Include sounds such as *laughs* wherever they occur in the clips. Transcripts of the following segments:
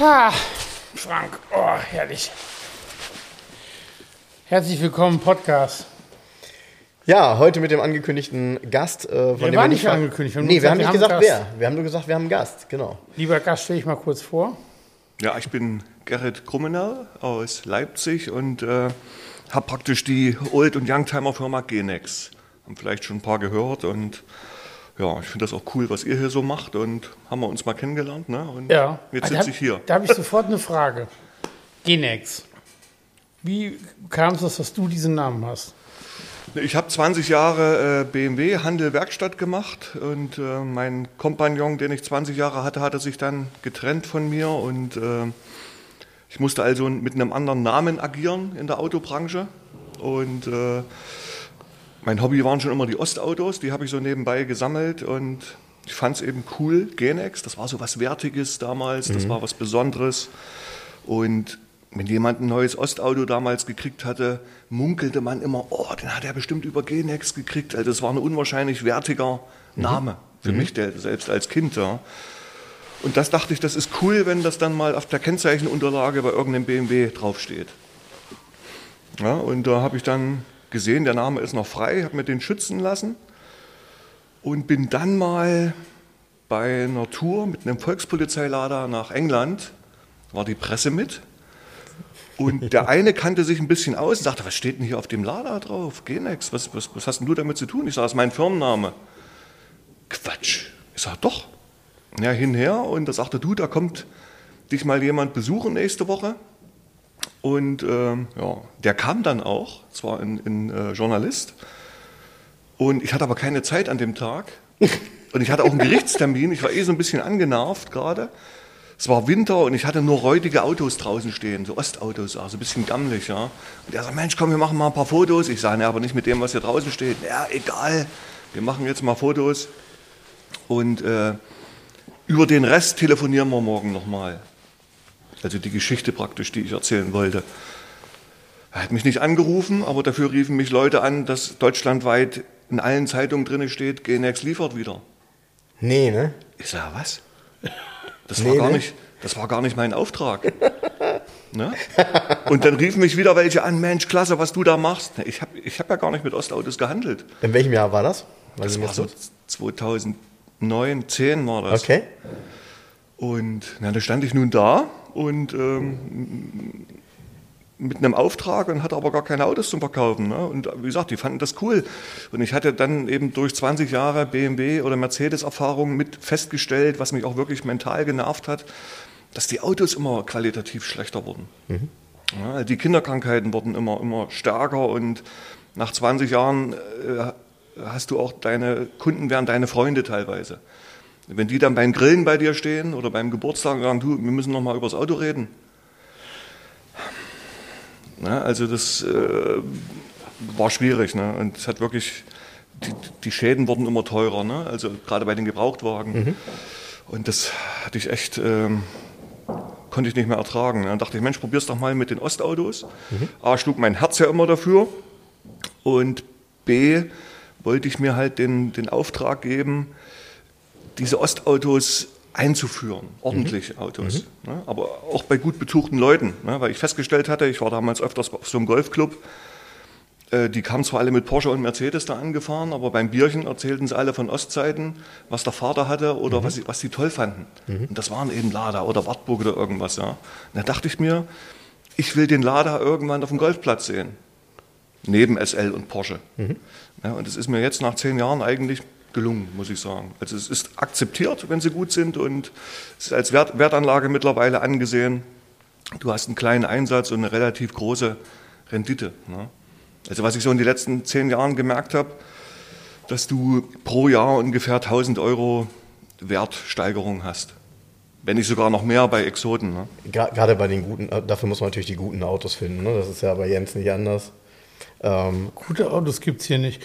Ha, Frank, oh, herrlich. Herzlich willkommen im Podcast. Ja, heute mit dem angekündigten Gast. Äh, von war nicht angekündigt. Wir nee, wir haben nicht gesagt, Gast. wer. Wir haben nur gesagt, wir haben einen Gast, genau. Lieber Gast, stelle ich mal kurz vor. Ja, ich bin Gerrit Krummenau aus Leipzig und äh, habe praktisch die Old- und Youngtimer-Firma Genex. Haben vielleicht schon ein paar gehört und ja, ich finde das auch cool, was ihr hier so macht und haben wir uns mal kennengelernt. Ne? Und ja. Jetzt sitze ich hier. Da habe ich sofort eine Frage. Genex. Wie kam es, dass du diesen Namen hast? Ich habe 20 Jahre äh, BMW Handel Werkstatt gemacht und äh, mein Kompagnon, den ich 20 Jahre hatte, hatte sich dann getrennt von mir und äh, ich musste also mit einem anderen Namen agieren in der Autobranche und mein Hobby waren schon immer die Ostautos, die habe ich so nebenbei gesammelt und ich fand es eben cool. Genex, das war so was Wertiges damals, das mhm. war was Besonderes. Und wenn jemand ein neues Ostauto damals gekriegt hatte, munkelte man immer, oh, den hat er bestimmt über Genex gekriegt. Also das war ein unwahrscheinlich wertiger mhm. Name für mhm. mich, der, selbst als Kind. Ja. Und das dachte ich, das ist cool, wenn das dann mal auf der Kennzeichenunterlage bei irgendeinem BMW draufsteht. Ja, und da habe ich dann gesehen, der Name ist noch frei, habe mir den schützen lassen und bin dann mal bei einer Tour mit einem Volkspolizeilader nach England, war die Presse mit. Und *laughs* der eine kannte sich ein bisschen aus und sagte, was steht denn hier auf dem Lader drauf? Genex, was, was, was hast denn du damit zu tun? Ich sage, das ist mein Firmenname. Quatsch. Ich sage, doch. Ja, hinher und da sagte, du, da kommt dich mal jemand besuchen nächste Woche. Und ähm, ja, der kam dann auch, zwar ein, ein äh, Journalist. Und ich hatte aber keine Zeit an dem Tag. *laughs* Und ich hatte auch einen Gerichtstermin. Ich war eh so ein bisschen angenervt gerade. Es war Winter und ich hatte nur räudige Autos draußen stehen, so Ostautos, also ein bisschen gammelig. Ja. Und er sagt, Mensch, komm, wir machen mal ein paar Fotos. Ich sage, ne, aber nicht mit dem, was hier draußen steht. Ja, egal, wir machen jetzt mal Fotos. Und äh, über den Rest telefonieren wir morgen nochmal. Also die Geschichte praktisch, die ich erzählen wollte. Er hat mich nicht angerufen, aber dafür riefen mich Leute an, dass deutschlandweit in allen Zeitungen drin steht, Genex liefert wieder. Nee, ne? Ich sage, was? Das, nee, war gar ne? nicht, das war gar nicht mein Auftrag. ne? Und dann riefen mich wieder welche an, Mensch, klasse, was du da machst. Ich habe ich hab ja gar nicht mit Ostautos gehandelt. In welchem Jahr war das? Weil das war so 2009, 10 war das. Okay. Und na, da stand ich nun da und ähm, mit einem Auftrag und hatte aber gar keine Autos zum Verkaufen. Ne? Und wie gesagt, die fanden das cool. Und ich hatte dann eben durch 20 Jahre BMW oder Mercedes-Erfahrung mit festgestellt, was mich auch wirklich mental genervt hat, dass die Autos immer qualitativ schlechter wurden. Mhm. Ja, die Kinderkrankheiten wurden immer, immer stärker und nach 20 Jahren äh, hast du auch deine Kunden werden deine Freunde teilweise. Wenn die dann beim Grillen bei dir stehen oder beim Geburtstag und sagen, du, wir müssen noch mal über das Auto reden. Na, also das äh, war schwierig. Ne? Und es hat wirklich, die, die, Schäden wurden immer teurer. Ne? Also gerade bei den Gebrauchtwagen. Mhm. Und das hatte ich echt, ähm, konnte ich nicht mehr ertragen. Ne? Dann dachte ich, Mensch, probier's doch mal mit den Ostautos. Mhm. A, schlug mein Herz ja immer dafür. Und B, wollte ich mir halt den, den Auftrag geben, diese Ostautos einzuführen, ordentliche mhm. Autos. Mhm. Ne? Aber auch bei gut betuchten Leuten, ne? weil ich festgestellt hatte, ich war damals öfters auf so einem Golfclub, äh, die kamen zwar alle mit Porsche und Mercedes da angefahren, aber beim Bierchen erzählten sie alle von Ostzeiten, was der Vater hatte oder mhm. was, sie, was sie toll fanden. Mhm. Und das waren eben Lada oder Wartburg oder irgendwas. Ja. Und da dachte ich mir, ich will den Lada irgendwann auf dem Golfplatz sehen. Neben SL und Porsche. Mhm. Ja, und es ist mir jetzt nach zehn Jahren eigentlich gelungen, muss ich sagen. Also es ist akzeptiert, wenn sie gut sind und es ist als Wert, Wertanlage mittlerweile angesehen. Du hast einen kleinen Einsatz und eine relativ große Rendite. Ne? Also was ich so in den letzten zehn Jahren gemerkt habe, dass du pro Jahr ungefähr 1000 Euro Wertsteigerung hast. Wenn nicht sogar noch mehr bei Exoten. Ne? Gerade bei den guten, äh, dafür muss man natürlich die guten Autos finden. Ne? Das ist ja bei Jens nicht anders. Ähm Gute Autos gibt es hier nicht.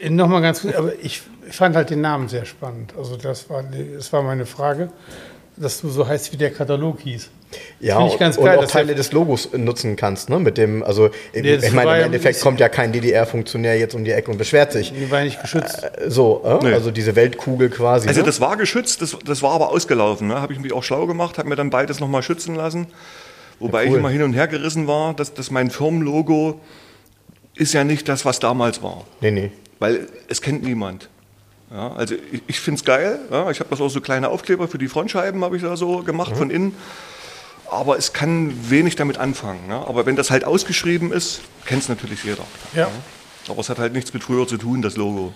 Äh, Nochmal ganz kurz, aber ich fand halt den Namen sehr spannend. Also das war, das war meine Frage, dass du so heißt, wie der Katalog hieß. Ja, ich ganz geil, und auch Teile des Logos nutzen kannst, ne? Mit dem, also nee, ich meine, im Endeffekt kommt ja kein DDR-Funktionär jetzt um die Ecke und beschwert sich. Die war nicht geschützt. Äh, so, äh? nee. also diese Weltkugel quasi. Also ne? das war geschützt, das, das war aber ausgelaufen. Ne? Habe ich mich auch schlau gemacht, habe mir dann beides nochmal schützen lassen. Wobei ja, cool. ich immer hin und her gerissen war, dass, dass mein Firmenlogo ist ja nicht das, was damals war. Nee, nee. Weil es kennt niemand. Ja, also ich, ich finde es geil. Ja, ich habe das auch so kleine Aufkleber für die Frontscheiben, habe ich da so gemacht mhm. von innen aber es kann wenig damit anfangen. Ne? Aber wenn das halt ausgeschrieben ist, kennt es natürlich jeder. Ja. Aber es hat halt nichts mit früher zu tun, das Logo.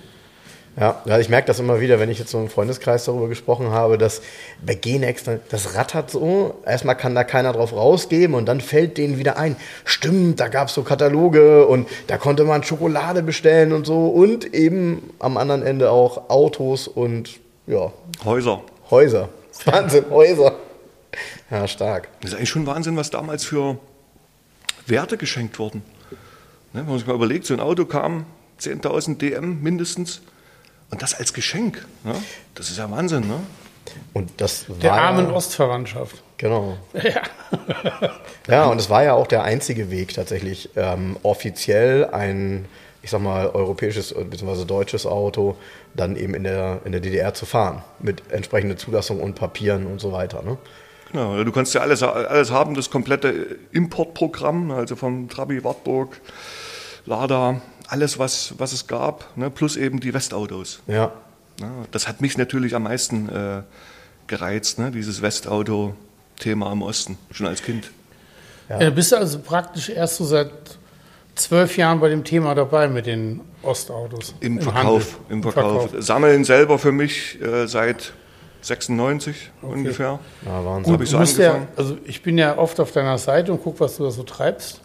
Ja, ja ich merke das immer wieder, wenn ich jetzt so im Freundeskreis darüber gesprochen habe, dass bei Genex, das rattert so, erstmal kann da keiner drauf rausgeben und dann fällt denen wieder ein, stimmt, da gab es so Kataloge und da konnte man Schokolade bestellen und so und eben am anderen Ende auch Autos und ja. Häuser. Häuser. *laughs* Wahnsinn, Häuser. Ja, stark. Das ist eigentlich schon Wahnsinn, was damals für Werte geschenkt wurden. Ne, wenn man sich mal überlegt, so ein Auto kam 10.000 DM mindestens und das als Geschenk. Ne? Das ist ja Wahnsinn. Ne? Und das war der armen Ostverwandtschaft. Genau. *laughs* Ja. ja, und es war ja auch der einzige Weg tatsächlich ähm, offiziell ein, ich sag mal, europäisches bzw. deutsches Auto dann eben in der, in der DDR zu fahren. Mit entsprechender Zulassung und Papieren und so weiter. Ne? Genau, du kannst ja alles, alles haben, das komplette Importprogramm, also vom Trabi, Wartburg, Lada, alles, was, was es gab, ne, plus eben die Westautos. Ja. ja. Das hat mich natürlich am meisten äh, gereizt, ne, dieses Westauto-Thema im Osten, schon als Kind. Ja. ja. bist du also praktisch erst so seit zwölf Jahren bei dem Thema dabei mit den Ostautos? Im, Im Verkauf, im Verkauf. Verkauf. Sammeln selber für mich äh, seit 96 okay. ungefähr. Ja, Wahnsinn. Gut, ich, so ja, also ich bin ja oft auf deiner Seite und gucke, was du da so treibst.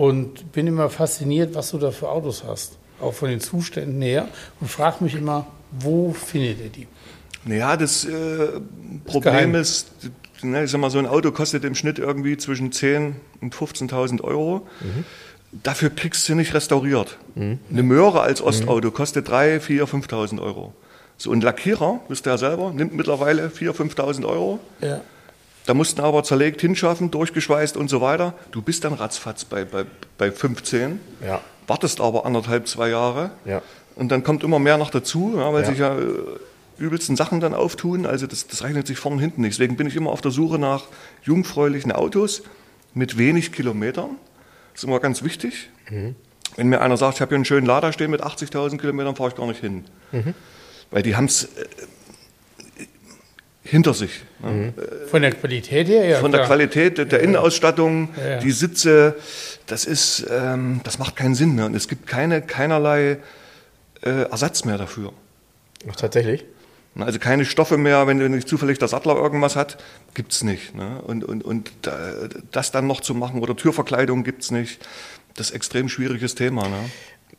Und bin immer fasziniert, was du da für Autos hast. Auch von den Zuständen her. Und frage mich immer, wo findet ihr die? Naja, das äh, Problem ist, ne, ich sag mal, so ein Auto kostet im Schnitt irgendwie zwischen 10.000 und 15.000 Euro. Mhm. Dafür kriegst du nicht restauriert. Mhm. Eine Möhre als Ostauto mhm. kostet 3.000, 4.000, 5.000 Euro. So ein Lackierer, wisst ihr ja selber, nimmt mittlerweile 4.000, 5.000 Euro. Ja. Da mussten aber zerlegt, hinschaffen, durchgeschweißt und so weiter. Du bist dann ratzfatz bei, bei, bei 15, ja. wartest aber anderthalb, zwei Jahre. Ja. Und dann kommt immer mehr noch dazu, ja, weil sich ja äh, übelsten Sachen dann auftun. Also das, das rechnet sich vorne und hinten nicht. Deswegen bin ich immer auf der Suche nach jungfräulichen Autos mit wenig Kilometern. Das ist immer ganz wichtig. Mhm. Wenn mir einer sagt, ich habe hier einen schönen Lader stehen mit 80.000 Kilometern, fahre ich gar nicht hin. Mhm weil die haben es äh, hinter sich. Mhm. Von der Qualität her, ja. Von klar. der Qualität der ja, Innenausstattung, ja, ja. die Sitze, das ist, ähm, das macht keinen Sinn mehr. Und es gibt keine, keinerlei äh, Ersatz mehr dafür. Ach, tatsächlich? Also keine Stoffe mehr, wenn, wenn nicht zufällig der Sattler irgendwas hat, gibt es nicht. Ne? Und, und, und das dann noch zu machen oder Türverkleidung gibt es nicht, das ist ein extrem schwieriges Thema. Ne?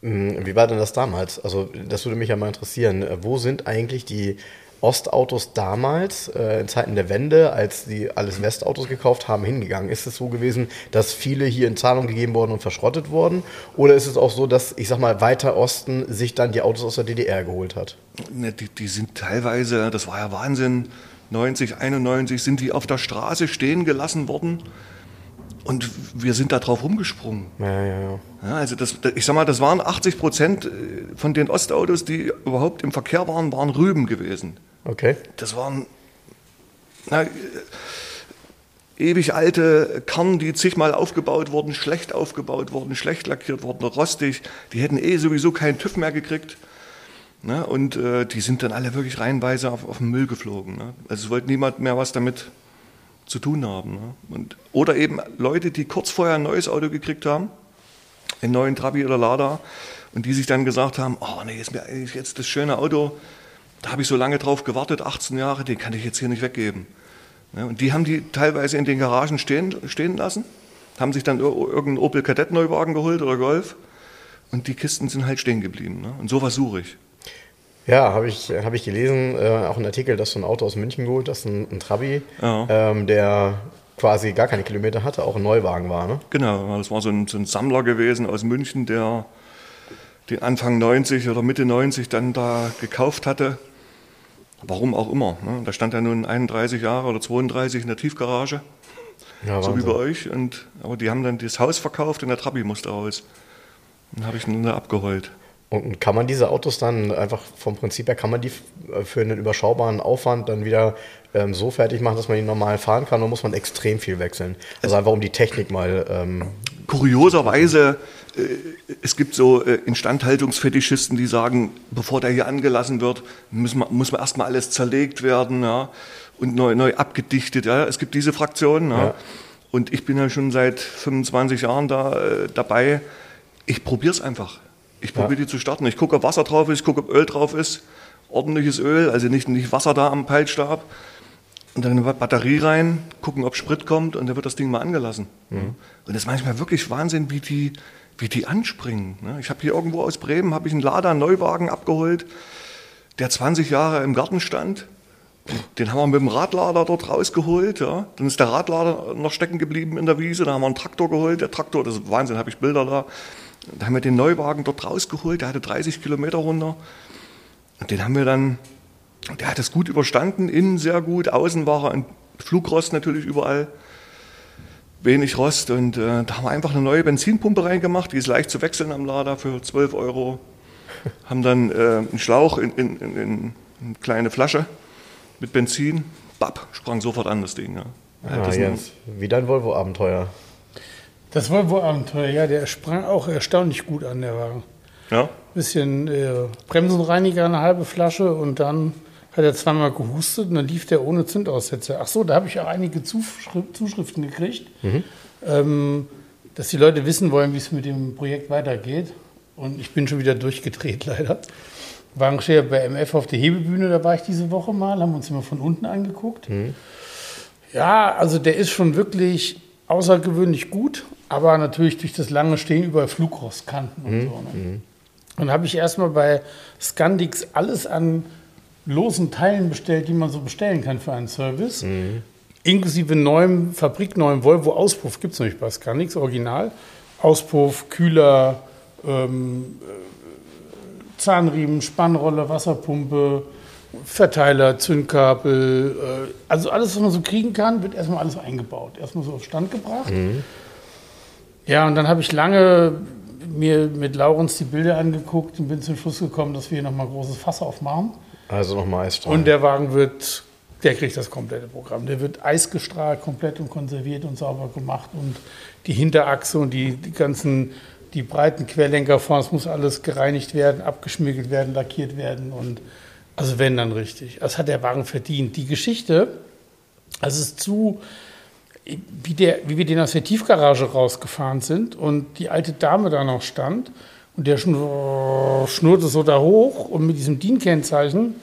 Hm, wie war denn das damals? Also, das würde mich ja mal interessieren. Wo sind eigentlich die Ostautos damals, äh, in Zeiten der Wende, als die alles Westautos gekauft haben, hingegangen? Ist es so gewesen, dass viele hier in Zahlung gegeben wurden und verschrottet wurden? Oder ist es auch so, dass, ich sag mal, weiter Osten sich dann die Autos aus der DDR geholt hat? Ne, die, die sind teilweise, das war ja Wahnsinn, 90, 91 sind die auf der Straße stehen gelassen worden und wir sind da drauf rumgesprungen. Ja, ja, ja. ja also das, ich sag mal, das waren 80 Prozent äh, von den Ostautos, die überhaupt im Verkehr waren, waren Rüben gewesen. Okay. Das waren na, äh, ewig alte Kern, die zigmal aufgebaut wurden, schlecht aufgebaut wurden, schlecht lackiert wurden, rostig. Die hätten eh sowieso keinen TÜV mehr gekriegt. Ne? Und äh, die sind dann alle wirklich reihenweise auf, auf den Müll geflogen. Ne? Also es wollte niemand mehr was damit zu tun haben. Ne? Und, oder eben Leute, die kurz vorher ein neues Auto gekriegt haben, einen neuen Trabi oder Lada, und die sich dann gesagt haben, oh nee, ist mir eigentlich jetzt das schöne Auto, da habe ich so lange drauf gewartet, 18 Jahre, den kann ich jetzt hier nicht weggeben. Und die haben die teilweise in den Garagen stehen, stehen lassen, haben sich dann irgendeinen Opel Kadett Neuwagen geholt oder Golf, und die Kisten sind halt stehen geblieben. Ne? Und sowas suche ich. Ja, habe ich, hab ich gelesen, äh, auch ein Artikel, dass so ein Auto aus München geholt, das ist ein, ein Trabi, Ja. ähm, der quasi gar keine Kilometer hatte, auch ein Neuwagen war, ne? Genau, das war so ein, so ein Sammler gewesen aus München, der den Anfang 90 oder Mitte 90 dann da gekauft hatte. Warum auch immer. Ne? Da stand er nun 31 Jahre oder 32 in der Tiefgarage, Ja, so wie bei euch. Und, aber die haben dann das Haus verkauft und der Trabi musste raus. Dann habe ich ihn da abgeholt. Und kann man diese Autos dann einfach vom Prinzip her, kann man die äh, für einen überschaubaren Aufwand dann wieder ähm, so fertig machen, dass man die normal fahren kann, oder muss man extrem viel wechseln? Also einfach um die Technik mal, ähm, Kurioserweise, es gibt so äh, Instandhaltungsfetischisten, die sagen, bevor der hier angelassen wird, müssen wir, muss man erstmal alles zerlegt werden ja, und neu, neu abgedichtet. Ja. Es gibt diese Fraktion. Ja. Und ich bin ja schon seit 25 Jahren da äh, dabei. Ich probiere es einfach. Ich probiere die zu starten. Ich gucke, ob Wasser drauf ist, ich gucke, ob Öl drauf ist. Ordentliches Öl, also nicht, nicht Wasser da am Peilstab. Und dann eine Batterie rein, gucken, ob Sprit kommt und dann wird das Ding mal angelassen. Und das ist manchmal wirklich Wahnsinn, wie die, wie die anspringen. ne? Ich habe hier irgendwo aus Bremen habe ich einen Lada Neuwagen abgeholt, der 20 Jahre im Garten stand. Den haben wir mit dem Radlader dort rausgeholt. Ja. Dann ist der Radlader noch stecken geblieben in der Wiese. Da haben wir einen Traktor geholt. Der Traktor, das ist Wahnsinn, habe ich Bilder da. Da haben wir den Neuwagen dort rausgeholt. Der hatte 30 Kilometer runter. Und den haben wir dann, der hat es gut überstanden, innen sehr gut, außen war er ein Flugrost natürlich überall, wenig Rost und äh, da haben wir einfach eine neue Benzinpumpe reingemacht, die ist leicht zu wechseln am Lader für 12 Euro. *laughs* Haben dann äh, einen Schlauch in, in, in, in eine kleine Flasche mit Benzin, bapp, sprang sofort an das Ding. Ja. Ja, ah, das ein- Jens, wie dein Volvo-Abenteuer. Das Volvo-Abenteuer, ja, der sprang auch erstaunlich gut an, der Wagen. ja, Bisschen äh, Bremsenreiniger, eine halbe Flasche und dann hat er zweimal gehustet und dann lief der ohne Zündaussetzer. Ach so, da habe ich auch einige Zuschri Zuschriften gekriegt, ähm, dass die Leute wissen wollen, wie es mit dem Projekt weitergeht. Und ich bin schon wieder durchgedreht, *laughs* leider. Steht ja bei MF auf der Hebebühne, da war ich diese Woche mal, haben uns immer von unten angeguckt. Ja, also der ist schon wirklich außergewöhnlich gut, aber natürlich durch das lange Stehen überall Flugrostkanten und so. Ne? Und habe ich erstmal bei Scandix alles an losen Teilen bestellt, die man so bestellen kann für einen Service. Inklusive neuem, fabrikneuem Volvo-Auspuff gibt es nämlich bei Scandix, original. Auspuff, Kühler, ähm, äh, Zahnriemen, Spannrolle, Wasserpumpe, Verteiler, Zündkabel, äh, also alles, was man so kriegen kann, wird erstmal alles eingebaut. Erstmal so auf Stand gebracht. Ja, und dann habe ich lange mir mit Laurens die Bilder angeguckt und bin zum Schluss gekommen, dass wir hier nochmal großes Fass aufmachen. Also nochmal Eisstrahl. Und der Wagen wird, der kriegt das komplette Programm. Der wird eisgestrahlt, komplett und konserviert und sauber gemacht. Und die Hinterachse und die, die ganzen, die breiten Querlenker vorne, es muss alles gereinigt werden, abgeschmiegelt werden, lackiert werden. Und also wenn dann richtig. Das hat der Wagen verdient. Die Geschichte, es ist zu, wie, der, wie wir den aus der Tiefgarage rausgefahren sind und die alte Dame da noch stand und der schnur, schnurrte so da hoch und mit diesem DIN-Kennzeichen.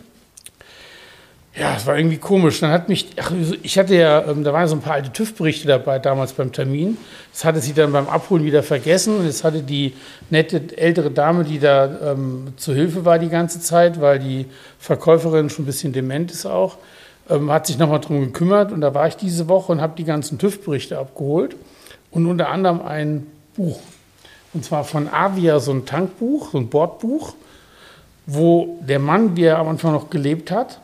Ja, es war irgendwie komisch. Dann hat mich, ach, ich hatte ja, ähm, da waren so ein paar alte TÜV-Berichte dabei damals beim Termin. Das hatte sie dann beim Abholen wieder vergessen und jetzt hatte die nette ältere Dame, die da ähm, zu Hilfe war die ganze Zeit, weil die Verkäuferin schon ein bisschen dement ist auch, ähm, hat sich nochmal drum gekümmert und da war ich diese Woche und habe die ganzen TÜV-Berichte abgeholt und unter anderem ein Buch. Und zwar von Avia, so ein Tankbuch, so ein Bordbuch, wo der Mann, wie er am Anfang noch gelebt hat,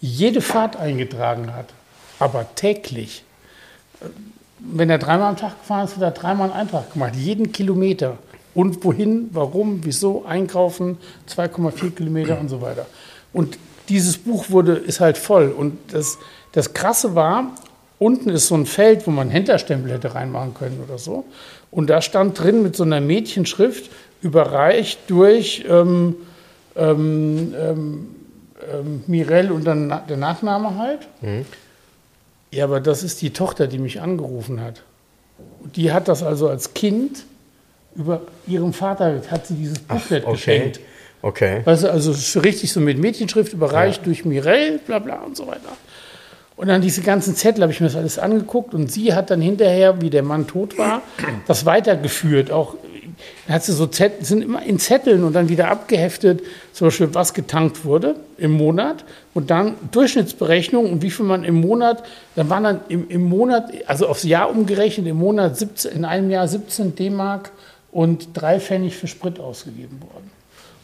jede Fahrt eingetragen hat, aber täglich. Wenn er dreimal am Tag gefahren ist, hat er dreimal einen Eintrag gemacht, jeden Kilometer. Und wohin, warum, wieso, einkaufen, 2,4 Kilometer und so weiter. Und dieses Buch wurde, ist halt voll. Und das, das Krasse war, unten ist so ein Feld, wo man Händlerstempel hätte reinmachen können oder so. Und da stand drin mit so einer Mädchenschrift, überreicht durch ähm, ähm, ähm, ähm, Mirelle und dann der Nachname halt. Ja, aber das ist die Tochter, die mich angerufen hat. Die hat das also als Kind über ihrem Vater, hat sie dieses Booklet okay. geschenkt. Okay. Weißt du, also so richtig so mit Mädchenschrift überreicht durch Mirelle, bla bla und so weiter. Und dann diese ganzen Zettel habe ich mir das alles angeguckt und sie hat dann hinterher, wie der Mann tot war, *clears throat* das weitergeführt. Auch hat sie so Zettel, sind immer in Zetteln und dann wieder abgeheftet, zum Beispiel was getankt wurde im Monat und dann Durchschnittsberechnung und wie viel man im Monat, dann waren dann im, im Monat, also aufs Jahr umgerechnet, im Monat 17, in einem Jahr 17 D-Mark und drei Pfennig für Sprit ausgegeben worden.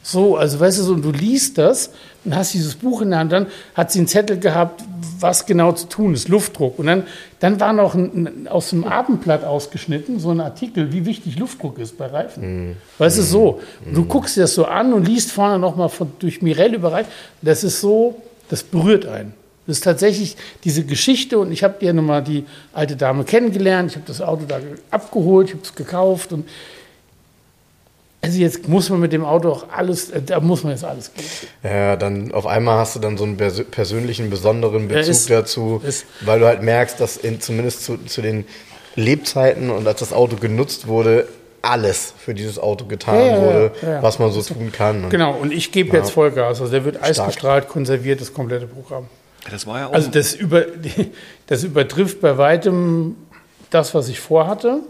So, also weißt du, so, und du liest das und hast dieses Buch in der Hand, dann hat sie einen Zettel gehabt, was genau zu tun ist, Luftdruck. Und dann, dann war noch ein, aus dem Abendblatt ausgeschnitten, so ein Artikel, wie wichtig Luftdruck ist bei Reifen. Mm. Weißt du, so. Und du guckst dir das so an und liest vorne nochmal durch Mirelle überreicht. Das ist so, das berührt einen. Das ist tatsächlich diese Geschichte und ich habe dir nochmal die alte Dame kennengelernt, ich habe das Auto da abgeholt, ich habe es gekauft und also jetzt muss man mit dem Auto auch alles, äh, da muss man jetzt alles geben. Ja, dann auf einmal hast du dann so einen persönlichen, besonderen Bezug ist, dazu, ist, weil du halt merkst, dass in, zumindest zu, zu, den Lebzeiten und als das Auto genutzt wurde, alles für dieses Auto getan ja, ja, wurde, ja, was man so tun kann. Und genau, und ich gebe jetzt Vollgas. Also der wird eisgestrahlt, konserviert, das komplette Programm. Das war ja auch also das, über, *laughs* das übertrifft bei weitem das, was ich vorhatte,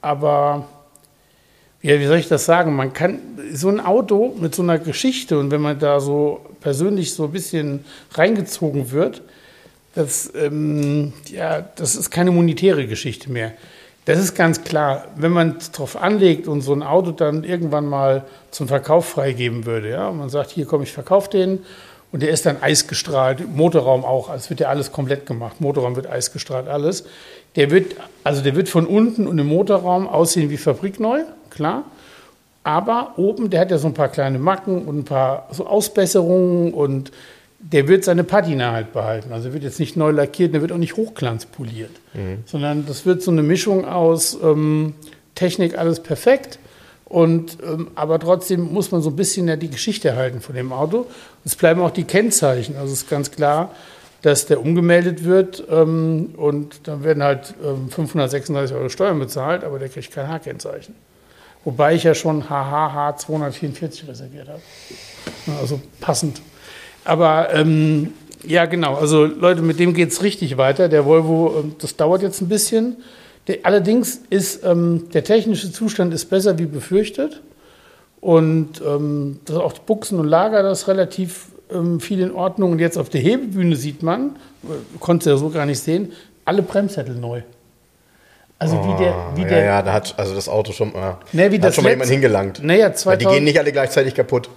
aber ja, wie soll ich das sagen? Man kann so ein Auto mit so einer Geschichte und wenn man da so persönlich so ein bisschen reingezogen wird, das, ähm, ja, das ist keine monetäre Geschichte mehr. Das ist ganz klar. Wenn man es drauf anlegt und so ein Auto dann irgendwann mal zum Verkauf freigeben würde, ja, man sagt, hier komm, ich verkaufe den und der ist dann eisgestrahlt, Motorraum auch, also wird ja alles komplett gemacht. Motorraum wird eisgestrahlt, alles. Der wird, also der wird von unten und im Motorraum aussehen wie fabrikneu, klar. Aber oben, der hat ja so ein paar kleine Macken und ein paar so Ausbesserungen und der wird seine Patina halt behalten. Also wird jetzt nicht neu lackiert, der wird auch nicht hochglanzpoliert, mhm. sondern das wird so eine Mischung aus ähm, Technik, alles perfekt. Und, ähm, aber trotzdem muss man so ein bisschen ja die Geschichte erhalten von dem Auto. Es bleiben auch die Kennzeichen. Also es ist ganz klar, dass der umgemeldet wird ähm, und dann werden halt ähm, 536 Euro Steuern bezahlt, aber der kriegt kein H-Kennzeichen. Wobei ich ja schon HHH 244 reserviert habe. Also passend. Aber ähm, ja, genau. Also Leute, mit dem geht es richtig weiter. Der Volvo, ähm, das dauert jetzt ein bisschen. Der, allerdings ist ähm, der technische Zustand ist besser wie befürchtet. Und ähm, das auch die Buchsen und Lager, das ist relativ ähm, viel in Ordnung. Und jetzt auf der Hebebühne sieht man, äh, konnte ja so gar nicht sehen, alle Bremssättel neu. Also wie der, wie ja, der. Ja, da hat also das Auto schon mal, ne, wie hat schon mal jemand hingelangt. Naja, 2000, die gehen nicht alle gleichzeitig kaputt.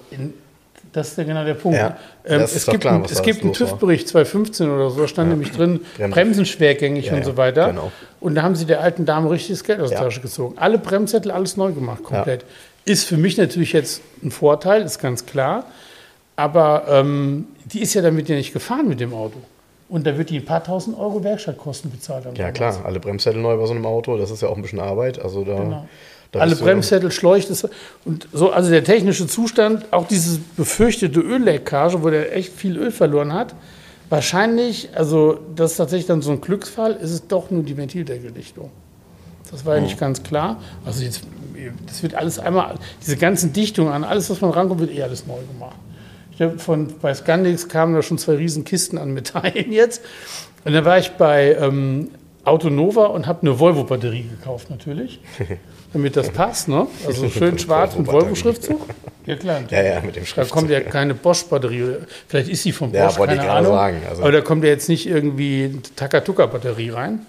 Das ist ja genau der Punkt. Ja, ähm, es, gibt klar, ein, es gibt einen TÜV-Bericht 2015 oder so, da stand ja. nämlich drin, Bremsen schwergängig ja, und so weiter. Genau. Und da haben sie der alten Dame richtiges Geld aus der Tasche gezogen. Alle Bremssättel, alles neu gemacht, komplett. Ist für mich natürlich jetzt ein Vorteil, ist ganz klar. Aber ähm, die ist ja damit ja nicht gefahren mit dem Auto. Und da wird die ein paar tausend Euro Werkstattkosten bezahlt. Ja, klar, alle Bremssättel neu bei so einem Auto, das ist ja auch ein bisschen Arbeit. Also da, genau. da alle Bremssättel, Schläuche, und so, also der technische Zustand, auch diese befürchtete Ölleckage, wo der echt viel Öl verloren hat, wahrscheinlich, also das ist tatsächlich dann so ein Glücksfall, ist es doch nur die Ventildeckeldichtung. Das war ja nicht ganz klar. Also jetzt, das wird alles einmal, diese ganzen Dichtungen an alles, was man rankommt, wird eh alles neu gemacht. Von, bei Scandix kamen da schon zwei riesen Kisten an Metallen jetzt. Und dann war ich bei ähm, Autonova und habe eine Volvo-Batterie gekauft natürlich, *laughs* damit das passt. Ne? Also *laughs* schön schwarz mit Volvo-Schriftzug. *laughs* Ja klar. Ja, ja, mit dem Schriftzug. Da kommt ja keine Bosch-Batterie. Vielleicht ist sie von Bosch, ja, keine ich Ahnung. Sagen. Also aber da kommt ja jetzt nicht irgendwie eine Takatuka-Batterie rein.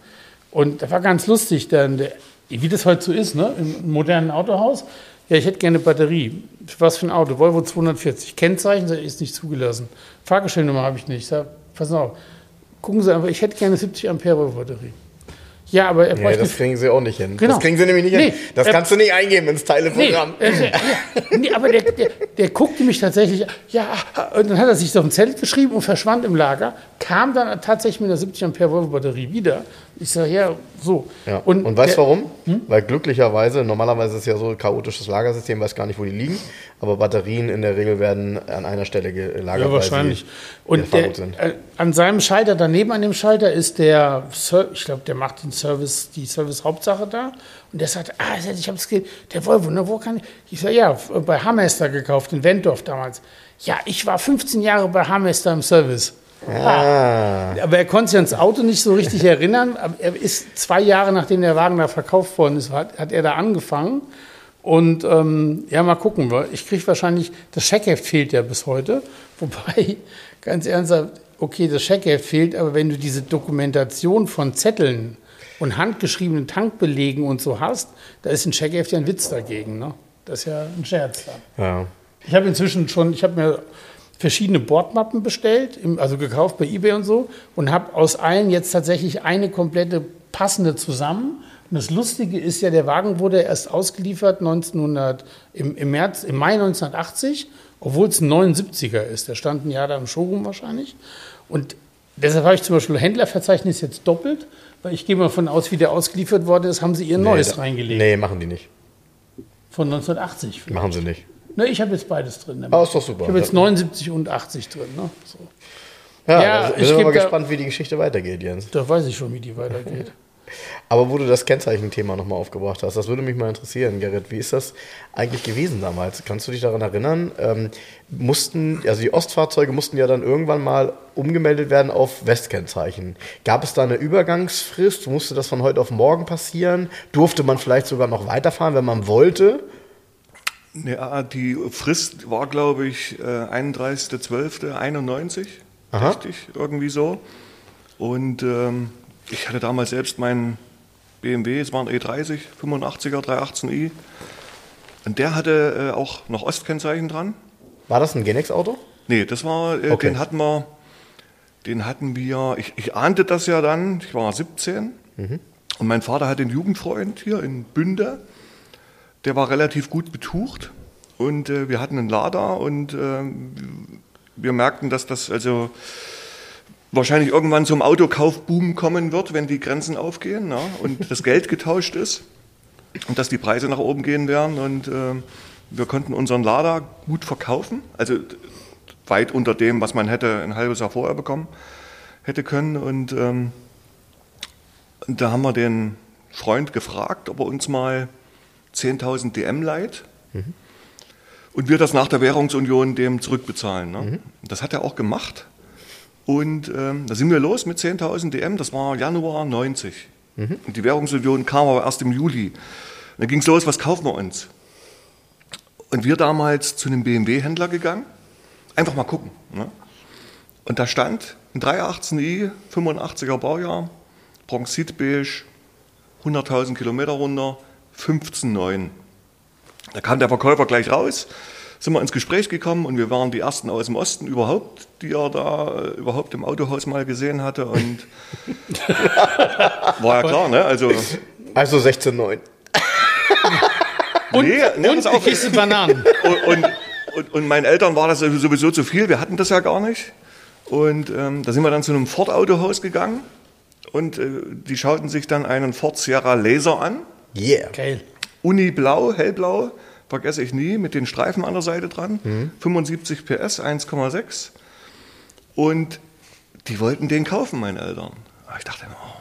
Und das war ganz lustig, dann, wie das heute so ist, ne? im modernen Autohaus. Ja, ich hätte gerne Batterie. Was für ein Auto? Volvo 240. Kennzeichen ist nicht zugelassen. Fahrgestellnummer habe ich nicht. Ich sage, pass auf, gucken Sie einfach, ich hätte gerne 70 Ampere Batterie. Ja, aber er bräuchte. Nee, das kriegen sie auch nicht hin. Genau. Das kriegen sie nämlich nicht nee, hin. Das kannst du nicht eingeben ins Teileprogramm. Nee, äh, ja, nee aber der, der, der, guckte mich tatsächlich, ja, und dann hat er sich auf ein Zelt geschrieben und verschwand im Lager, kam dann tatsächlich mit einer 70 Ampere Volvo Batterie wieder. Ich sage, ja, so. Ja. Und, und weißt du warum? Hm? Weil glücklicherweise, normalerweise ist es ja so ein chaotisches Lagersystem, weiß gar nicht, wo die liegen, aber Batterien in der Regel werden an einer Stelle gelagert. Ja, wahrscheinlich. und der, äh, an seinem Schalter, daneben an dem Schalter ist der, ich glaube, der macht den Service, die Service-Hauptsache da. Und der sagt, ah, ich habe es der Volvo, ne, wo kann ich? Ich sage, ja, bei Hamester gekauft, in Wendorf damals. Ja, ich war 15 Jahre bei Hamester im Service. Ah. Aber er konnte sich ans Auto nicht so richtig erinnern. er ist zwei Jahre nachdem der Wagen da verkauft worden ist, hat, hat er da angefangen. Und ähm, ja, mal gucken. Ich kriege wahrscheinlich, das Scheckheft fehlt ja bis heute. *laughs* Wobei, ganz ernsthaft, okay, das Scheckheft fehlt, aber wenn du diese Dokumentation von Zetteln und handgeschriebenen Tankbelegen und so hast, da ist ein Checkheft ja ein Witz dagegen. Ne? Das ist ja ein Scherz. Ja. Ich habe inzwischen schon, ich habe mir verschiedene Bordmappen bestellt, also gekauft bei eBay und so, und habe aus allen jetzt tatsächlich eine komplette passende zusammen. Und das Lustige ist ja, der Wagen wurde erst ausgeliefert 1900, im, im, März, im Mai 1980, obwohl es ein 79er ist. Der stand ein Jahr da im Showroom wahrscheinlich. Und deshalb habe ich zum Beispiel Händlerverzeichnis jetzt doppelt, weil ich gehe mal von aus, wie der ausgeliefert worden ist, haben sie ihr nee, neues da, reingelegt. Nee, machen die nicht. Von 1980 vielleicht. Machen sie nicht. Ne, ich habe jetzt beides drin. Ah, ist doch super. Ich habe jetzt 79 und 80 drin. Ne? So. Ja, ja also ich bin mal gespannt, wie die Geschichte weitergeht, Jens. Da weiß ich schon, wie die weitergeht. *laughs* Aber wo du das Kennzeichenthema nochmal aufgebracht hast, das würde mich mal interessieren, Gerrit. Wie ist das eigentlich gewesen damals? Kannst du dich daran erinnern? Ähm, mussten, also die Ostfahrzeuge mussten ja dann irgendwann mal umgemeldet werden auf Westkennzeichen. Gab es da eine Übergangsfrist? Musste das von heute auf morgen passieren? Durfte man vielleicht sogar noch weiterfahren, wenn man wollte? Ja, die Frist war, glaube ich, 31.12.91. Äh, Richtig, irgendwie so. Und ähm, ich hatte damals selbst meinen BMW, es war ein E30, 85er, 318i. Und der hatte äh, auch noch Ostkennzeichen dran. War das ein Genex-Auto? Nee, das war, äh, okay. den hatten wir, den hatten wir, ich, ich, ahnte das ja dann, ich war 17. Mhm. Und mein Vater hat einen Jugendfreund hier in Bünde, der war relativ gut betucht. Und äh, wir hatten einen Lader und äh, wir merkten, dass das also wahrscheinlich irgendwann zum Autokaufboom kommen wird, wenn die Grenzen aufgehen ja, und das Geld *laughs* getauscht ist und dass die Preise nach oben gehen werden. Und äh, wir konnten unseren Lader gut verkaufen, also weit unter dem, was man hätte ein halbes Jahr vorher bekommen hätte können. Und ähm, da haben wir den Freund gefragt, ob er uns mal 10.000 DM leiht. Mhm. Und wir das nach der Währungsunion dem zurückbezahlen. Ne? Mhm. Das hat er auch gemacht. Und ähm, da sind wir los mit 10.000 DM, das war Januar 90. Mhm. Und die Währungsunion kam aber erst im Juli. Und dann ging es los, was kaufen wir uns? Und wir damals zu einem BMW-Händler gegangen, einfach mal gucken. Ne? Und da stand ein 318i, 85er Baujahr, Bronxit beige, 100.000 Kilometer runter, 15,9. Da kam der Verkäufer gleich raus, sind wir ins Gespräch gekommen und wir waren die ersten aus dem Osten überhaupt, die er da äh, überhaupt im Autohaus mal gesehen hatte und *laughs* war ja klar, ne? Also, also 16,9. und, nee, nee, und die Kiste Bananen. *laughs* Und, und, und, und, meinen Eltern war das sowieso zu viel, wir hatten das ja gar nicht. Und ähm, da sind wir dann zu einem Ford-Autohaus gegangen und äh, die schauten sich dann einen Ford Sierra Laser an. Yeah. Geil. Uni blau, hellblau vergesse ich nie, mit den Streifen an der Seite dran. Mhm. 75 PS, 1,6. Und die wollten den kaufen, meine Eltern. Aber ich dachte, oh, fort.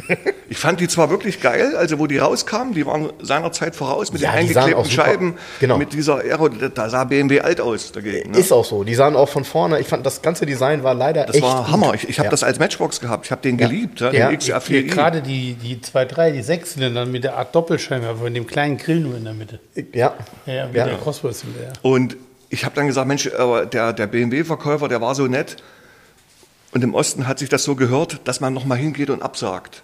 *laughs* ich fand die zwar wirklich geil, also wo die rauskamen, die waren seinerzeit voraus mit ja, den eingeklebten Scheiben, genau. mit dieser Aero, da sah BMW alt aus dagegen. Ne? Ist auch so, die sahen auch von vorne, ich fand das ganze Design war leider das echt war gut. Hammer, ich, ich habe ja. das als Matchbox gehabt, ich habe den geliebt, ja. den XR4i. Gerade die, die 2.3, die Sechszylinder mit der Art Doppelscheibe, von dem kleinen Grill nur in der Mitte. Ja. Ja, mit der Crosswords-Zylinder. Und ich habe dann gesagt, Mensch, der, der BMW-Verkäufer, der war so nett, und im Osten hat sich das so gehört, dass man nochmal hingeht und absagt.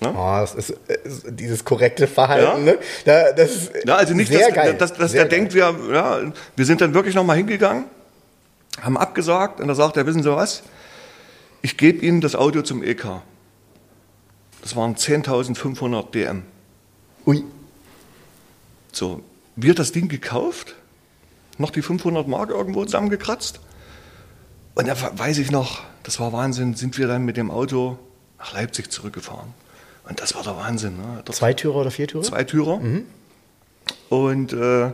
Ne? Oh, das ist, ist, dieses korrekte Verhalten. Ja. Ne? Da, das ist ja, also nicht, sehr dass, geil. dass, dass der geil. denkt, wir, ja, wir sind dann wirklich nochmal hingegangen, haben abgesagt und da sagt er, wissen Sie was, ich gebe Ihnen das Auto zum EK. Das waren 10.500 DM. Ui. So, wir das Ding gekauft, noch die 500 Mark irgendwo zusammengekratzt. Und da weiß ich noch, das war Wahnsinn, sind wir dann mit dem Auto nach Leipzig zurückgefahren. Und das war der Wahnsinn. Ne? Zweitürer oder Viertürer? Zweitürer. Mhm. Und äh,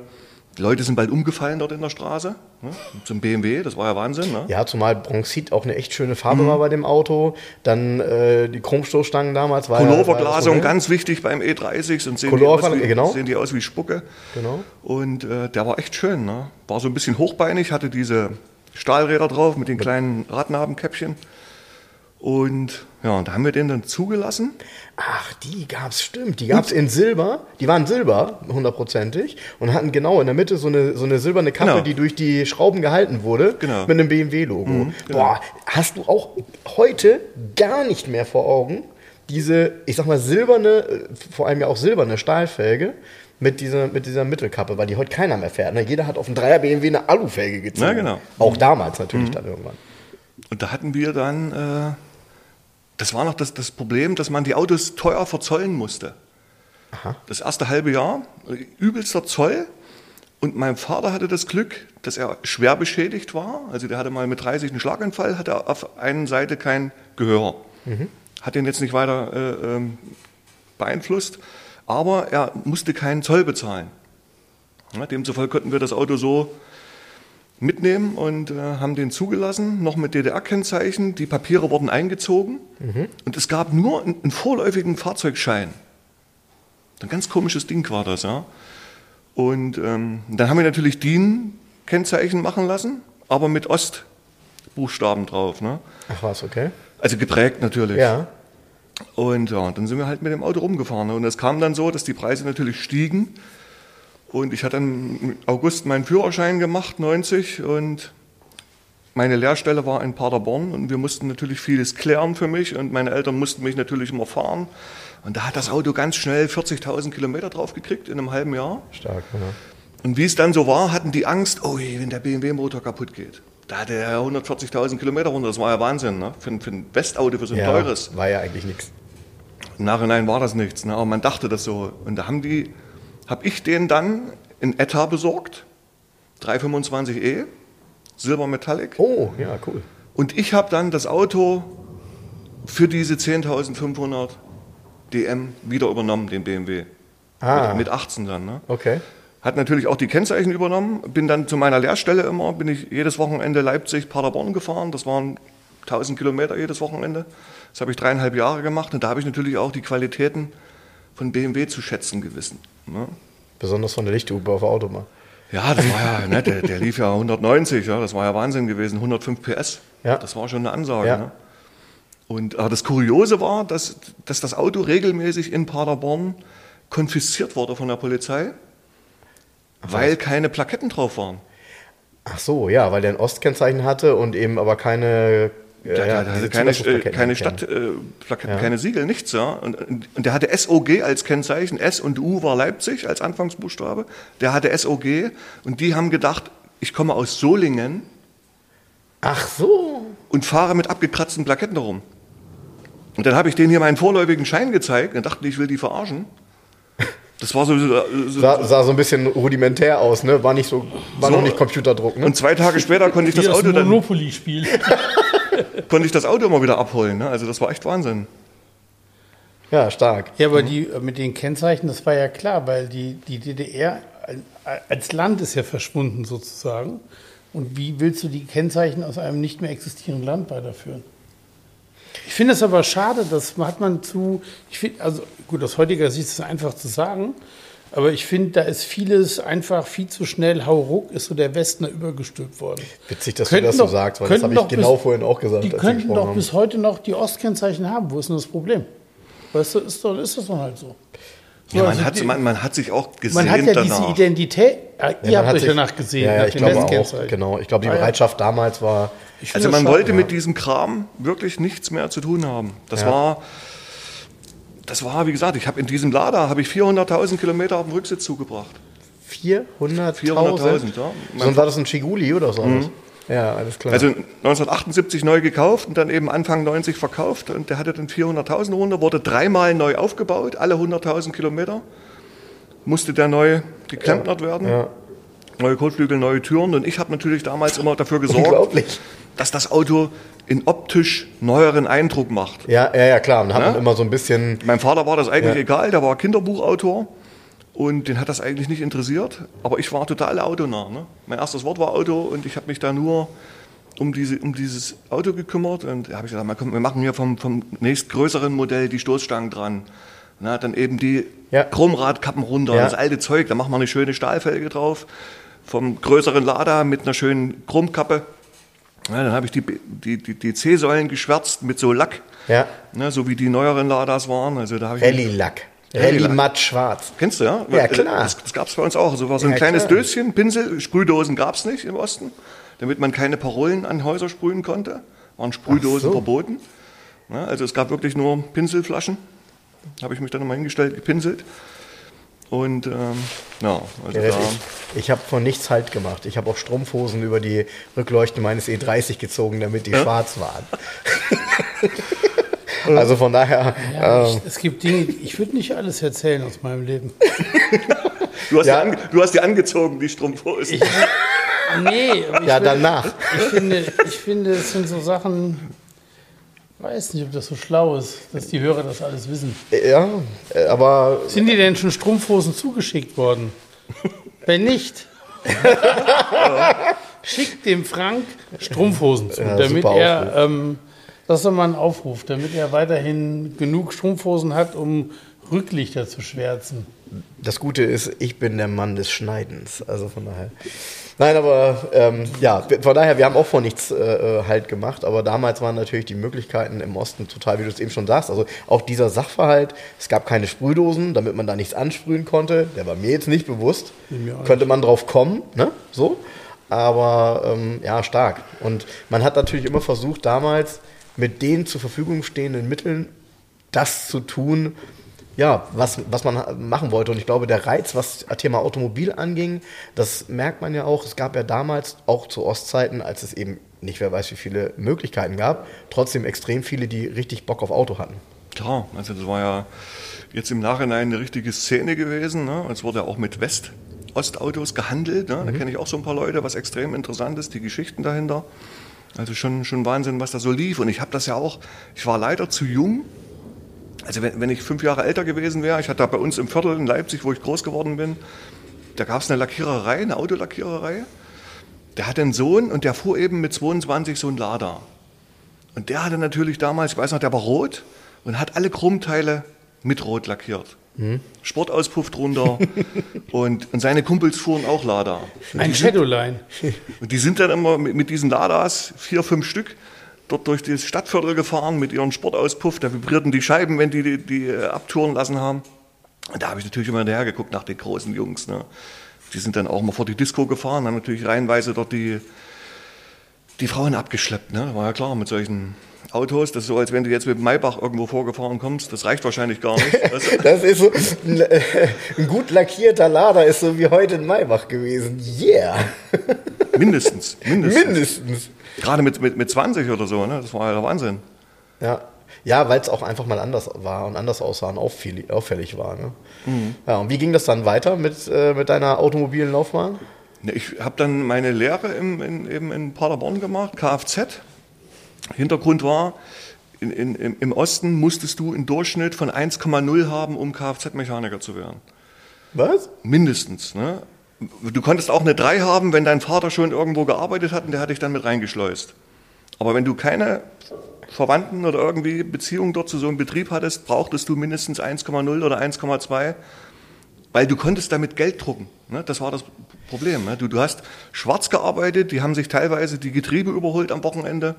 die Leute sind bald umgefallen dort in der Straße. Ne? Zum BMW, das war ja Wahnsinn. Ne? Ja, zumal Bronxit auch eine echt schöne Farbe mhm. war bei dem Auto. Dann äh, die Chromstoßstangen damals. Pulloverglasung, ganz wichtig beim E30. Und sehen, die aus, wie, genau. sehen die aus wie Spucke. Genau. Und äh, der war echt schön. Ne? War so ein bisschen hochbeinig, hatte diese Stahlräder drauf mit den kleinen Radnabenkäppchen. Und ja, da haben wir den dann zugelassen. Ach, die gab's, stimmt. Die gab's in Silber. Die waren Silber, hundertprozentig. Und hatten genau in der Mitte so eine, so eine silberne Kappe, Genau. die durch die Schrauben gehalten wurde. Genau. Mit einem BMW-Logo. genau. Boah, hast du auch heute gar nicht mehr vor Augen diese, ich sag mal, silberne, äh, vor allem ja auch silberne Stahlfelge mit dieser, mit dieser Mittelkappe, weil die heute keiner mehr fährt. Ne? Jeder hat auf einen Dreier BMW eine Alufelge gezogen. Ja, genau. Auch damals natürlich dann irgendwann. Und da hatten wir dann, äh, das war noch das, das Problem, dass man die Autos teuer verzollen musste. Das erste halbe Jahr, übelster Zoll. Und mein Vater hatte das Glück, dass er schwer beschädigt war. Also der hatte mal mit 30 einen Schlaganfall, hatte auf einer Seite kein Gehör. Hat den jetzt nicht weiter äh, ähm, beeinflusst, aber er musste keinen Zoll bezahlen. Demzufolge konnten wir das Auto so mitnehmen und äh, haben den zugelassen, noch mit DDR-Kennzeichen. Die Papiere wurden eingezogen und es gab nur einen, einen vorläufigen Fahrzeugschein. Ein ganz komisches Ding war das, ja. Und ähm, dann haben wir natürlich DIN-Kennzeichen machen lassen, aber mit Ostbuchstaben drauf. Ne? Ach was, okay. Also geprägt natürlich. Ja. Und ja, dann sind wir halt mit dem Auto rumgefahren. Und es kam dann so, dass die Preise natürlich stiegen. Und ich hatte dann im August meinen Führerschein gemacht, 90. Und meine Lehrstelle war in Paderborn. Und wir mussten natürlich vieles klären für mich. Und meine Eltern mussten mich natürlich immer fahren. Und da hat das Auto ganz schnell 40.000 Kilometer drauf gekriegt in einem halben Jahr. Stark, ja. Und wie es dann so war, hatten die Angst, oh je, wenn der BMW-Motor kaputt geht. Da hatte er 140.000 Kilometer runter. Das war ja Wahnsinn, ne? Für, ein- für ein Westauto, für so ein ja, teures. War ja eigentlich nichts. Im Nachhinein war das nichts, ne? aber man dachte das so. Und da haben die, habe ich den dann in Etta besorgt, 325e, Silber Metallic. Oh, ja, cool. Und ich habe dann das Auto für diese 10.500 DM wieder übernommen, den BMW. Ah. Mit, mit 18 dann. Ne? Okay. Hat natürlich auch die Kennzeichen übernommen. Bin dann zu meiner Lehrstelle immer, bin ich jedes Wochenende Leipzig, Paderborn gefahren. Das waren 1000 Kilometer jedes Wochenende. Das habe ich dreieinhalb Jahre gemacht. Und da habe ich natürlich auch die Qualitäten von BMW zu schätzen gewissen. Ne? Besonders von der Lichthupe auf der Autobahn. Ja, das war ja, ne, der, der lief ja 190, ja, das war ja Wahnsinn gewesen, 105 PS. Ja. Das war schon eine Ansage. Ja. Ne? Und aber das Kuriose war, dass, dass das Auto regelmäßig in Paderborn konfisziert wurde von der Polizei, weil keine Plaketten drauf waren. Ach so, ja, weil der ein Ostkennzeichen hatte und eben aber keine. äh, Der, ja, der hatte keine, äh, keine. Stadtplaketten, Ja. keine Siegel, nichts. Ja. Und, und der hatte SOG als Kennzeichen. S und U war Leipzig als Anfangsbuchstabe. Der hatte SOG und die haben gedacht, ich komme aus Solingen Ach so. und fahre mit abgekratzten Plaketten herum. Und dann habe ich denen hier meinen vorläufigen Schein gezeigt und dachten, ich will die verarschen. Das war so, so, so Sah, sah so ein bisschen rudimentär aus, ne? War nicht so, war So. noch nicht Computerdruck, ne? und zwei Tage später konnte ich das das Auto dann Monopoly-Spiel. *laughs* konnte ich das Auto mal wieder abholen. Ne? Also das war echt Wahnsinn. ja, stark. Ja, aber die äh, mit den Kennzeichen, das war ja klar, weil die, die DDR al- als Land ist ja verschwunden sozusagen. Und wie willst du die Kennzeichen aus einem nicht mehr existierenden Land weiterführen? Ich finde es aber schade, das hat man zu, ich finde, also gut, aus heutiger Sicht ist es einfach zu sagen, aber ich finde, da ist vieles einfach viel zu schnell, hauruck, ist so der Westner übergestülpt worden. Witzig, dass du Könnten das so doch- sagst, weil das habe ich genau bis- vorhin auch gesagt. Die könnten doch haben. bis heute noch die Ostkennzeichen haben. Wo ist denn das Problem? Weißt du, ist, doch, ist das doch halt so. So, Ja, man, also hat, die- man, man hat sich auch gesehen man hat ja danach. diese Identität. Ja, Ja, ihr man habt euch sich- danach gesehen. Ja, ja, nach ich den glaube auch. Genau. Ich glaube, die Ah, ja. Bereitschaft damals war. Also man schade. wollte mit diesem Kram wirklich nichts mehr zu tun haben. Das Ja. war, das war, wie gesagt, ich habe in diesem Lada habe ich 400.000 Kilometer auf dem Rücksitz zugebracht. 400.000? 400.000, ja. So, und war das ein Chiguli oder so? Ja, alles klar. Also 1978 neu gekauft und dann eben Anfang 90 verkauft und der hatte dann 400.000 runter, wurde dreimal neu aufgebaut, alle 100.000 Kilometer. Musste der neu geklempnert werden. ja. Neue Kotflügel, neue Türen und ich habe natürlich damals immer dafür gesorgt, dass das Auto in optisch neueren Eindruck macht. Ja, ja, ja, klar. Und hat Ja? man immer so ein bisschen. Meinem Vater war das eigentlich Ja. egal, der war Kinderbuchautor und den hat das eigentlich nicht interessiert. Aber ich war total autonah. Ne? Mein erstes Wort war Auto und ich habe mich da nur um, diese, um dieses Auto gekümmert. Und da habe ich gesagt, wir machen hier vom, vom nächstgrößeren Modell die Stoßstangen dran. Na, dann eben die Ja. Chromradkappen runter, Ja. das alte Zeug, da machen wir eine schöne Stahlfelge drauf. Vom größeren Lada mit einer schönen Chromkappe. Ja, dann habe ich die, die, die, die C-Säulen geschwärzt mit so Lack, Ja. ne, so wie die neueren Ladas waren. Also da habe ich Rallye-Lack. Rallye-Lack. Rallye-Matt schwarz. Kennst du, ja? Ja, klar. Das, das gab es bei uns auch. So war so ein Ja, kleines klar. Döschen, Pinsel, Sprühdosen gab es nicht im Osten, damit man keine Parolen an Häuser sprühen konnte. Waren Sprühdosen so. verboten. Ja, also es gab wirklich nur Pinselflaschen. Habe ich mich dann nochmal hingestellt, gepinselt. Und ähm, ja, also da, ich ich habe von nichts Halt gemacht. Ich habe auch Strumpfhosen über die Rückleuchten meines E30 gezogen, damit die schwarz waren. *laughs* also von daher, Ja, ähm, ich, es gibt Dinge, ich würde nicht alles erzählen aus meinem Leben. *laughs* du, hast Ja. die ange, du hast die angezogen, die Strumpfhosen. Nee, aber ich, ja würd- danach. ich, finde, ich finde, es sind so Sachen, weiß nicht, ob das so schlau ist, dass die Hörer das alles wissen. Ja, äh, aber Sind dir denn schon Strumpfhosen zugeschickt worden? *laughs* Wenn nicht, *laughs* schickt dem Frank Strumpfhosen zu, Ja, damit er, ähm, das ist doch mal ein Aufruf, damit er weiterhin genug Strumpfhosen hat, um Rücklichter zu schwärzen. Das Gute ist, ich bin der Mann des Schneidens. Also von daher. Nein, aber ähm, ja, von daher, wir haben auch vor nichts äh, Halt gemacht, aber damals waren natürlich die Möglichkeiten im Osten total, wie du es eben schon sagst. Also auch dieser Sachverhalt, es gab keine Sprühdosen, damit man da nichts ansprühen konnte, der war mir jetzt nicht bewusst. Könnte man drauf kommen, ne? So. Aber ähm, ja, stark. Und man hat natürlich immer versucht, damals mit den zur Verfügung stehenden Mitteln das zu tun, ja, was, was man machen wollte. Und ich glaube, der Reiz, was das Thema Automobil anging, das merkt man ja auch. Es gab ja damals, auch zu Ostzeiten, als es eben nicht wer weiß, wie viele Möglichkeiten gab, trotzdem extrem viele, die richtig Bock auf Auto hatten. Klar, also das war ja jetzt im Nachhinein eine richtige Szene gewesen. Ne? Es wurde ja auch mit West-Ost-Autos gehandelt. Ne? Da kenne ich auch so ein paar Leute, was extrem interessant ist, die Geschichten dahinter. Also schon, schon Wahnsinn, was da so lief. Und ich habe das ja auch, ich war leider zu jung. Also wenn, wenn ich fünf Jahre älter gewesen wäre, ich hatte da bei uns im Viertel in Leipzig, wo ich groß geworden bin, da gab es eine Lackiererei, eine Autolackiererei. Der hatte einen Sohn und der fuhr eben mit 22 so ein Lada. Und der hatte natürlich damals, ich weiß noch, der war rot und hat alle Chromteile mit rot lackiert. Sportauspuff drunter *laughs* und, und seine Kumpels fuhren auch Lada. Ein Shadowline. *laughs* Und die sind dann immer mit, mit diesen Ladas, vier, fünf Stück, dort durch das Stadtviertel gefahren mit ihrem Sportauspuff. Da vibrierten die Scheiben, wenn die die, die äh, abtouren lassen haben. Und da habe ich natürlich immer hinterher geguckt nach den großen Jungs. Ne? Die sind dann auch mal vor die Disco gefahren, haben natürlich reihenweise dort die, die Frauen abgeschleppt. Ne? War ja klar, mit solchen Autos. Das ist so, als wenn du jetzt mit Maybach irgendwo vorgefahren kommst. Das reicht wahrscheinlich gar nicht. *laughs* Also, Das ist so, ein, *laughs* ein gut lackierter Lader ist so wie heute in Maybach gewesen. Yeah! mindestens, mindestens. Mindestens. Gerade mit, mit, mit 20 oder so, ne? das war ja der Wahnsinn. Ja, ja weil es auch einfach mal anders war und anders aussah und auffällig, auffällig war. Ne? Ja, und wie ging das dann weiter mit, äh, mit deiner automobilen Laufbahn? Ne, Ich habe dann meine Lehre im, in, eben in Paderborn gemacht, Kfz. Hintergrund war, in, in, im- im Osten musstest du einen Durchschnitt von 1,0 haben, um Kfz-Mechaniker zu werden. Was? Mindestens. Ne? Du konntest auch eine 3 haben, wenn dein Vater schon irgendwo gearbeitet hat und der hat dich dann mit reingeschleust. Aber wenn du keine Verwandten oder irgendwie Beziehungen dort zu so einem Betrieb hattest, brauchtest du mindestens 1,0 oder 1,2, weil du konntest damit Geld drucken. Ne? Das war das Problem. Ne? Du, hast schwarz gearbeitet, die haben sich teilweise die Getriebe überholt am Wochenende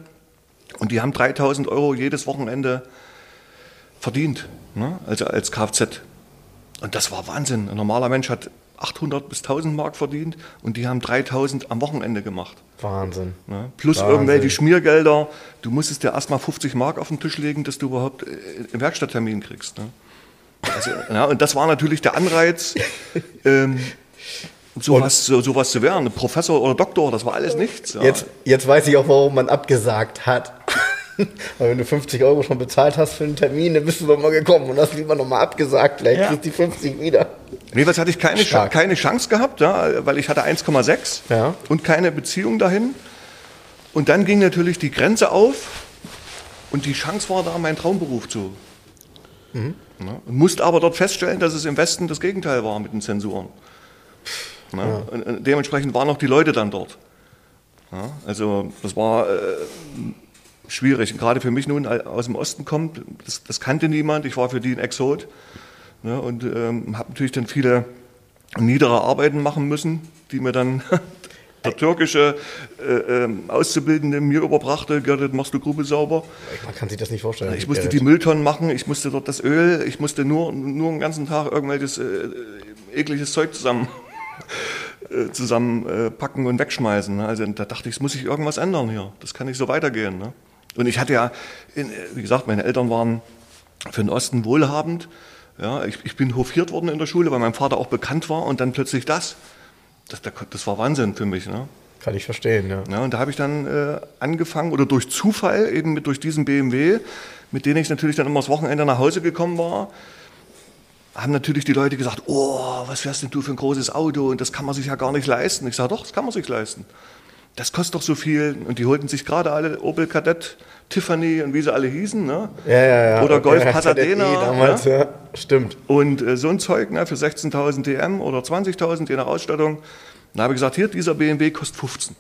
und die haben 3000 Euro jedes Wochenende verdient, ne? also als Kfz. Und das war Wahnsinn. Ein normaler Mensch hat 800 bis 1000 Mark verdient und die haben 3000 am Wochenende gemacht. Wahnsinn. Ne? Plus Wahnsinn. irgendwelche Schmiergelder. Du musstest dir erstmal 50 Mark auf den Tisch legen, dass du überhaupt äh, einen Werkstatttermin kriegst. Ne? Also, *laughs* ja, und das war natürlich der Anreiz, *laughs* ähm, sowas, so, sowas zu werden. Professor oder Doktor, das war alles nichts. Ja. Jetzt, jetzt weiß ich auch, warum man abgesagt hat. *laughs* Weil wenn du 50 Euro schon bezahlt hast für einen Termin, dann bist du doch mal gekommen und hast lieber nochmal abgesagt, vielleicht Ja. kriegst du die 50 wieder. Jedenfalls hatte ich keine, Stark. keine Chance gehabt, ja, weil ich hatte 1,6 Ja. und keine Beziehung dahin. Und dann ging natürlich die Grenze auf und die Chance war da, meinen Traumberuf zu. Ja, und musste aber dort feststellen, dass es im Westen das Gegenteil war mit den Zensuren. Ja, und, und dementsprechend waren auch die Leute dann dort. Ja, also das war äh, schwierig. Und gerade für mich nun al- aus dem Osten kommt, das, das kannte niemand. Ich war für die ein Exot. Ne, und ähm, habe natürlich dann viele niedere Arbeiten machen müssen, die mir dann *laughs* der türkische äh, ähm, Auszubildende mir überbrachte, Gerrit, machst du Grube sauber? Man kann sich das nicht vorstellen. Ich musste Gerrit. die Mülltonnen machen, ich musste dort das Öl, ich musste nur, nur den ganzen Tag irgendwelches äh, ekliges Zeug zusammen, *laughs* äh, zusammen äh, packen und wegschmeißen. ne? Also da dachte ich, es muss sich irgendwas ändern hier. Das kann nicht so weitergehen. Ne? Und ich hatte ja, in, wie gesagt, meine Eltern waren für den Osten wohlhabend. Ja, ich, ich bin hofiert worden in der Schule, weil mein Vater auch bekannt war und dann plötzlich das. Das, das war Wahnsinn für mich. Ne? Kann ich verstehen, ja. Ja, und da habe ich dann äh, angefangen, oder durch Zufall, eben mit, durch diesen BMW, mit dem ich natürlich dann immer das Wochenende nach Hause gekommen war, haben natürlich die Leute gesagt, oh, was fährst denn du für ein großes Auto und das kann man sich ja gar nicht leisten. Ich sage, doch, das kann man sich leisten. Das kostet doch so viel. Und die holten sich gerade alle Opel Kadett, Tiffany und wie sie alle hießen. Ne? Ja, ja, ja. Oder Golf ja, Pasadena, Kadett E damals, ja. Stimmt. Und äh, so ein Zeug ne, für 16.000 DM oder 20.000 je nach Ausstattung. Dann habe ich gesagt, hier, dieser BMW kostet 15.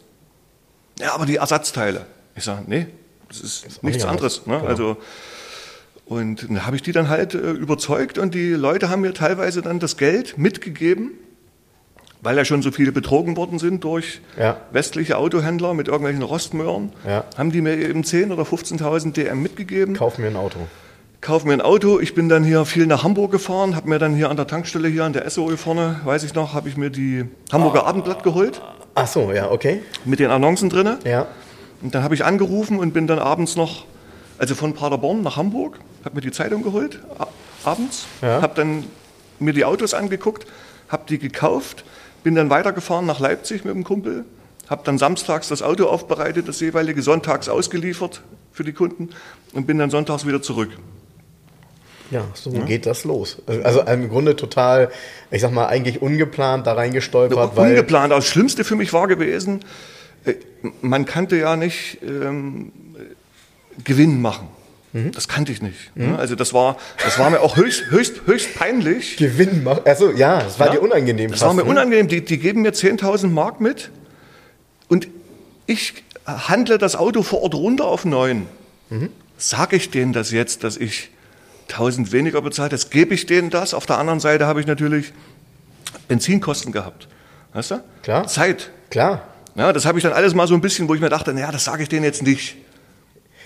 Ja, aber die Ersatzteile. Ich sage, nee, das ist, nichts nicht anderes. Ne? Genau. Also, und dann habe ich die dann halt äh, überzeugt und die Leute haben mir teilweise dann das Geld mitgegeben, weil ja schon so viele betrogen worden sind durch Ja. westliche Autohändler mit irgendwelchen Rostmöhren, Ja. haben die mir eben 10.000 oder 15.000 DM mitgegeben Kauf mir ein Auto. kauf mir ein Auto. Ich bin dann hier viel nach Hamburg gefahren, habe mir dann hier an der Tankstelle hier an der hier vorne, weiß ich noch, habe ich mir die Hamburger Abendblatt geholt Ach so, ja, okay. mit den Annoncen drinne. Ja. Und dann habe ich angerufen und bin dann abends noch, also von Paderborn nach Hamburg, habe mir die Zeitung geholt, abends, Ja. habe dann mir die Autos angeguckt, habe die gekauft, bin dann weitergefahren nach Leipzig mit dem Kumpel, habe dann samstags das Auto aufbereitet, das jeweilige sonntags ausgeliefert für die Kunden und bin dann sonntags wieder zurück. Ja, so geht das los. Also im Grunde total, ich sag mal, eigentlich ungeplant da reingestolpert, weil. Ungeplant. Das Schlimmste für mich war gewesen, äh, man kannte ja nicht ähm, äh, Gewinn machen. Mhm. Das kannte ich nicht. ne? Also das war, das war mir auch höchst, höchst, höchst peinlich. Gewinn machen. Also ja, das war Ja? dir unangenehm. Das war mir ne? unangenehm. Die, die geben mir 10.000 Mark mit und ich handle das Auto vor Ort runter auf 9. Mhm. Sage ich denen das jetzt, dass ich 1000 weniger bezahlt, das gebe ich denen das. Auf der anderen Seite habe ich natürlich Benzinkosten gehabt. Weißt du? Klar. Zeit. Klar. Ja, das habe ich dann alles mal so ein bisschen, wo ich mir dachte, naja, das sage ich denen jetzt nicht.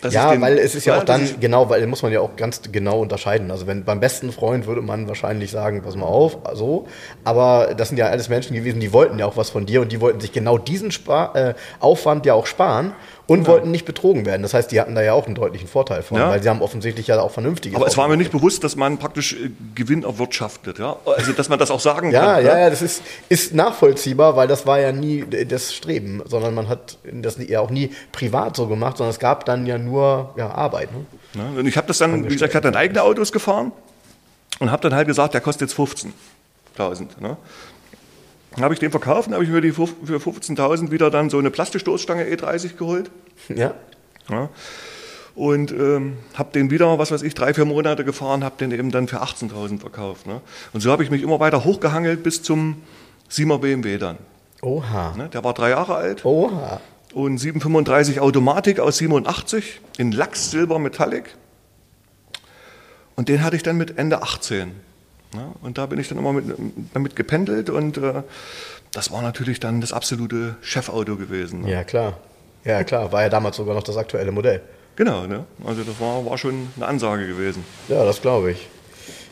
Das Ja, dem- weil es ist ja auch dann, genau, weil muss man ja auch ganz genau unterscheiden. Also wenn beim besten Freund würde man wahrscheinlich sagen, pass mal auf, so. Aber das sind ja alles Menschen gewesen, die wollten ja auch was von dir und die wollten sich genau diesen Spar äh, Aufwand ja auch sparen und wollten nicht betrogen werden. Das heißt, die hatten da ja auch einen deutlichen Vorteil von, Ja. weil sie haben offensichtlich ja auch vernünftige. aber es war mir nicht bewusst, dass man praktisch äh, Gewinn erwirtschaftet. Ja? Also, dass man das auch sagen Ja, kann. ja, ja, das ist, ist nachvollziehbar, weil das war ja nie das Streben, sondern man hat das ja auch nie privat so gemacht, sondern es gab dann ja nur ja, Arbeit. Ne? Und ich habe das dann, wie gesagt, ich hatte dann eigene Autos gefahren und habe dann halt gesagt, der kostet jetzt 15.000. Ne? Dann habe ich den verkauft und habe ich mir die für 15.000 wieder dann so eine Plastikstoßstange E30 geholt. Ja. Ja? Und ähm, habe den wieder, was weiß ich, drei, vier Monate gefahren, habe den eben dann für 18.000 verkauft. Ne? Und so habe ich mich immer weiter hochgehangelt bis zum 7er BMW dann. Oha. Ne? Der war drei Jahre alt Oha. und 735 Automatik aus 87 in Lachs Silber Metallic. Und den hatte ich dann mit Ende 18. Ja, und da bin ich dann immer mit, damit gependelt und äh, das war natürlich dann das absolute Chefauto gewesen. Ne? Ja, klar. Ja, klar. War ja damals sogar noch das aktuelle Modell. Genau, ne? also das war, war schon eine Ansage gewesen. Ja, das glaube ich.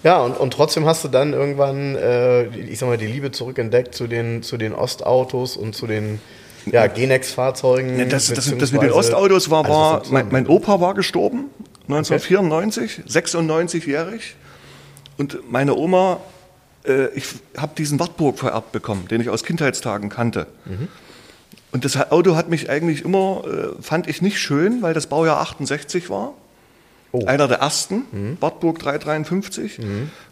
Ja, und, und trotzdem hast du dann irgendwann, äh, ich sag mal, die Liebe zurückentdeckt zu den, zu den Ostautos und zu den ja, Genex-Fahrzeugen. Ne, Das, das, das mit den Ostautos war, was war mein, mein. Opa war gestorben, 1994, 96-jährig. Und meine Oma, äh, ich habe diesen Wartburg vererbt bekommen, den ich aus Kindheitstagen kannte. Mhm. Und das Auto hat mich eigentlich immer, äh, fand ich nicht schön, weil das Baujahr 68 war. Oh. Einer der ersten, Wartburg 353.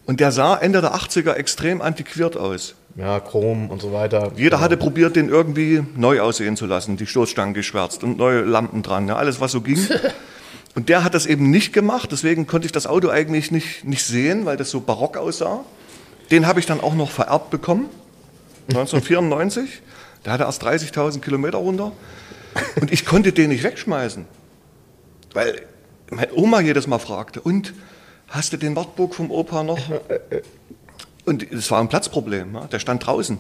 Und der sah Ende der 80er extrem antiquiert aus. Ja, Chrom und so weiter. Jeder hatte probiert, den irgendwie neu aussehen zu lassen, die Stoßstangen geschwärzt und neue Lampen dran, ja, alles was so ging. *laughs* Und der hat das eben nicht gemacht, deswegen konnte ich das Auto eigentlich nicht, nicht sehen, weil das so barock aussah. Den habe ich dann auch noch vererbt bekommen, *laughs* 1994. Der hatte erst 30.000 Kilometer runter. Und ich konnte den nicht wegschmeißen, weil meine Oma jedes Mal fragte, und hast du den Wartburg vom Opa noch? *laughs* Und es war ein Platzproblem, der stand draußen.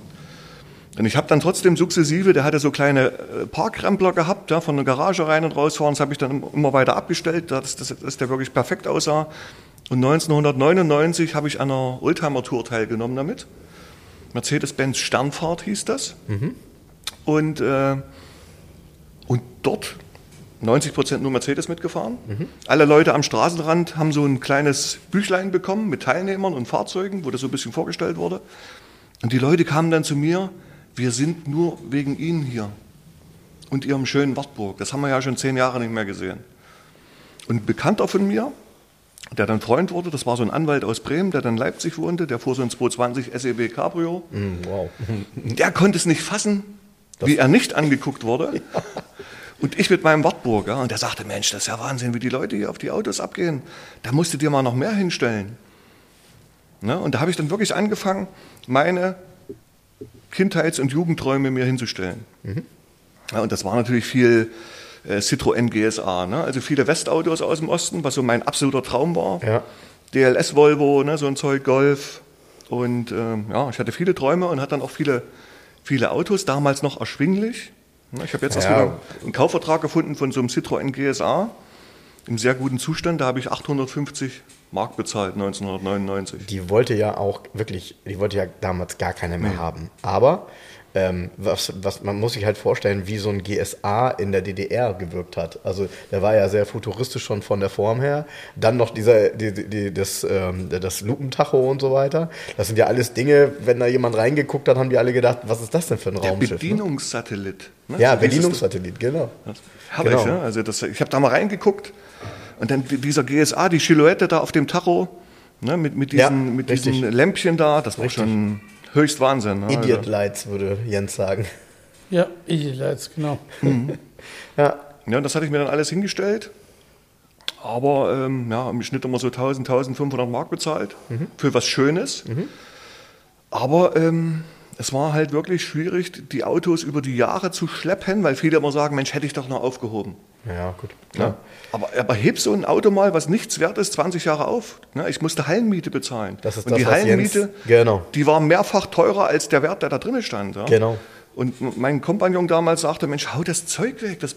Und ich habe dann trotzdem sukzessive, der hatte so kleine äh, Parkrempler gehabt, ja, von der Garage rein und rausfahren, das habe ich dann immer weiter abgestellt, dass, dass, dass der wirklich perfekt aussah. Und 1999 habe ich an einer Oldtimer-Tour teilgenommen damit. Mercedes-Benz Sternfahrt hieß das. Mhm. Und, äh, und dort 90 Prozent nur Mercedes mitgefahren. Mhm. Alle Leute am Straßenrand haben so ein kleines Büchlein bekommen mit Teilnehmern und Fahrzeugen, wo das so ein bisschen vorgestellt wurde. Und die Leute kamen dann zu mir, wir sind nur wegen Ihnen hier und Ihrem schönen Wartburg. Das haben wir ja schon zehn Jahre nicht mehr gesehen. Und ein Bekannter von mir, der dann Freund wurde, das war so ein Anwalt aus Bremen, der dann in Leipzig wohnte, der fuhr so ein 220 SEB Cabrio. Mm, wow. Der konnte es nicht fassen, das wie er nicht angeguckt wurde. Ja. Und ich mit meinem Wartburg. Ja, und der sagte, Mensch, das ist ja Wahnsinn, wie die Leute hier auf die Autos abgehen. Da musst du dir mal noch mehr hinstellen. Ne? Und da habe ich dann wirklich angefangen, meine Kindheits- und Jugendträume mir hinzustellen. Mhm. Ja, und das war natürlich viel äh, Citroën GSA, ne? also viele Westautos aus dem Osten, was so mein absoluter Traum war. Ja. DLS Volvo, ne? so ein Zeug Golf. Und ähm, ja, ich hatte viele Träume und hatte dann auch viele, viele Autos, damals noch erschwinglich. Ne, ich habe jetzt ja. erst wieder einen Kaufvertrag gefunden von so einem Citroën GSA im sehr guten Zustand. Da habe ich 850 Mark bezahlt 1999. Die wollte ja auch wirklich, die wollte ja damals gar keiner mehr mhm. haben. Aber ähm, was, was, man muss sich halt vorstellen, wie so ein GSA in der DDR gewirkt hat. Also der war ja sehr futuristisch schon von der Form her. Dann noch dieser, die, die, das, ähm, das Lupentacho und so weiter. Das sind ja alles Dinge, wenn da jemand reingeguckt hat, haben die alle gedacht, was ist das denn für ein der Raumschiff? Ne? Bedienungssatellit. Ne? Ja, Bedienungssatellit, genau. Herrlich, genau. Ne? Also das, ich habe da mal reingeguckt und dann dieser GSA, die Silhouette da auf dem Tacho, ne? mit, mit, diesen, ja, mit diesen Lämpchen da, das war richtig. schon höchst Wahnsinn. Ne? Idiot also. Lights, würde Jens sagen. Ja, Idiot Lights, genau. Mhm. ja. ja, das hatte ich mir dann alles hingestellt. Aber ähm, ja, im Schnitt immer so 1000, 1500 Mark bezahlt mhm. für was Schönes. Mhm. Aber ähm, es war halt wirklich schwierig, die Autos über die Jahre zu schleppen, weil viele immer sagen, Mensch, hätte ich doch noch aufgehoben. Ja, gut. Ja. Aber, aber heb so ein Auto mal, was nichts wert ist, 20 Jahre auf. Ne? Ich musste Hallenmiete bezahlen. Das ist Und das, die Hallenmiete, Jens, genau. die war mehrfach teurer als der Wert, der da drinnen stand. Ja? Genau. Und mein Kompagnon damals sagte, Mensch, hau das Zeug weg, das,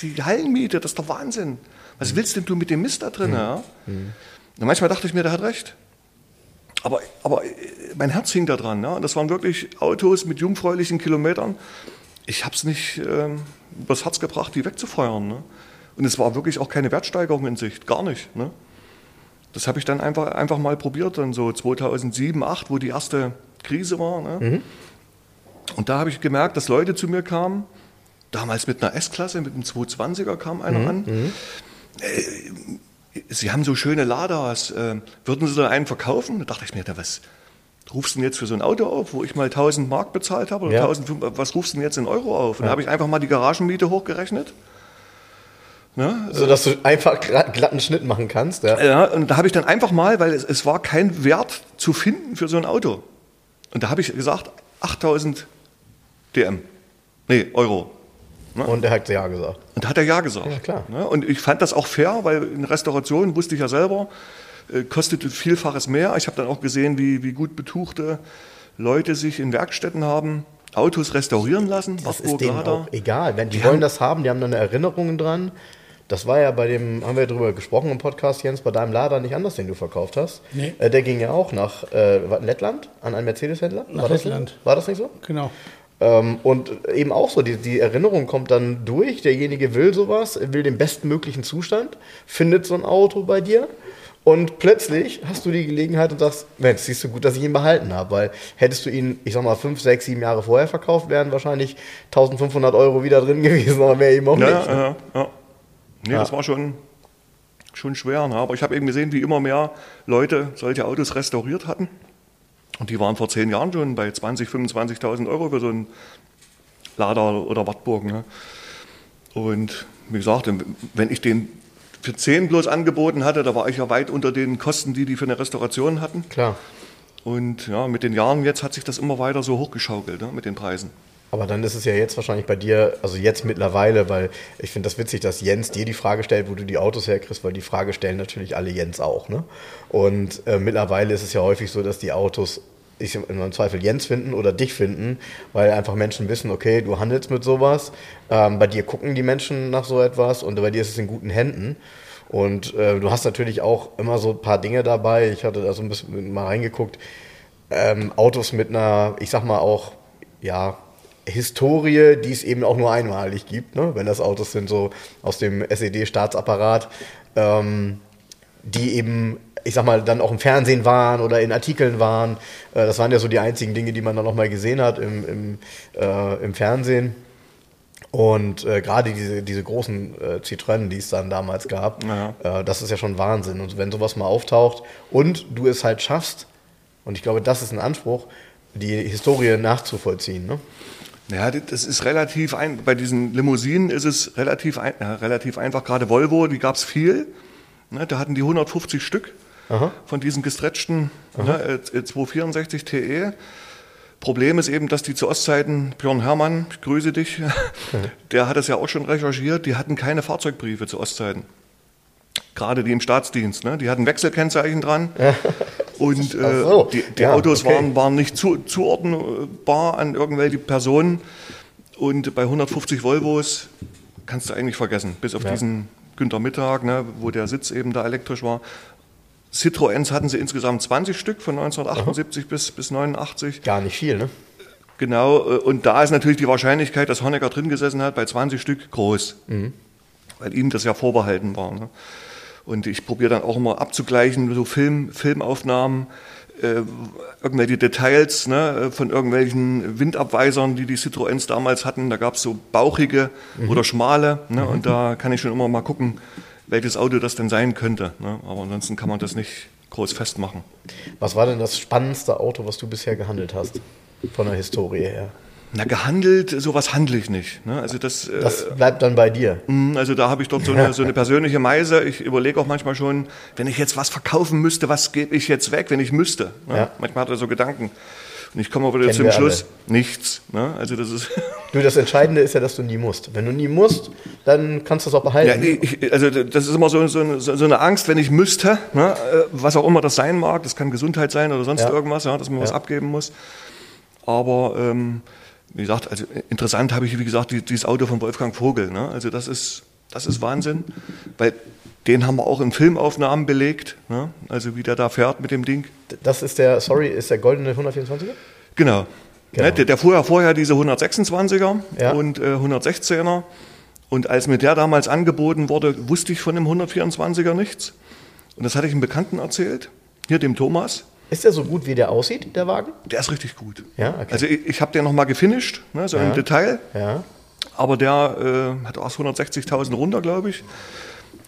die Hallenmiete, das ist doch Wahnsinn. Was mhm. willst denn du mit dem Mist da drin? Mhm. Ja? Mhm. Und manchmal dachte ich mir, der hat recht. Aber, aber mein Herz hing da dran. Ja? Das waren wirklich Autos mit jungfräulichen Kilometern. Ich habe es nicht ähm, übers Herz gebracht, die wegzufeuern. Ne? Und es war wirklich auch keine Wertsteigerung in Sicht, gar nicht. Ne? Das habe ich dann einfach, einfach mal probiert, dann so 2007, 2008, wo die erste Krise war. Ne? Mhm. Und da habe ich gemerkt, dass Leute zu mir kamen, damals mit einer S-Klasse, mit einem 220er kam einer mhm. an. Mhm. Äh, Sie haben so schöne Ladas, äh, würden Sie da einen verkaufen? Da dachte ich mir, da was rufst du denn jetzt für so ein Auto auf, wo ich mal 1000 Mark bezahlt habe? Oder ja. 1000, was rufst du denn jetzt in Euro auf? Und ja. da habe ich einfach mal die Garagenmiete hochgerechnet. Ne? So dass du einfach glatten Schnitt machen kannst. Ja, ja und da habe ich dann einfach mal, weil es, es war kein Wert zu finden für so ein Auto. Und da habe ich gesagt, 8000 DM. Nee, Euro. Ne? Und er hat Ja gesagt. Und da hat er Ja gesagt. Ja, klar. Ne? Und ich fand das auch fair, weil in Restaurationen wusste ich ja selber, äh, kostet Vielfaches mehr. Ich habe dann auch gesehen, wie, wie gut betuchte Leute sich in Werkstätten haben Autos restaurieren lassen. Das ist denen auch egal. Wenn die, die wollen das haben, die haben dann Erinnerungen dran. Das war ja bei dem, haben wir darüber gesprochen im Podcast, Jens, bei deinem Lader nicht anders, den du verkauft hast. Nee. Äh, der ging ja auch nach äh, Lettland an einen Mercedes-Händler. Nach war Lettland. Das, war das nicht so? Genau. Ähm, und eben auch so, die, die Erinnerung kommt dann durch, derjenige will sowas, will den bestmöglichen Zustand, findet so ein Auto bei dir und plötzlich hast du die Gelegenheit und sagst, Mensch, siehst du gut, dass ich ihn behalten habe, weil hättest du ihn, ich sag mal, fünf, sechs, sieben Jahre vorher verkauft, wären wahrscheinlich 1500 Euro wieder drin *laughs* gewesen, aber mehr eben auch ja, nicht. Ne? Ja, ja. Nee, ja. das war schon, schon schwer. Ne? Aber ich habe eben gesehen, wie immer mehr Leute solche Autos restauriert hatten. Und die waren vor zehn Jahren schon bei 20.000, 25.000 Euro für so einen Lader oder Wartburg. Ne? Und wie gesagt, wenn ich den für 10 bloß angeboten hatte, da war ich ja weit unter den Kosten, die die für eine Restauration hatten. Klar. Und ja, mit den Jahren jetzt hat sich das immer weiter so hochgeschaukelt ne, mit den Preisen. Aber dann ist es ja jetzt wahrscheinlich bei dir, also jetzt mittlerweile, weil ich finde das witzig, dass Jens dir die Frage stellt, wo du die Autos herkriegst, weil die Frage stellen natürlich alle Jens auch. Ne? Und äh, mittlerweile ist es ja häufig so, dass die Autos ich im Zweifel Jens finden oder dich finden, weil einfach Menschen wissen, okay, du handelst mit sowas, ähm, bei dir gucken die Menschen nach so etwas und bei dir ist es in guten Händen. Und äh, du hast natürlich auch immer so ein paar Dinge dabei. Ich hatte da so ein bisschen mal reingeguckt. Ähm, Autos mit einer, ich sag mal auch, ja, Historie, die es eben auch nur einmalig gibt, ne? wenn das Autos sind so aus dem SED-Staatsapparat, ähm, die eben, ich sag mal, dann auch im Fernsehen waren oder in Artikeln waren. Äh, das waren ja so die einzigen Dinge, die man dann noch mal gesehen hat im, im, äh, im Fernsehen. Und äh, gerade diese, diese großen äh, Citroën, die es dann damals gab, ja. äh, das ist ja schon Wahnsinn. Und wenn sowas mal auftaucht und du es halt schaffst, und ich glaube, das ist ein Anspruch, die Historie nachzuvollziehen. Ne? Ja, das ist relativ ein, bei diesen Limousinen ist es relativ, ein, ja, relativ einfach. Gerade Volvo, die gab es viel. Ne, da hatten die 150 Stück Aha. von diesen gestretchten ne, 264 TE. Problem ist eben, dass die zu Ostzeiten, Björn Herrmann, ich grüße dich, *laughs* der hat es ja auch schon recherchiert, die hatten keine Fahrzeugbriefe zu Ostzeiten. Gerade die im Staatsdienst, ne? die hatten Wechselkennzeichen dran. *laughs* Und äh, so. die, die ja, Autos okay. waren, waren nicht zu, zuordnbar an irgendwelche Personen. Und bei 150 Volvos kannst du eigentlich vergessen, bis auf ja. diesen Günter Mittag, ne, wo der Sitz eben da elektrisch war. Citroëns hatten sie insgesamt 20 Stück von 1978 Aha. bis, bis 89. Gar nicht viel, ne? Genau, äh, und da ist natürlich die Wahrscheinlichkeit, dass Honecker drin gesessen hat, bei 20 Stück groß, mhm. weil ihm das ja vorbehalten war. Ne? Und ich probiere dann auch immer abzugleichen, so Film, Filmaufnahmen, äh, irgendwelche Details ne, von irgendwelchen Windabweisern, die die Citroëns damals hatten. Da gab es so bauchige mhm. oder schmale. Ne, mhm. Und da kann ich schon immer mal gucken, welches Auto das denn sein könnte. Ne? Aber ansonsten kann man das nicht groß festmachen. Was war denn das spannendste Auto, was du bisher gehandelt hast? Von der Historie her? Na, gehandelt, sowas handle ich nicht. Ne? Also das, äh, das bleibt dann bei dir. Mm, also da habe ich doch so eine, so eine persönliche Meise. Ich überlege auch manchmal schon, wenn ich jetzt was verkaufen müsste, was gebe ich jetzt weg, wenn ich müsste. Ne? Ja. Manchmal hat er so Gedanken. Und ich komme aber wieder zum Schluss, alle. nichts. Ne? Also das ist *laughs* du, das Entscheidende ist ja, dass du nie musst. Wenn du nie musst, dann kannst du es auch behalten. Ja, ich, also das ist immer so, so, so, eine Angst, wenn ich müsste, ne? Äh, was auch immer das sein mag, das kann Gesundheit sein oder sonst ja. irgendwas, ja, dass man was abgeben muss. Aber ähm, wie gesagt, also interessant habe ich, wie gesagt, dieses Auto von Wolfgang Vogel. Ne? Also das ist, das ist Wahnsinn, weil den haben wir auch in Filmaufnahmen belegt, ne? also wie der da fährt mit dem Ding. Das ist der, sorry, ist der goldene 124er? Genau. genau. Ne? Der, der fuhr ja vorher diese 126er ja. und äh, 116er. Und als mir der damals angeboten wurde, wusste ich von dem 124er nichts. Und das hatte ich einem Bekannten erzählt, hier dem Thomas. Ist der so gut, wie der aussieht, der Wagen? Der ist richtig gut. Ja, okay. Also ich, ich habe den nochmal gefinisht, ne, so ja. im Detail. Ja. Aber der äh, hat aus 160.000 runter, glaube ich.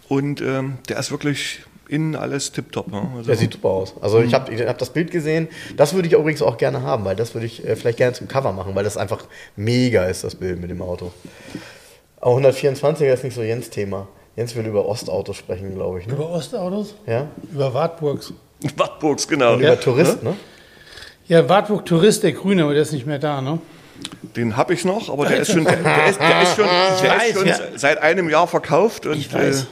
Und ähm, der ist wirklich innen alles tipptopp. Ne? Also, der sieht super aus. Also ich habe ich hab das Bild gesehen. Das würde ich übrigens auch gerne haben, weil das würde ich äh, vielleicht gerne zum Cover machen, weil das einfach mega ist, das Bild mit dem Auto. Aber 124er ist nicht so Jens Thema. Jens will über Ostautos sprechen, glaube ich. Ne? Über Ostautos? Ja. Über Wartburgs. *laughs* Wartburgs, genau. Und über Tourist, ne? Ja, Wartburg Tourist, der Grüne, aber der ist nicht mehr da, ne? Den habe ich noch, aber der ist schon, der, der ist, der ist schon, der weiß, ist schon ja. seit einem Jahr verkauft. Und, ich weiß. Äh,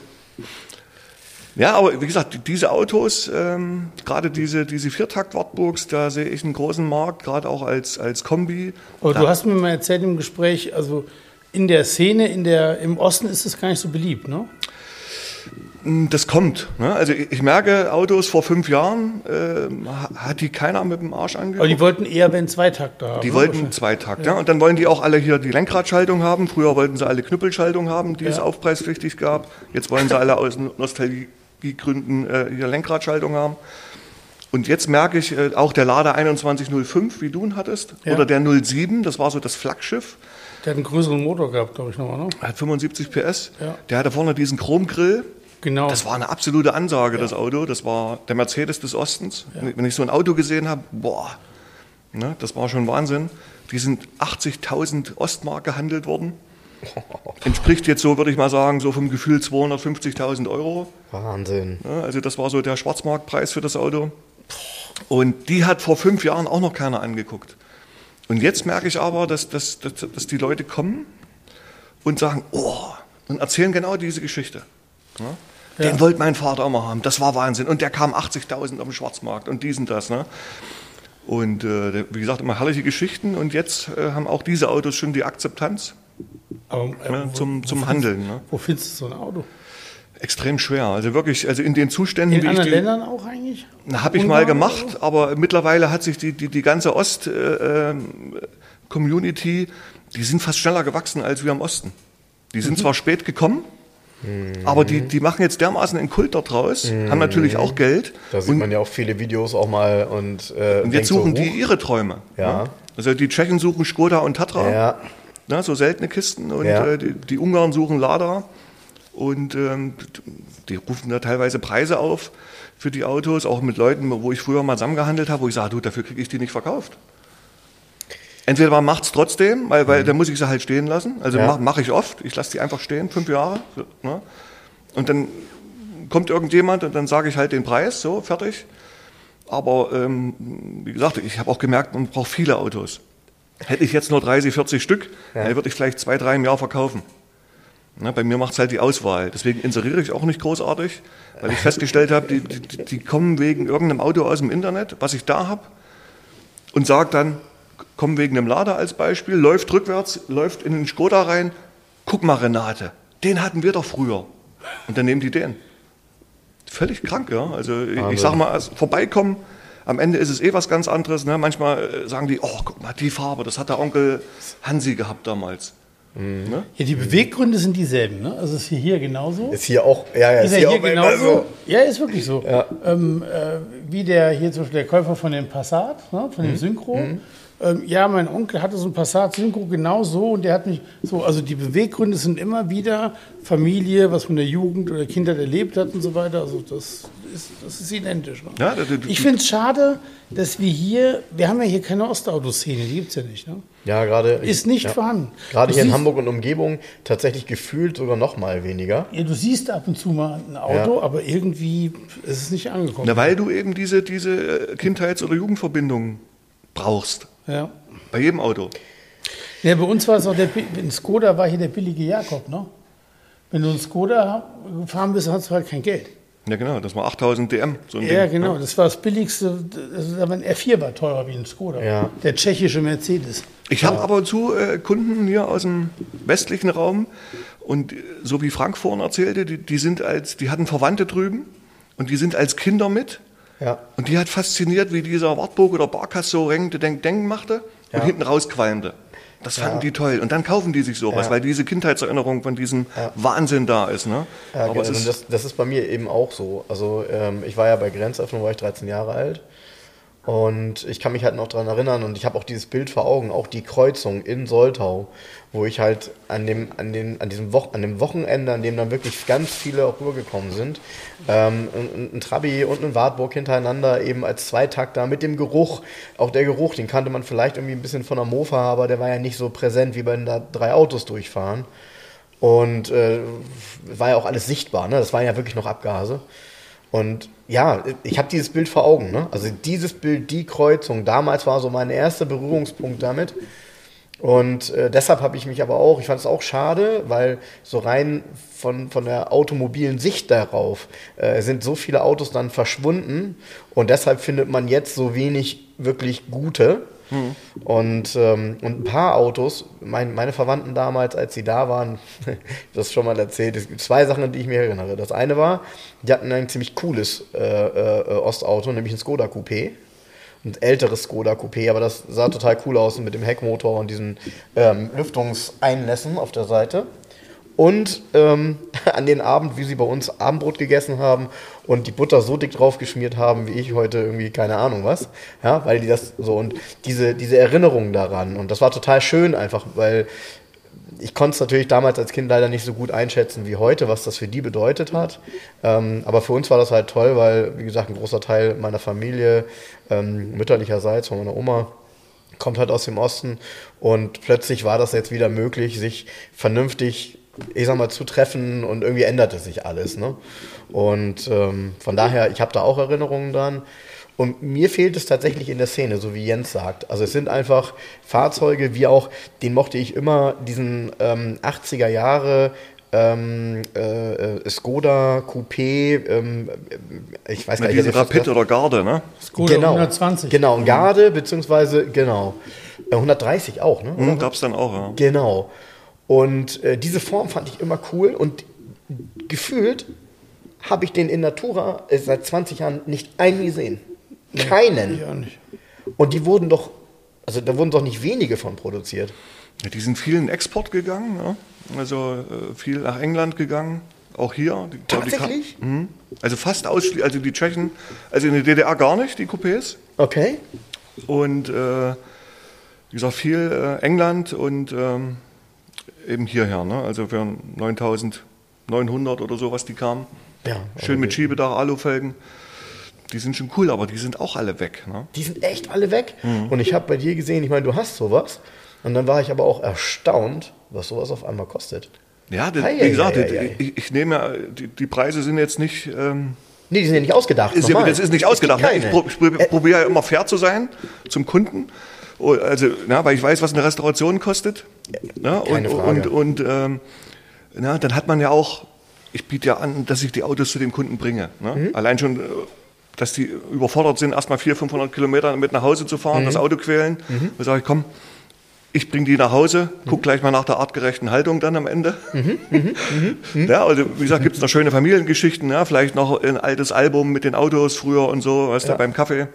ja, aber wie gesagt, diese Autos, ähm, gerade diese, diese Viertakt-Wartburgs, da sehe ich einen großen Markt, gerade auch als, als Kombi. Aber da, du hast mir mal erzählt im Gespräch, also in der Szene, in der, im Osten ist es gar nicht so beliebt, ne? Hm, das kommt. Ne? Also ich merke, Autos vor fünf Jahren äh, hat die keiner mit dem Arsch angeguckt. Aber die wollten eher, wenn Zweitakter haben. Die wollten Zweitakt, ja. ja. Und dann wollen die auch alle hier die Lenkradschaltung haben. Früher wollten sie alle Knüppelschaltung haben, die ja. es aufpreispflichtig gab. Jetzt wollen sie alle *laughs* aus Nostalgiegründen äh, hier Lenkradschaltung haben. Und jetzt merke ich, äh, auch der Lada 2105, wie du ihn hattest, ja. oder der 07, das war so das Flaggschiff. Der hat einen größeren Motor gehabt, glaube ich nochmal, ne? Er hat 75 PS. Ja. Der hatte vorne diesen Chromgrill. Genau. Das war eine absolute Ansage, ja. das Auto. Das war der Mercedes des Ostens. Ja. Wenn ich so ein Auto gesehen habe, boah, ne, das war schon Wahnsinn. Die sind 80.000 Ostmark gehandelt worden. *laughs* Entspricht jetzt so, würde ich mal sagen, so vom Gefühl 250.000 Euro. Wahnsinn. Ja, also das war so der Schwarzmarktpreis für das Auto. Und die hat vor fünf Jahren auch noch keiner angeguckt. Und jetzt merke ich aber, dass, dass, dass, dass die Leute kommen und sagen, oh, und erzählen genau diese Geschichte. Ja. Den wollte mein Vater immer haben, das war Wahnsinn. Und der kam 80.000 auf dem Schwarzmarkt und dies und das. Ne? Und äh, wie gesagt, immer herrliche Geschichten. Und jetzt äh, haben auch diese Autos schon die Akzeptanz Aber, äh, ne, wo- zum, wo zum findest- Handeln. Ne? Wo findest du so ein Auto? Extrem schwer. Also wirklich, also in den Zuständen, In wie ich anderen die, Ländern auch eigentlich? Habe ich mal gemacht, aber mittlerweile hat sich die, die, die ganze Ost-Community, die sind fast schneller gewachsen als wir im Osten. Die Mhm. sind zwar spät gekommen, aber die, die machen jetzt dermaßen einen Kult daraus, haben natürlich auch Geld. Da sieht man ja auch viele Videos auch mal und, äh, Und jetzt suchen so, die ihre Träume. Ja. ne? Also die Tschechen suchen Skoda und Tatra, Ja, ne, so seltene Kisten, und Ja. äh, die, die Ungarn suchen Lada. Und ähm, die rufen da teilweise Preise auf für die Autos, auch mit Leuten, wo ich früher mal zusammengehandelt habe, wo ich sage, du, dafür kriege ich die nicht verkauft. Entweder man macht es trotzdem, weil, weil dann muss ich sie halt stehen lassen. Also Mhm. Ja. mache mach ich oft. Ich lasse die einfach stehen, fünf Jahre. Ne? Und dann kommt irgendjemand und dann sage ich halt den Preis, so, fertig. Aber ähm, wie gesagt, ich habe auch gemerkt, man braucht viele Autos. Hätte ich jetzt nur 30, 40 Stück, dann würde ich vielleicht zwei, drei im Jahr verkaufen. Ne, bei mir macht es halt die Auswahl. Deswegen inseriere ich auch nicht großartig, weil ich festgestellt habe, die, die, die kommen wegen irgendeinem Auto aus dem Internet, was ich da habe, und sagt dann, kommen wegen einem Lader als Beispiel, läuft rückwärts, läuft in den Skoda rein, guck mal Renate, den hatten wir doch früher. Und dann nehmen die den. Völlig krank, ja. Also ich, ich sage mal, also vorbeikommen, am Ende ist es eh was ganz anderes. Ne? Manchmal äh, sagen die, oh, guck mal, die Farbe, das hat der Onkel Hansi gehabt damals. Ne? Ja, die Beweggründe sind dieselben. Ne? Also ist hier, hier genauso. ist hier auch, ja, ja, Ist ja hier auch immer genauso? so. Ja, ist wirklich so. Ja. Ähm, äh, wie der hier zum Beispiel der Käufer von dem Passat, ne, von Mhm. dem Synchro. Ähm, ja, mein Onkel hatte so ein Passat Synchro genau so und der hat mich so, also die Beweggründe sind immer wieder Familie, was man in der Jugend oder Kindheit erlebt hat und so weiter. Also das ist, das ist identisch. Ne? Ja, du- du- ich finde es schade, dass wir hier, wir haben ja hier keine Ostautoszene, die gibt es ja nicht. Ne? Ja, gerade. Ist nicht ja. vorhanden. Gerade hier in siehst- Hamburg und Umgebung tatsächlich gefühlt sogar noch mal weniger. Ja, du siehst ab und zu mal ein Auto, Ja. aber irgendwie ist es nicht angekommen. Na, weil du eben diese, diese äh, Kindheits- oder Jugendverbindung brauchst. Ja. Bei jedem Auto. Ja, bei uns war es auch der, ein Skoda war hier der billige Jakob, ne? Wenn du einen Skoda gefahren bist, hast du halt kein Geld. Ja, genau, das war 8000 DM. So ein Ja, Ding, genau, ne? das war das billigste. Also, ein R4 war teurer wie ein Skoda. Ja. Der tschechische Mercedes. Ich habe aber zu äh, Kunden hier aus dem westlichen Raum und äh, so wie Frank vorhin erzählte, die, die sind als, die hatten Verwandte drüben und die sind als Kinder mit. Ja. Und die hat fasziniert, wie dieser Wartburg oder Barkas so renkte, denk, denken machte und Ja. hinten rausqualmte. Das fanden Ja. die toll. Und dann kaufen die sich sowas, Ja. weil diese Kindheitserinnerung von diesem Ja. Wahnsinn da ist. Ne? Ja, Aber also ist, das, das ist bei mir eben auch so. Also ähm, ich war ja bei Grenzöffnung, war ich 13 Jahre alt. Und ich kann mich halt noch daran erinnern und ich habe auch dieses Bild vor Augen, auch die Kreuzung in Soltau, wo ich halt an dem, an dem, an diesem Wo an dem Wochenende, an dem dann wirklich ganz viele auch rübergekommen sind, ähm, ein, ein Trabi und ein Wartburg hintereinander eben als Zweitakter mit dem Geruch, auch der Geruch, den kannte man vielleicht irgendwie ein bisschen von der Mofa, aber der war ja nicht so präsent, wie wenn da drei Autos durchfahren. Und äh, war ja auch alles sichtbar, ne? Das waren ja wirklich noch Abgase. Und ja, ich habe dieses Bild vor Augen, ne? Also dieses Bild, die Kreuzung, damals war so mein erster Berührungspunkt damit. Und äh, deshalb habe ich mich aber auch, ich fand es auch schade, weil so rein von, von der automobilen Sicht darauf äh, sind so viele Autos dann verschwunden und deshalb findet man jetzt so wenig wirklich gute. Und, ähm, und ein paar Autos, mein, meine Verwandten damals, als sie da waren, *laughs* das schon mal erzählt, es gibt zwei Sachen, an die ich mich erinnere. Das eine war, die hatten ein ziemlich cooles äh, äh, Ostauto, nämlich ein Skoda Coupé. Ein älteres Skoda Coupé, aber das sah total cool aus mit dem Heckmotor und diesen ähm, Lüftungseinlässen auf der Seite. Und ähm, *laughs* an den Abend, wie sie bei uns Abendbrot gegessen haben und die Butter so dick drauf geschmiert haben, wie ich heute irgendwie, keine Ahnung was. Ja, weil die das so und diese, diese Erinnerung daran. Und das war total schön einfach, weil ich konnte es natürlich damals als Kind leider nicht so gut einschätzen wie heute, was das für die bedeutet hat. Ähm, aber für uns war das halt toll, weil, wie gesagt, ein großer Teil meiner Familie, ähm, mütterlicherseits von meiner Oma, kommt halt aus dem Osten. Und plötzlich war das jetzt wieder möglich, sich vernünftig, ich sag mal, zu treffen und irgendwie änderte sich alles. Ne? Und ähm, von daher, ich habe da auch Erinnerungen dran. Und mir fehlt es tatsächlich in der Szene, so wie Jens sagt. Also es sind einfach Fahrzeuge, wie auch, den mochte ich immer, diesen ähm, 80er Jahre ähm, äh, Skoda Coupé, ähm, ich weiß Na, gar nicht. diese Rapid oder Garde, ne? Skoda genau, 120. Genau, Garde, beziehungsweise, genau. Äh, 130 auch, ne? Hm, gab's dann auch, ja. Genau. Und äh, diese Form fand ich immer cool und gefühlt habe ich den in Natura äh, seit 20 Jahren nicht einen gesehen. Keinen. Ja, nicht. Und die wurden doch, also da wurden doch nicht wenige von produziert. Ja, die sind viel in Export gegangen, ne? also äh, viel nach England gegangen, auch hier. Die, glaub, die kam- Tatsächlich? Mhm. Also fast ausschließlich, also die Tschechen, also in der DDR gar nicht, die Coupés. Okay. Und äh, wie gesagt, viel äh, England und ähm, eben hierher, ne? also für 9900 oder so, was die kamen. Ja. Schön mit Schiebedach, Alufelgen. Die sind schon cool, aber die sind auch alle weg. Ne? Die sind echt alle weg. Mhm. Und ich habe bei dir gesehen, ich meine, du hast sowas. Und dann war ich aber auch erstaunt, was sowas auf einmal kostet. Ja, das, Ei, wie gesagt, ei. Ich, ich nehme ja, die, die Preise sind jetzt nicht. Ähm, Nee, die sind ja nicht ausgedacht. Ist das ist nicht ausgedacht. Ne? Ich, ich prob- probiere ja immer fair zu sein zum Kunden. Oh, Also, na, weil ich weiß, was eine Restauration kostet. Ne? Und, Keine Frage. und, und ähm, na, dann hat man ja auch, ich biete ja an, dass ich die Autos zu dem Kunden bringe. Ne? Mhm. Allein schon, äh, dass die überfordert sind, erstmal 400, 500 Kilometer mit nach Hause zu Mhm. fahren, das Auto quälen. Da sage ich, komm, ich bringe die nach Hause, guck gleich mal nach der artgerechten Haltung dann am Ende. *laughs* Ja, also wie gesagt, gibt es noch schöne Familiengeschichten, ja, vielleicht noch ein altes Album mit den Autos früher und so, weißt Ja. du, beim Kaffee.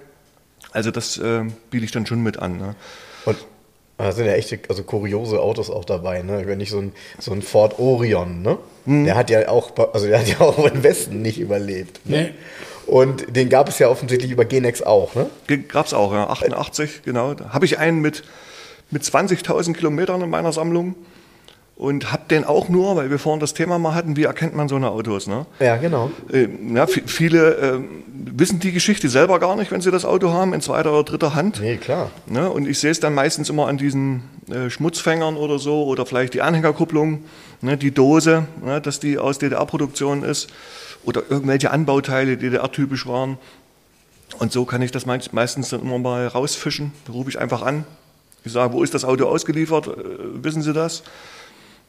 Also das äh, biete ich dann schon mit an. Ne? Und da sind ja echte, also kuriose Autos auch dabei, ne? Wenn nicht so ein, so ein Ford Orion, ne? Mhm. Der hat ja auch, also der hat ja auch im Westen nicht überlebt. Ne? Nee. Und den gab es ja offensichtlich über Genex auch, ne? Gab es auch, ja, 88, genau. Da habe ich einen mit, mit 20.000 Kilometern in meiner Sammlung und habe den auch nur, weil wir vorhin das Thema mal hatten, wie erkennt man so eine Autos, ne? Ja, genau. Äh, vi- viele äh, wissen die Geschichte selber gar nicht, wenn sie das Auto haben, in zweiter oder dritter Hand. Nee, klar. Ne? Und ich sehe es dann meistens immer an diesen äh, Schmutzfängern oder so oder vielleicht die Anhängerkupplung, ne? die Dose, ne? dass die aus DDR-Produktion ist oder irgendwelche Anbauteile, die DDR-typisch waren. Und so kann ich das meist- meistens dann immer mal rausfischen. Da rufe ich einfach an. Ich sage, wo ist das Auto ausgeliefert? Äh, wissen Sie das?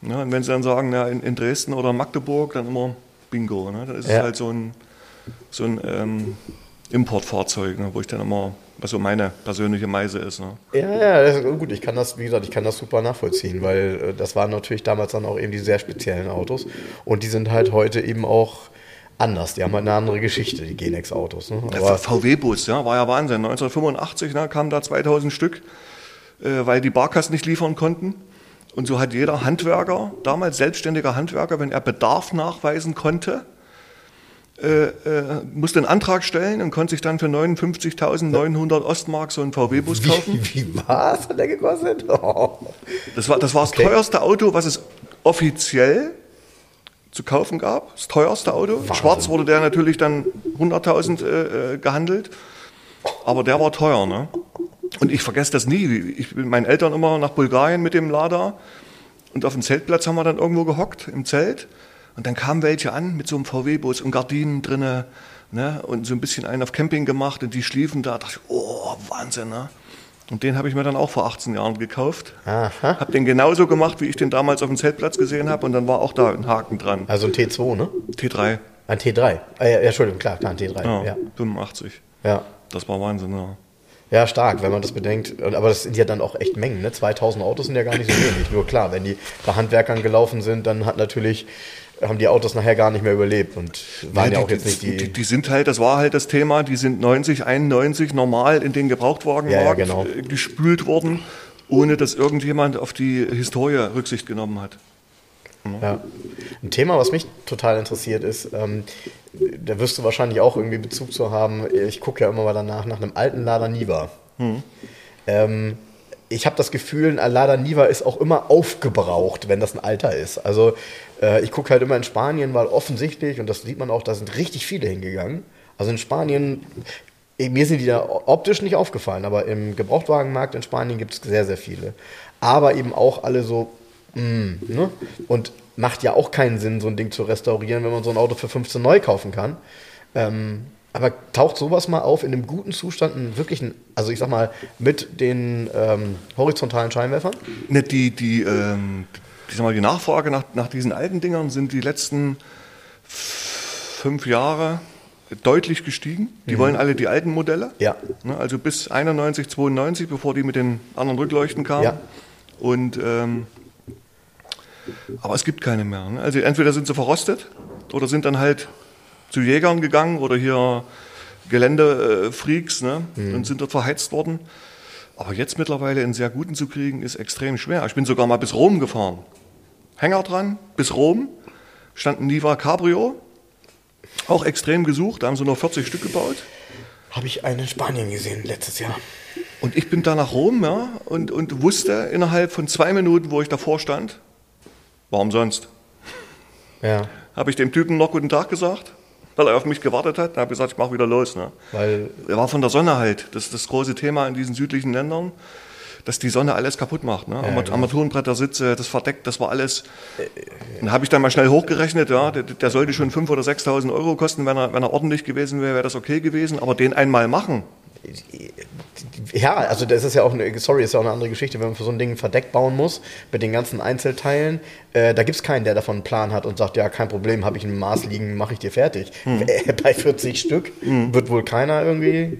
Ja, und wenn Sie dann sagen, ja, in, in Dresden oder Magdeburg, dann immer Bingo. Ne? Dann ist Ja. es halt so ein, so ein ähm, Importfahrzeug, ne? wo ich dann immer, was so meine persönliche Meise ist. Ne? Ja, ja, das ist gut. Ich kann das, wie gesagt, ich kann das super nachvollziehen, weil äh, das waren natürlich damals dann auch eben die sehr speziellen Autos. Und die sind halt heute eben auch anders. Die haben halt eine andere Geschichte, die Genex-Autos. Ne? Der VW-Bus, ja, war ja Wahnsinn. 1985 ne, kamen da 2000 Stück, äh, weil die Barkassen nicht liefern konnten. Und so hat jeder Handwerker, damals selbstständiger Handwerker, wenn er Bedarf nachweisen konnte, äh, äh, musste einen Antrag stellen und konnte sich dann für 59.900 Ostmark so einen VW-Bus kaufen. wie, wie was hat der gekostet? Oh. *laughs* Das war das, war das Okay. teuerste Auto, was es offiziell zu kaufen gab. Das teuerste Auto. Wahnsinn. Schwarz wurde der natürlich dann 100.000 äh, äh, gehandelt. Aber der war teuer, ne? Und ich vergesse das nie. Ich bin mit meinen Eltern immer nach Bulgarien mit dem Lada. Und auf dem Zeltplatz haben wir dann irgendwo gehockt, im Zelt. Und dann kamen welche an mit so einem VW-Bus und Gardinen drinne. Ne? Und so ein bisschen einen auf Camping gemacht. Und die schliefen da. Da dachte ich, oh, Wahnsinn, ne? Und den habe ich mir dann auch vor 18 Jahren gekauft. Aha. Habe den genauso gemacht, wie ich den damals auf dem Zeltplatz gesehen habe. Und dann war auch da ein Haken dran. Also ein T2, ne? T3, Ein T3. Ah, ja, ja, Entschuldigung, klar, klar, ein T3. ja, Ja. 85. ja. Das war Wahnsinn, ja. Ja, stark, wenn man das bedenkt. Aber das sind ja dann auch echt Mengen. Ne? 2000 Autos sind ja gar nicht so wenig. Nur klar, wenn die bei Handwerkern gelaufen sind, dann hat natürlich, haben die Autos nachher gar nicht mehr überlebt und waren ja, die, auch jetzt nicht die. die, die sind halt, das war halt das Thema, die sind 90, 91 normal in den Gebrauchtwagenmarkt Ja, ja, genau. äh, gespült worden, ohne dass irgendjemand auf die Historie Rücksicht genommen hat. Ja. Ein Thema, was mich total interessiert ist, ähm, da wirst du wahrscheinlich auch irgendwie Bezug zu haben. Ich gucke ja immer mal danach nach einem alten Lada Niva. Ähm, ich habe das Gefühl, ein Lada Niva ist auch immer aufgebraucht, wenn das ein alter ist. Also äh, ich gucke halt immer in Spanien, weil offensichtlich, und das sieht man auch, da sind richtig viele hingegangen. Also in Spanien, eh, mir sind die da optisch nicht aufgefallen, aber im Gebrauchtwagenmarkt in Spanien gibt es sehr, sehr viele. Aber eben auch alle so, mm, ne? Und macht ja auch keinen Sinn, so ein Ding zu restaurieren, wenn man so ein Auto für 15 neu kaufen kann. Ähm, aber taucht sowas mal auf in einem guten Zustand, einen wirklichen, also ich sag mal, mit den ähm, horizontalen Scheinwerfern? Ne, die, die, ähm, ich sag mal, die Nachfrage nach, nach diesen alten Dingern sind die letzten fünf Jahre deutlich gestiegen. Die mhm. wollen alle die alten Modelle. Ja. Ne, also bis 91, 92, bevor die mit den anderen Rückleuchten kamen. Ja. Und ähm, aber es gibt keine mehr. Ne? Also entweder sind sie verrostet oder sind dann halt zu Jägern gegangen oder hier Geländefreaks ne? Mhm. und sind dort verheizt worden. Aber jetzt mittlerweile in sehr guten zu kriegen, ist extrem schwer. Ich bin sogar mal bis Rom gefahren. Hänger dran, bis Rom, stand ein Niva Cabrio, auch extrem gesucht, da haben sie nur 40 Stück gebaut. Habe ich einen in Spanien gesehen letztes Jahr. Und ich bin da nach Rom ja, und, und wusste innerhalb von zwei Minuten, wo ich davor stand, warum sonst? Ja. Habe ich dem Typen noch guten Tag gesagt, weil er auf mich gewartet hat. Dann habe ich gesagt, ich mache wieder los. Ne? Weil er war von der Sonne halt. Das ist das große Thema in diesen südlichen Ländern dass die Sonne alles kaputt macht. Ne? Ja, genau. Armaturenbrettersitze, das verdeckt, das war alles. Dann habe ich dann mal schnell hochgerechnet, ja, der, der sollte schon 5.000 oder 6.000 Euro kosten, wenn er, wenn er ordentlich gewesen wäre, wäre das okay gewesen. Aber den einmal machen. Ja, also das ist ja auch eine, sorry, ist ja auch eine andere Geschichte, wenn man für so ein Ding verdeckt bauen muss, mit den ganzen Einzelteilen. Äh, da gibt es keinen, der davon einen Plan hat und sagt, ja, kein Problem, habe ich ein Maß liegen, mache ich dir fertig. Hm. *laughs* Bei 40 Stück hm. wird wohl keiner irgendwie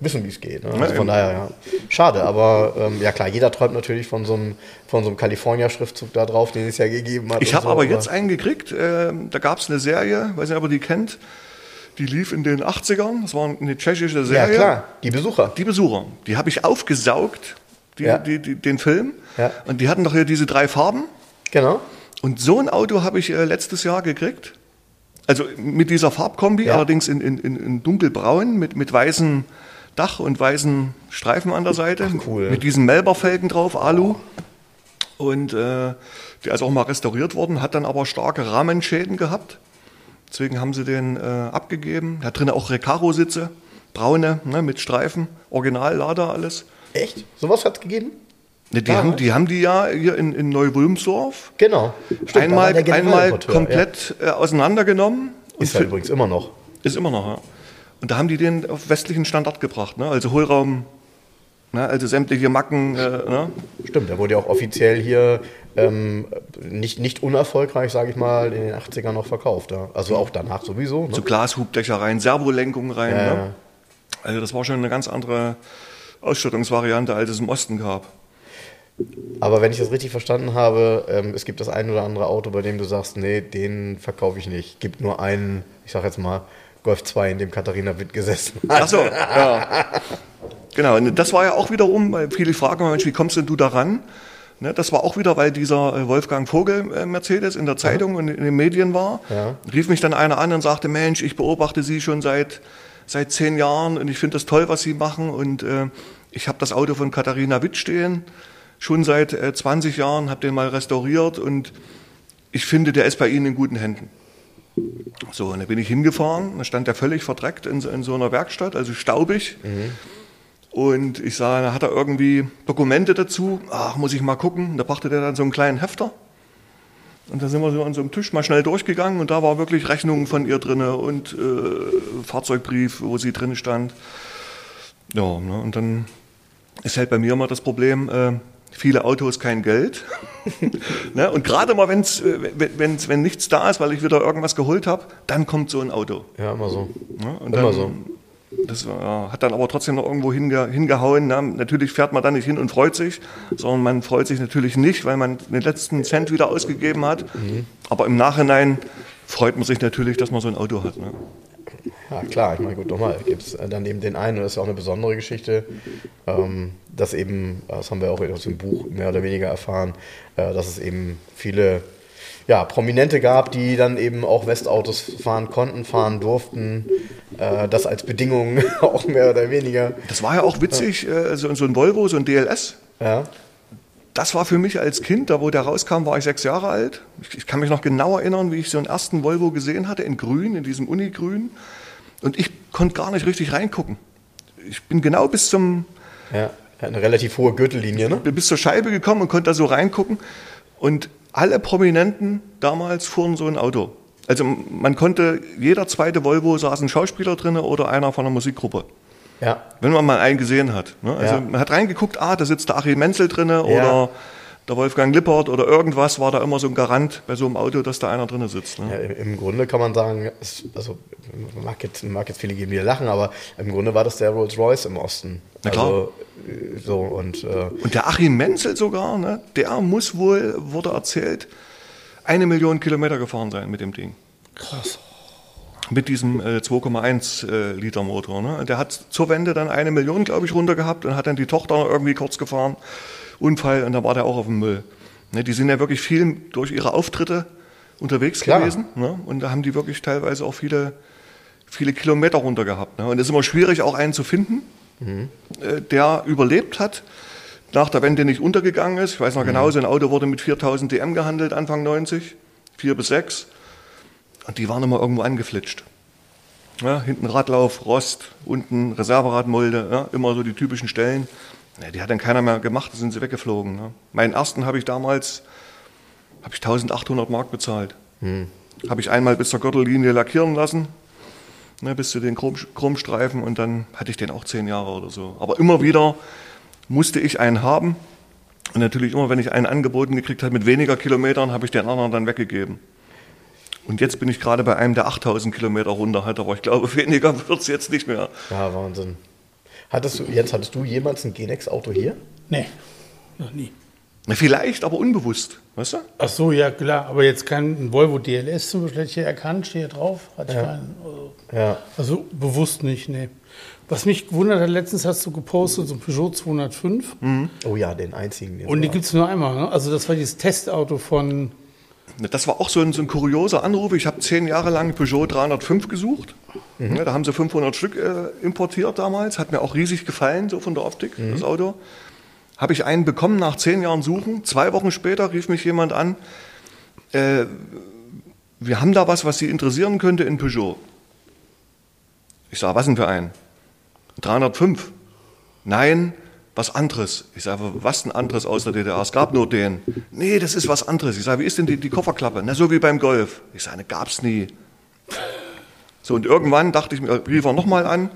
wissen, wie es geht. Ne? Also von daher, ja. Schade, aber ähm, ja klar, jeder träumt natürlich von so einem, von so einem California-Schriftzug da drauf, den es ja gegeben hat. Ich habe so, aber jetzt einen gekriegt, äh, da gab es eine Serie, weiß nicht, ob ihr die kennt, die lief in den 80ern, das war eine tschechische Serie. Ja klar, die Besucher. Die Besucher, die habe ich aufgesaugt, die, ja. die, die, den Film. Ja. Und die hatten doch hier diese drei Farben. Genau. Und so ein Auto habe ich äh, letztes Jahr gekriegt. Also mit dieser Farbkombi, ja. allerdings in, in, in dunkelbraun mit, mit weißen Dach und weißen Streifen an der Seite. Ach, cool. Mit diesen Melba-Felgen drauf, Alu. Und äh, der ist auch mal restauriert worden, hat dann aber starke Rahmenschäden gehabt. Deswegen haben sie den äh, abgegeben. Hat drin auch Recaro-Sitze, braune, ne, mit Streifen, Originallader alles. Echt? Sowas hat es gegeben? Ne, die, haben, die haben die ja hier in, in Neu-Wulmsdorf genau. Stimmt, einmal, einmal komplett ja. äh, auseinandergenommen. Ist ja übrigens immer noch. Ist immer noch, ja. Und da haben die den auf westlichen Standard gebracht, ne? also Hohlraum, ne? also sämtliche Macken. Äh, ne? Stimmt, der wurde ja auch offiziell hier ähm, nicht, nicht unerfolgreich, sage ich mal, in den 80ern noch verkauft. Ja? Also auch danach sowieso. Ne? So Glashubdächer rein, Servolenkung rein. Ja, ne? Also das war schon eine ganz andere Ausstattungsvariante, als es im Osten gab. Aber wenn ich das richtig verstanden habe, ähm, es gibt das ein oder andere Auto, bei dem du sagst, nee, den verkaufe ich nicht. Gibt nur einen, ich sage jetzt mal, Golf 2, in dem Katharina Witt gesessen hat. Ach so, *laughs* ja. Genau, und das war ja auch wiederum, weil viele fragen, Mensch, wie kommst denn du daran? Ne, das war auch wieder, weil dieser äh, Wolfgang Vogel äh, Mercedes in der Zeitung ja. und in den Medien war. Ja. Rief mich dann einer an und sagte, Mensch, ich beobachte Sie schon seit, seit zehn Jahren und ich finde das toll, was Sie machen. Und äh, ich habe das Auto von Katharina Witt stehen, schon seit äh, 20 Jahren, habe den mal restauriert und ich finde, der ist bei Ihnen in guten Händen. So, und da bin ich hingefahren, da stand der völlig verdreckt in, in so einer Werkstatt, also staubig. Mhm. Und ich sah, da hat er irgendwie Dokumente dazu. Ach, muss ich mal gucken. Da brachte der dann so einen kleinen Hefter. Und da sind wir so an so einem Tisch mal schnell durchgegangen und da war wirklich Rechnungen von ihr drin und äh, Fahrzeugbrief, wo sie drin stand. Ja, ne, und dann ist halt bei mir immer das Problem, äh, viele Autos kein Geld. *laughs* ne? Und gerade mal, wenn's, äh, wenn's, wenn nichts da ist, weil ich wieder irgendwas geholt habe, dann kommt so ein Auto. Ja, immer so. Ne? Und immer dann, so. Das äh, hat dann aber trotzdem noch irgendwo hinge, hingehauen. Ne? Natürlich fährt man da nicht hin und freut sich, sondern man freut sich natürlich nicht, weil man den letzten Cent wieder ausgegeben hat. Mhm. Aber im Nachhinein freut man sich natürlich, dass man so ein Auto hat. Ne? Ja, klar, ich meine, gut, nochmal, gibt es dann eben den einen, und das ist auch eine besondere Geschichte, ähm, dass eben, das haben wir auch aus dem Buch mehr oder weniger erfahren, äh, dass es eben viele ja, Prominente gab, die dann eben auch Westautos fahren konnten, fahren durften, äh, das als Bedingung *laughs* auch mehr oder weniger. Das war ja auch witzig, äh, so, so ein Volvo, so ein DLS. Ja das war für mich als Kind, da wo der rauskam, war ich sechs Jahre alt. Ich, ich, kann mich noch genau erinnern, wie ich so einen ersten Volvo gesehen hatte, in grün, in diesem Unigrün. Und ich konnte gar nicht richtig reingucken. Ich bin genau bis zum... Ja, eine relativ hohe Gürtellinie, ne? Bis zur Scheibe gekommen und konnte da so reingucken. Und alle Prominenten damals fuhren so ein Auto. Also man konnte, jeder zweite Volvo saß ein Schauspieler drin oder einer von einer Musikgruppe. Ja. Wenn man mal einen gesehen hat. Ne? Also ja. man hat reingeguckt, ah, da sitzt der Achim Menzel drin oder der Wolfgang Lippert oder irgendwas war da immer so ein Garant bei so einem Auto, dass da einer drin sitzt. Ne? Ja, im, Grunde kann man sagen, es, also mag jetzt, mag jetzt viele geben, die lachen, aber im Grunde war das der Rolls Royce im Osten. Na klar. Also, äh, so und äh, Und der Achim Menzel sogar, ne, der muss wohl, wurde erzählt, eine Million Kilometer gefahren sein mit dem Ding. Krass. Mit diesem äh, 2,1 äh, Liter Motor. Ne? Der hat zur Wende dann eine Million, glaube ich, runter gehabt und hat dann die Tochter irgendwie kurz gefahren. Unfall und da war der auch auf dem Müll. Ne, die sind ja wirklich viel durch ihre Auftritte unterwegs Klar. gewesen. Ne? Und da haben die wirklich teilweise auch viele, viele Kilometer runter gehabt. Ne? Und es ist immer schwierig, auch einen zu finden, äh, der überlebt hat, nach der Wende nicht untergegangen ist. Ich weiß noch genau, so ein Auto wurde mit 4000 DM gehandelt Anfang 90, 4 bis 6. Und die waren immer irgendwo angeflitscht. Ja, hinten Radlauf, Rost, unten Reserveradmulde, ja, immer so die typischen Stellen. Ja, die hat dann keiner mehr gemacht, da sind sie weggeflogen. Ne? Meinen ersten habe ich damals habe ich 1800 Mark bezahlt. Habe ich einmal bis zur Gürtellinie lackieren lassen, ne, bis zu den Chrom Chromstreifen und dann hatte ich den auch zehn Jahre oder so. Aber immer wieder musste ich einen haben und natürlich immer, wenn ich einen angeboten gekriegt habe mit weniger Kilometern, habe ich den anderen dann weggegeben. Und jetzt bin ich gerade bei einem, der 8000 Kilometer runter hat, aber ich glaube, *laughs* weniger wird es jetzt nicht mehr. ja, Wahnsinn. Hattest du, jetzt hattest du jemals ein Genex-Auto hier? Nee, noch nie. Na, Vielleicht, aber unbewusst, weißt du? Ach so, ja klar. Aber jetzt kein Volvo DLS zum Beispiel hätte ich hier erkannt, steht hier drauf. Hatte ich keinen. Also, Ja. also bewusst nicht, nee. Was mich gewundert hat, letztens hast du gepostet, so ein Peugeot 205. Oh ja, den einzigen. den Und war. gibt es nur einmal, ne? Also das war dieses Testauto von. Das war auch so ein, so ein kurioser Anruf. Ich habe zehn Jahre lang Peugeot 305 gesucht. Ja, da haben sie 500 Stück äh, importiert damals. Hat mir auch riesig gefallen, so von der Optik, das Auto. Habe ich einen bekommen nach zehn Jahren Suchen. Zwei Wochen später rief mich jemand an. Äh, wir haben da was, was Sie interessieren könnte in Peugeot. Ich sage, was denn für einen? 305. Nein, was anderes. Ich sage, was denn anderes aus der DDR? Es gab nur den. Nee, das ist was anderes. Ich sage, wie ist denn die, die Kofferklappe? Na, so wie beim Golf. Ich sage, ne, gab's nie. So, und irgendwann dachte ich mir, rief er nochmal an,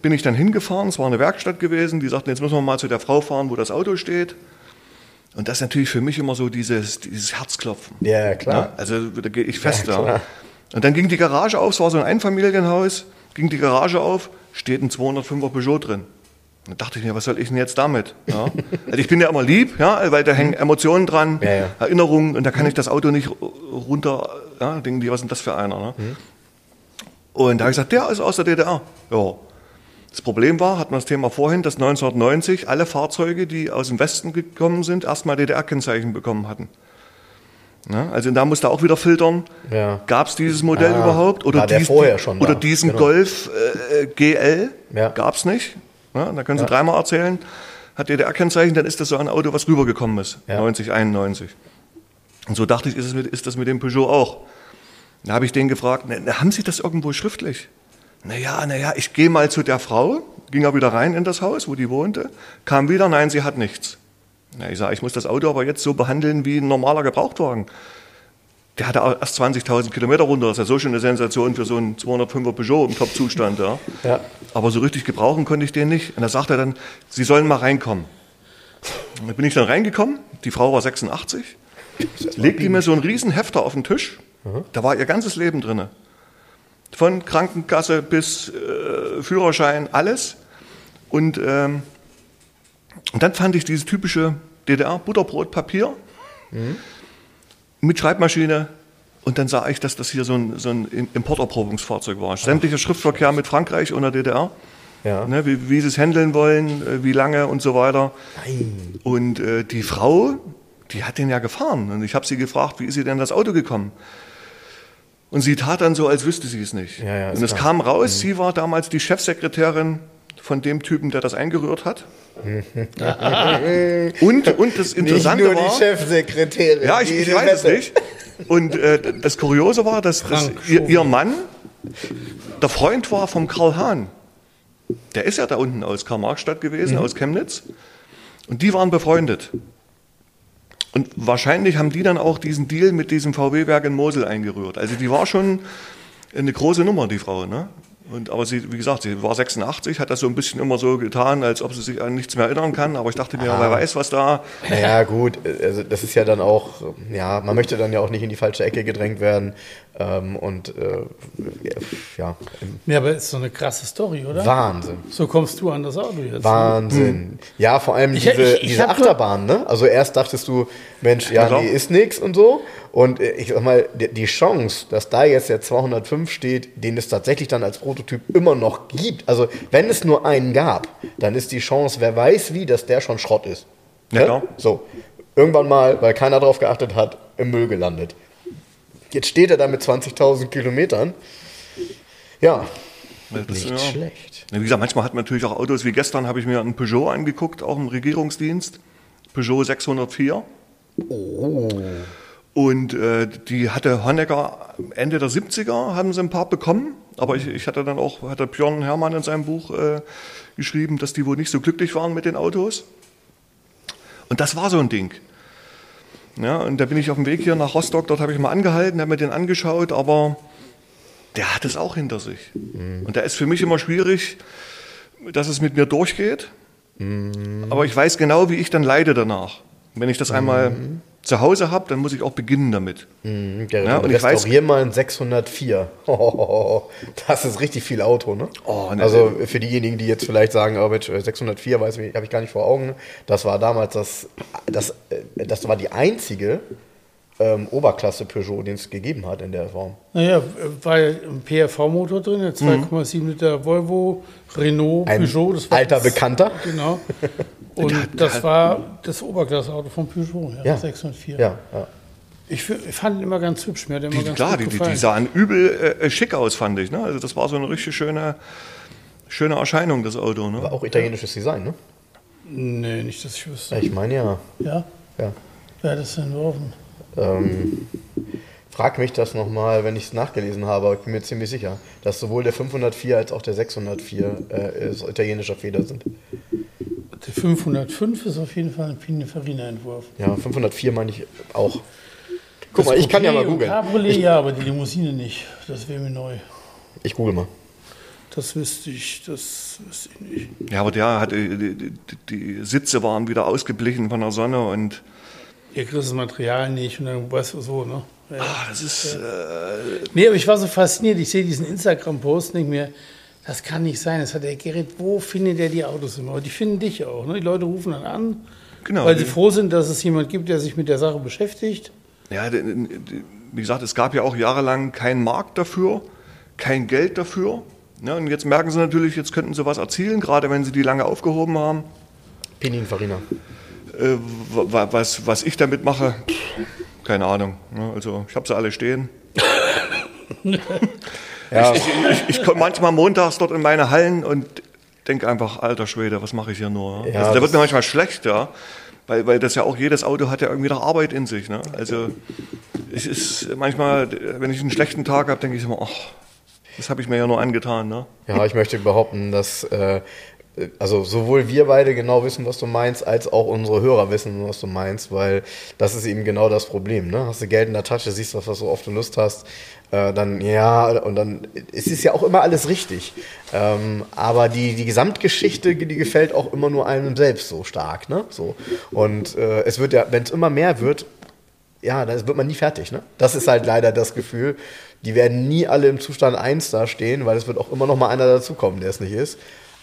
bin ich dann hingefahren, es war eine Werkstatt gewesen, die sagten, jetzt müssen wir mal zu der Frau fahren, wo das Auto steht. Und das ist natürlich für mich immer so dieses, dieses Herzklopfen. Ja, klar. Ja, also da gehe ich fest. Ja, klar. Und dann ging die Garage auf, es war so ein Einfamilienhaus, ging die Garage auf, steht ein 205er Peugeot drin. Dann dachte ich mir, was soll ich denn jetzt damit? Ja. *laughs* Also ich bin ja immer lieb, ja, weil da hängen Emotionen dran. Ja, ja. Erinnerungen und da kann ich das Auto nicht runter, ja, denken die, was ist denn das für einer? Ne? Mhm. Und da habe ich gesagt, der ist aus der DDR. Ja. Das Problem war, hatten wir das Thema vorhin, dass 1990 alle Fahrzeuge, die aus dem Westen gekommen sind, erstmal DDR-Kennzeichen bekommen hatten. Ja, also da musste auch wieder filtern. Ja. Gab es dieses Modell Ah, überhaupt? Oder, schon oder da, diesen genau. Golf äh, GL? Ja. Gab es nicht. Ja, da können Sie dreimal erzählen. Hat DDR-Kennzeichen, dann ist das so ein Auto, was rübergekommen ist. Ja. 90, 91. Und so dachte ich, ist, mit, ist das mit dem Peugeot auch. Da habe ich den gefragt, na, haben Sie das irgendwo schriftlich? Naja, naja, ich gehe mal zu der Frau, ging er wieder rein in das Haus, wo die wohnte, kam wieder, nein, sie hat nichts. Na, ich sage, ich muss das Auto aber jetzt so behandeln wie ein normaler Gebrauchtwagen. Der hatte erst 20.000 Kilometer runter, das ist ja so schon eine Sensation für so einen 205er Peugeot im Top-Zustand. Ja. Ja. Aber so richtig gebrauchen konnte ich den nicht. Und da sagt er dann, Sie sollen mal reinkommen. Und da bin ich dann reingekommen, die Frau war 86, legte mir so einen riesen Hefter auf den Tisch, da war ihr ganzes Leben drin. Von Krankenkasse bis äh, Führerschein, alles. Und, ähm, und dann fand ich dieses typische DDR-Butterbrotpapier mit Schreibmaschine. Und dann sah ich, dass das hier so ein, so ein Importerprobungsfahrzeug war. Sämtlicher Schriftverkehr mit Frankreich und der DDR. Ja. Ne, wie, wie sie es handeln wollen, äh, wie lange und so weiter. Nein. Und äh, die Frau, die hat den ja gefahren. Und ich habe sie gefragt, wie ist sie denn in das Auto gekommen? Und sie tat dann so, als wüsste sie es nicht. Ja, ja, und es kam raus, sie war damals die Chefsekretärin von dem Typen, der das eingerührt hat. Und, und das Interessante Nicht nur war, die Chefsekretärin. ja, ich, ich weiß es nicht. Und äh, das Kuriose war, dass, dass ihr, ihr Mann der Freund war vom Karl Hahn. Der ist ja da unten aus Karl-Marx-Stadt gewesen, aus Chemnitz. Und die waren befreundet. Und wahrscheinlich haben die dann auch diesen Deal mit diesem VW-Werk in Mosel eingerührt. Also die war schon eine große Nummer, die Frau. Ne? Und, aber sie, wie gesagt, sie war 86, hat das so ein bisschen immer so getan, als ob sie sich an nichts mehr erinnern kann. Aber ich dachte mir, Ah. wer weiß, was da. Naja, gut, also das ist ja dann auch, ja, man möchte dann ja auch nicht in die falsche Ecke gedrängt werden. Ähm, und äh, ja, Ja, aber ist so eine krasse Story, oder? Wahnsinn. So kommst du an das Auto jetzt. ne? Wahnsinn. Ja, vor allem Ich- diese, ich- ich diese Achterbahn, ne? Also erst dachtest du, Mensch, ja, Genau. nee, ist nix und so. Und äh, ich sag mal, die, Chance, dass da jetzt der 205 steht, den es tatsächlich dann als Prototyp immer noch gibt. Also wenn es nur einen gab, dann ist die Chance, wer weiß wie, dass der schon Schrott ist. Ja, klar. So. Irgendwann mal, weil keiner drauf geachtet hat, im Müll gelandet. Jetzt steht er da mit 20.000 Kilometern. Ja, Das, nicht ja. schlecht. Wie gesagt, manchmal hat man natürlich auch Autos. Wie gestern habe ich mir einen Peugeot angeguckt, auch im Regierungsdienst. Peugeot 604. Und äh, die hatte Honecker Ende der 70er, haben sie ein paar bekommen. Aber ich, ich hatte dann auch, hatte Björn Herrmann in seinem Buch äh, geschrieben, dass die wohl nicht so glücklich waren mit den Autos. Und das war so ein Ding. Ja, und da bin ich auf dem Weg hier nach Rostock, dort habe ich mal angehalten, habe mir den angeschaut, aber der hat es auch hinter sich. Und da ist für mich immer schwierig, dass es mit mir durchgeht. Aber ich weiß genau, wie ich dann leide danach. Wenn ich das einmal zu Hause habe, dann muss ich auch beginnen damit. Ja, Ja, und ich weiß- mal einen 604. *laughs* das ist richtig viel Auto, ne? Oh, ne, also für diejenigen, die jetzt vielleicht sagen, oh Mensch, 604, weiß ich, habe ich gar nicht vor Augen. Das war damals das, das, äh, das war die einzige ähm, Oberklasse Peugeot, den es gegeben hat in der Form. Naja, war ja ein PRV-Motor drin, der 2,7 Liter Volvo, Renault, Mhm. Ein Peugeot. Das war alter das, Bekannter. Genau. *laughs* Und das war das Oberklasse-Auto von Peugeot, ja, Ja. 604. Ja, ja. Ich, fand ihn immer ganz hübsch. Mir hat er immer Die, ganz klar, gut die, die, gefallen. die sahen übel äh, schick aus, fand ich. Ne? Also das war so eine richtig schöne, schöne Erscheinung, das Auto. Ne? War auch italienisches Design, ne? Nee, nicht, dass ich wüsste. Ich meine ja. Ja? ja. Wer hat das denn entworfen? Ähm, frag mich das nochmal, wenn ich es nachgelesen habe, aber ich bin mir ziemlich sicher, dass sowohl der 504 als auch der 604 äh, italienischer Feder sind. Der 505 ist auf jeden Fall ein Pininfarina-Entwurf. Ja, 504 meine ich auch. Guck mal, ich kann ja mal googeln. Cabriolet, ja, aber die Limousine nicht. Das wäre mir neu. Ich google mal. Das wüsste ich, das wüsste ich nicht. Ja, aber der hatte, die, die, die Sitze waren wieder ausgeblichen von der Sonne und Ihr kriegt das Material nicht und dann weißt du so, ne? Ja. ah, das ist, äh, Nee, aber ich war so fasziniert. Ich sehe diesen Instagram-Post nicht mehr. Das kann nicht sein. Das hat der Gerrit, wo findet er die Autos immer? Aber die finden dich auch. Ne? Die Leute rufen dann an, Genau, weil sie froh sind, dass es jemand gibt, der sich mit der Sache beschäftigt. ja, wie gesagt, es gab ja auch jahrelang keinen Markt dafür, kein Geld dafür. Ne? Und jetzt merken sie natürlich, jetzt könnten sie was erzielen, gerade wenn sie die lange aufgehoben haben. Pininfarina. Äh, wa- was, was ich damit mache, keine Ahnung. Ne? Also ich habe sie alle stehen. *laughs* Ja, Ich, ich komme manchmal montags dort in meine Hallen und denke einfach, alter Schwede, was mache ich hier nur? Ja, also, da wird mir manchmal schlecht, ja. Weil, weil das ja auch jedes Auto hat ja irgendwie noch Arbeit in sich. Ne? Also es ist manchmal, wenn ich einen schlechten Tag habe, denke ich immer, ach, das habe ich mir ja nur angetan. Ne? ja, ich möchte behaupten, dass äh, also sowohl wir beide genau wissen, was du meinst, als auch unsere Hörer wissen, was du meinst, weil das ist eben genau das Problem. Ne? Hast du Geld in der Tasche, siehst was, was du oft Lust hast, äh, dann ja, und dann es ist ja auch immer alles richtig. Ähm, aber die, die Gesamtgeschichte, die gefällt auch immer nur einem selbst so stark. Ne? So. Und äh, es wird ja, wenn es immer mehr wird, ja, da wird man nie fertig. Ne? Das ist halt leider das Gefühl. Die werden nie alle im Zustand 1 da stehen, weil es wird auch immer noch mal einer dazukommen, der es nicht ist.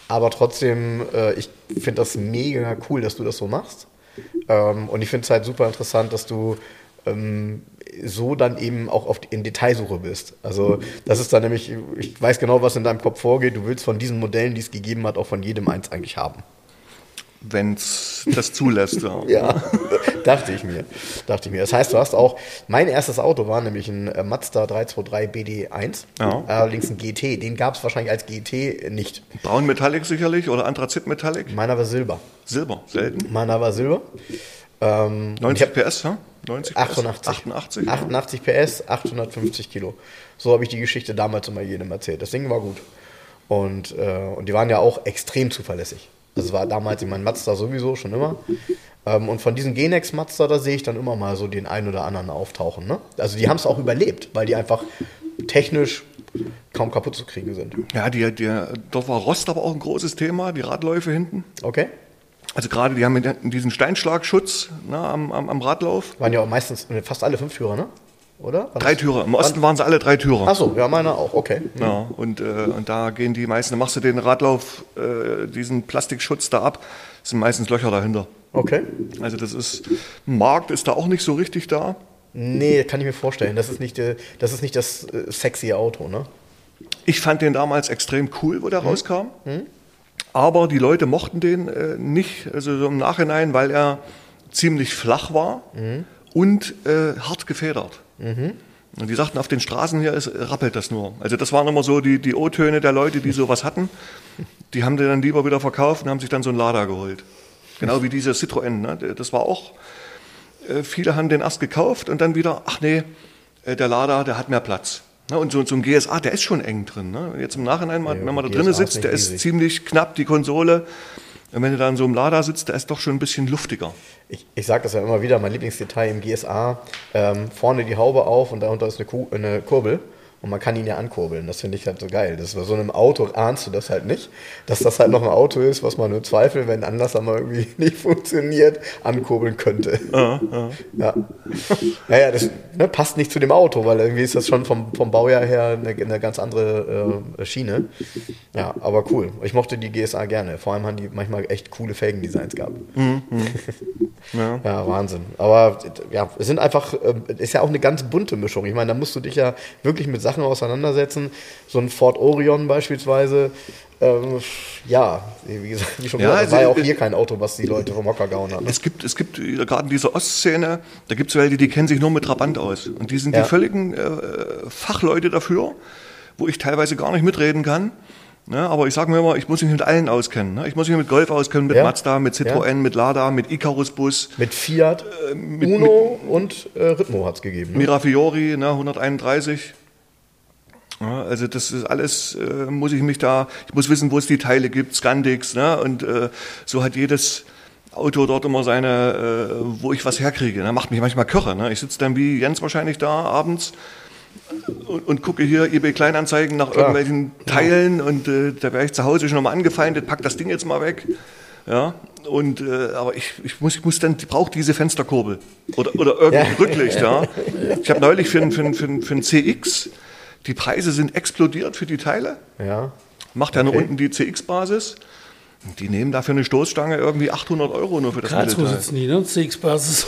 Aber trotzdem, äh, ich finde das mega cool, dass du das so machst. Ähm, und ich finde es halt super interessant, dass du ähm, so dann eben auch auf, in Detailsuche bist. Also das ist dann nämlich, ich weiß genau, was in deinem Kopf vorgeht. Du willst von diesen Modellen, die es gegeben hat, auch von jedem eins eigentlich haben. Wenn es das zulässt. Ja. *laughs* Ja, dachte ich mir. Dachte ich mir. Das heißt, du hast auch, mein erstes Auto war nämlich ein äh, Mazda 323 BD1, Ja. allerdings ein GT. Den gab es wahrscheinlich als GT nicht. Braun Metallic sicherlich oder Anthrazit Metallic. Meiner war Silber. Silber, selten. Meiner war Silber. Ähm, und ich 90 hab PS, ja? 90 PS? 88. 88. 88 PS, 850 Kilo. So habe ich die Geschichte damals immer jedem erzählt. Das Ding war gut. Und, äh, und die waren ja auch extrem zuverlässig. Das war damals in meinem Mazda sowieso schon immer. Ähm, und von diesen Genex Mazda, da sehe ich dann immer mal so den einen oder anderen auftauchen. Ne? Also die haben es auch überlebt, weil die einfach technisch kaum kaputt zu kriegen sind. Ja, die, die, dort war Rost aber auch ein großes Thema, die Radläufe hinten. Okay. Also gerade, die haben diesen Steinschlagschutz ne, am, am, am Radlauf. Waren ja auch meistens fast alle Fünftürer, ne? Oder? War Drei Türer. Im Osten waren sie alle drei Türer. Ach so, ja, meiner auch, okay. Ja, und, äh, und da gehen die meisten, dann machst du den Radlauf, äh, diesen Plastikschutz da ab, sind meistens Löcher dahinter. Okay. Also das ist, Markt ist da auch nicht so richtig da. Nee, kann ich mir vorstellen. Das ist nicht, äh, das, ist nicht das äh, sexy Auto, ne? Ich fand den damals extrem cool, wo der rauskam. Aber die Leute mochten den äh, nicht, also so im Nachhinein, weil er ziemlich flach war und äh, hart gefedert. Und die sagten, auf den Straßen hier ist, rappelt das nur. Also das waren immer so die, die O-Töne der Leute, die sowas hatten. Die haben den dann lieber wieder verkauft und haben sich dann so einen Lada geholt. Genau wie dieser Citroën. Ne? Das war auch, äh, viele haben den erst gekauft und dann wieder, ach nee, äh, der Lada, der hat mehr Platz. Ne? Und so, so ein GSA, der ist schon eng drin. Ne? Jetzt im Nachhinein, mal, Ja, wenn man da drinnen sitzt, der ist ziemlich knapp, die Konsole. Und wenn du da in so einem Lada sitzt, der ist doch schon ein bisschen luftiger. Ich, ich sage das ja immer wieder, mein Lieblingsdetail im GSA, ähm, vorne die Haube auf und darunter ist eine, Ku eine Kurbel und man kann ihn ja ankurbeln. Das finde ich halt so geil. Das bei so einem Auto ahnst du das halt nicht, dass das halt noch ein Auto ist, was man im Zweifel, wenn anders einmal irgendwie *laughs* nicht funktioniert, ankurbeln könnte. Ja, ja. ja, das ne, passt nicht zu dem Auto, weil irgendwie ist das schon vom, vom Baujahr her eine, eine ganz andere äh, Schiene. Ja, aber cool. Ich mochte die GSA gerne. Vor allem haben die manchmal echt coole Felgendesigns gehabt. *laughs* Ja. Ja, Wahnsinn. Aber ja, es sind einfach, ähm, ist ja auch eine ganz bunte Mischung. Ich meine, da musst du dich ja wirklich mit Sachen auseinandersetzen. So ein Ford Orion beispielsweise. Ähm, ja, wie gesagt, wie schon Ja, gesagt, also, war ja auch äh, hier kein Auto, was die Leute vom Hocker gehauen haben. Es gibt, es gibt äh, gerade in dieser Ostszene, da gibt es welche, die kennen sich nur mit Trabant aus. Und die sind Ja. die völligen äh, Fachleute dafür, wo ich teilweise gar nicht mitreden kann. Ne, aber ich sage mir immer, ich muss mich mit allen auskennen. Ne? Ich muss mich mit Golf auskennen, mit Ja. Mazda, mit Citroën, Ja. mit Lada, mit Icarus-Bus, Mit Fiat, Äh, mit- Uno und äh, Ritmo hat es gegeben. Ne? Mirafiori, ne, 131. Ja, also das ist alles, äh, muss ich mich da, ich muss wissen, wo es die Teile gibt, Scandix, ne, und äh, so hat jedes Auto dort immer seine, äh, wo ich was herkriege. Ne, macht mich manchmal Kirre. Ne. Ich sitze dann wie Jens wahrscheinlich da abends und, und gucke hier eBay Kleinanzeigen nach Klar. irgendwelchen Teilen und äh, da wäre ich zu Hause schon mal angefeindet, pack das Ding jetzt mal weg. Ja, und äh, aber ich, ich muss, ich muss dann, ich brauche diese Fensterkurbel oder, oder irgendein Ja. Rücklicht, ja. *laughs* Ich habe neulich für ein, für, ein, für, ein, für ein CX, die Preise sind explodiert für die Teile. Ja. Macht ja nur Okay. unten die CX-Basis. Die nehmen dafür eine Stoßstange irgendwie 800 Euro nur für das Karlsruhe Mittelteil. sitzen die, ne? CX-Basis.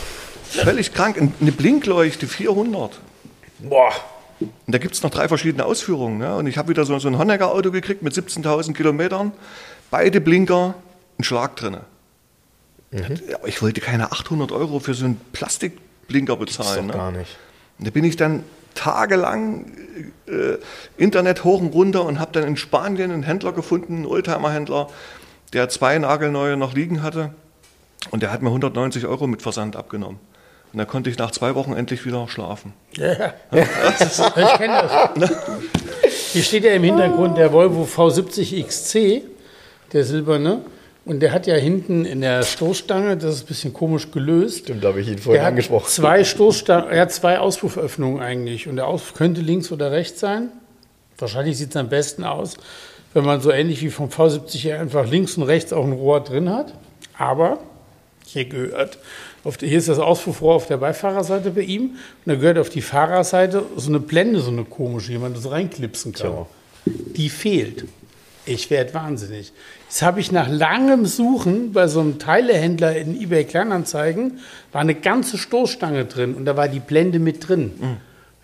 Völlig krank. Eine Blinkleuchte 400. Boah. Und da gibt es noch drei verschiedene Ausführungen. Ne? Und ich habe wieder so, so ein Honecker-Auto gekriegt mit 17.000 Kilometern. Beide Blinker, ein Schlag drin. Aber ich wollte keine 800 Euro für so einen Plastikblinker bezahlen. doch Ne? gar nicht. Und da bin ich dann tagelang äh, Internet hoch und runter und habe dann in Spanien einen Händler gefunden, einen Oldtimer-Händler, der zwei nagelneue noch liegen hatte. Und der hat mir 190 Euro mit Versand abgenommen. Und da konnte ich nach zwei Wochen endlich wieder schlafen. Ja, ja. *laughs* ich kenne das. Hier steht ja im Hintergrund der Volvo V70 XC, der silberne. Und der hat ja hinten in der Stoßstange, das ist ein bisschen komisch gelöst. Stimmt, da habe ich ihn vorhin Der hat angesprochen. zwei Stoßstangen, er hat zwei Auspufföffnungen eigentlich. Und der Auspuff könnte links oder rechts sein. Wahrscheinlich sieht es am besten aus, wenn man so ähnlich wie vom V70 her einfach links und rechts auch ein Rohr drin hat. Aber hier gehört, auf der, hier ist das Auspuffrohr auf der Beifahrerseite bei ihm. Und da gehört auf die Fahrerseite so eine Blende, so eine komische, die man das reinklipsen kann. Tja. Die fehlt. Ich werde wahnsinnig. Das habe ich nach langem Suchen bei so einem Teilehändler in eBay Kleinanzeigen, war eine ganze Stoßstange drin und da war die Blende mit drin.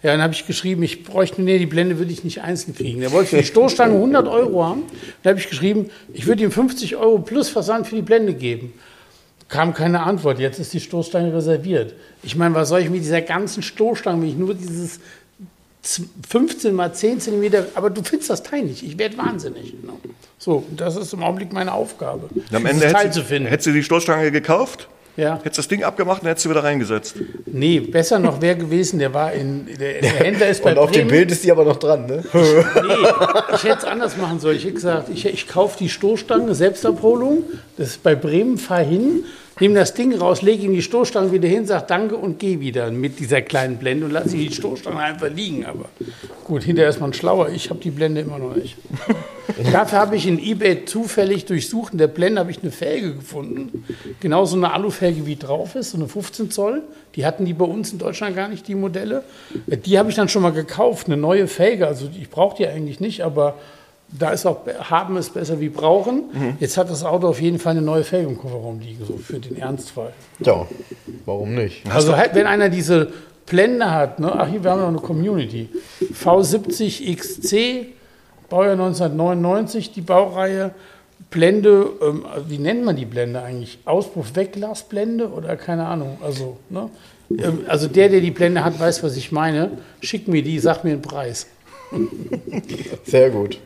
Ja, dann habe ich geschrieben, ich bräuchte, nee, die Blende würde ich nicht einzeln kriegen. Der wollte für die *laughs* Stoßstange 100 Euro haben. Dann habe ich geschrieben, ich würde ihm 50 Euro plus Versand für die Blende geben. Kam keine Antwort. Jetzt ist die Stoßstange reserviert. Ich meine, was soll ich mit dieser ganzen Stoßstange, wenn ich nur dieses z- 15 mal 10 Zentimeter, aber du findest das Teil nicht. Ich werde wahnsinnig. ne? So, das ist im Augenblick meine Aufgabe. Und am Ende Teil hättest zu du, finden. hättest du die Stoßstange gekauft, Ja. hättest das Ding abgemacht und hättest du wieder reingesetzt. Nee, besser noch wäre gewesen, der war in, der, der Händler ist *laughs* bei Und auf dem Bremen. Bild ist die aber noch dran, ne? Nee, ich hätte es anders machen sollen. Ich hätte gesagt, ich, ich kaufe die Stoßstange, Selbstabholung. Das ist bei Bremen, fahr hin, nehme das Ding raus, lege in die Stoßstange wieder hin, sage Danke und gehe wieder mit dieser kleinen Blende und lasse die Stoßstange einfach liegen. Aber gut, hinterher ist man schlauer. Ich habe die Blende immer noch nicht. *laughs* Dafür habe ich in eBay zufällig durch Suchen der Blende habe ich eine Felge gefunden. Genau so eine Alufelge wie drauf ist, so eine 15 Zoll. Die hatten die bei uns in Deutschland gar nicht, die Modelle. Die habe ich dann schon mal gekauft, eine neue Felge. Also ich brauche die eigentlich nicht, aber da ist auch haben ist besser wie brauchen. Mhm. Jetzt hat das Auto auf jeden Fall eine neue Felge im Kofferraum liegen, so für den Ernstfall. Ja, warum nicht? Also halt, wenn einer diese Blende hat, ne? ach hier, wir haben noch eine Community. V70 XC, Baujahr 1999, die Baureihe. Blende, ähm, wie nennt man die Blende eigentlich? Auspuff-Wegglasblende oder keine Ahnung. Also, ne? Ähm, also der, der die Blende hat, weiß, was ich meine. Schick mir die, sag mir den Preis. *laughs* Sehr gut.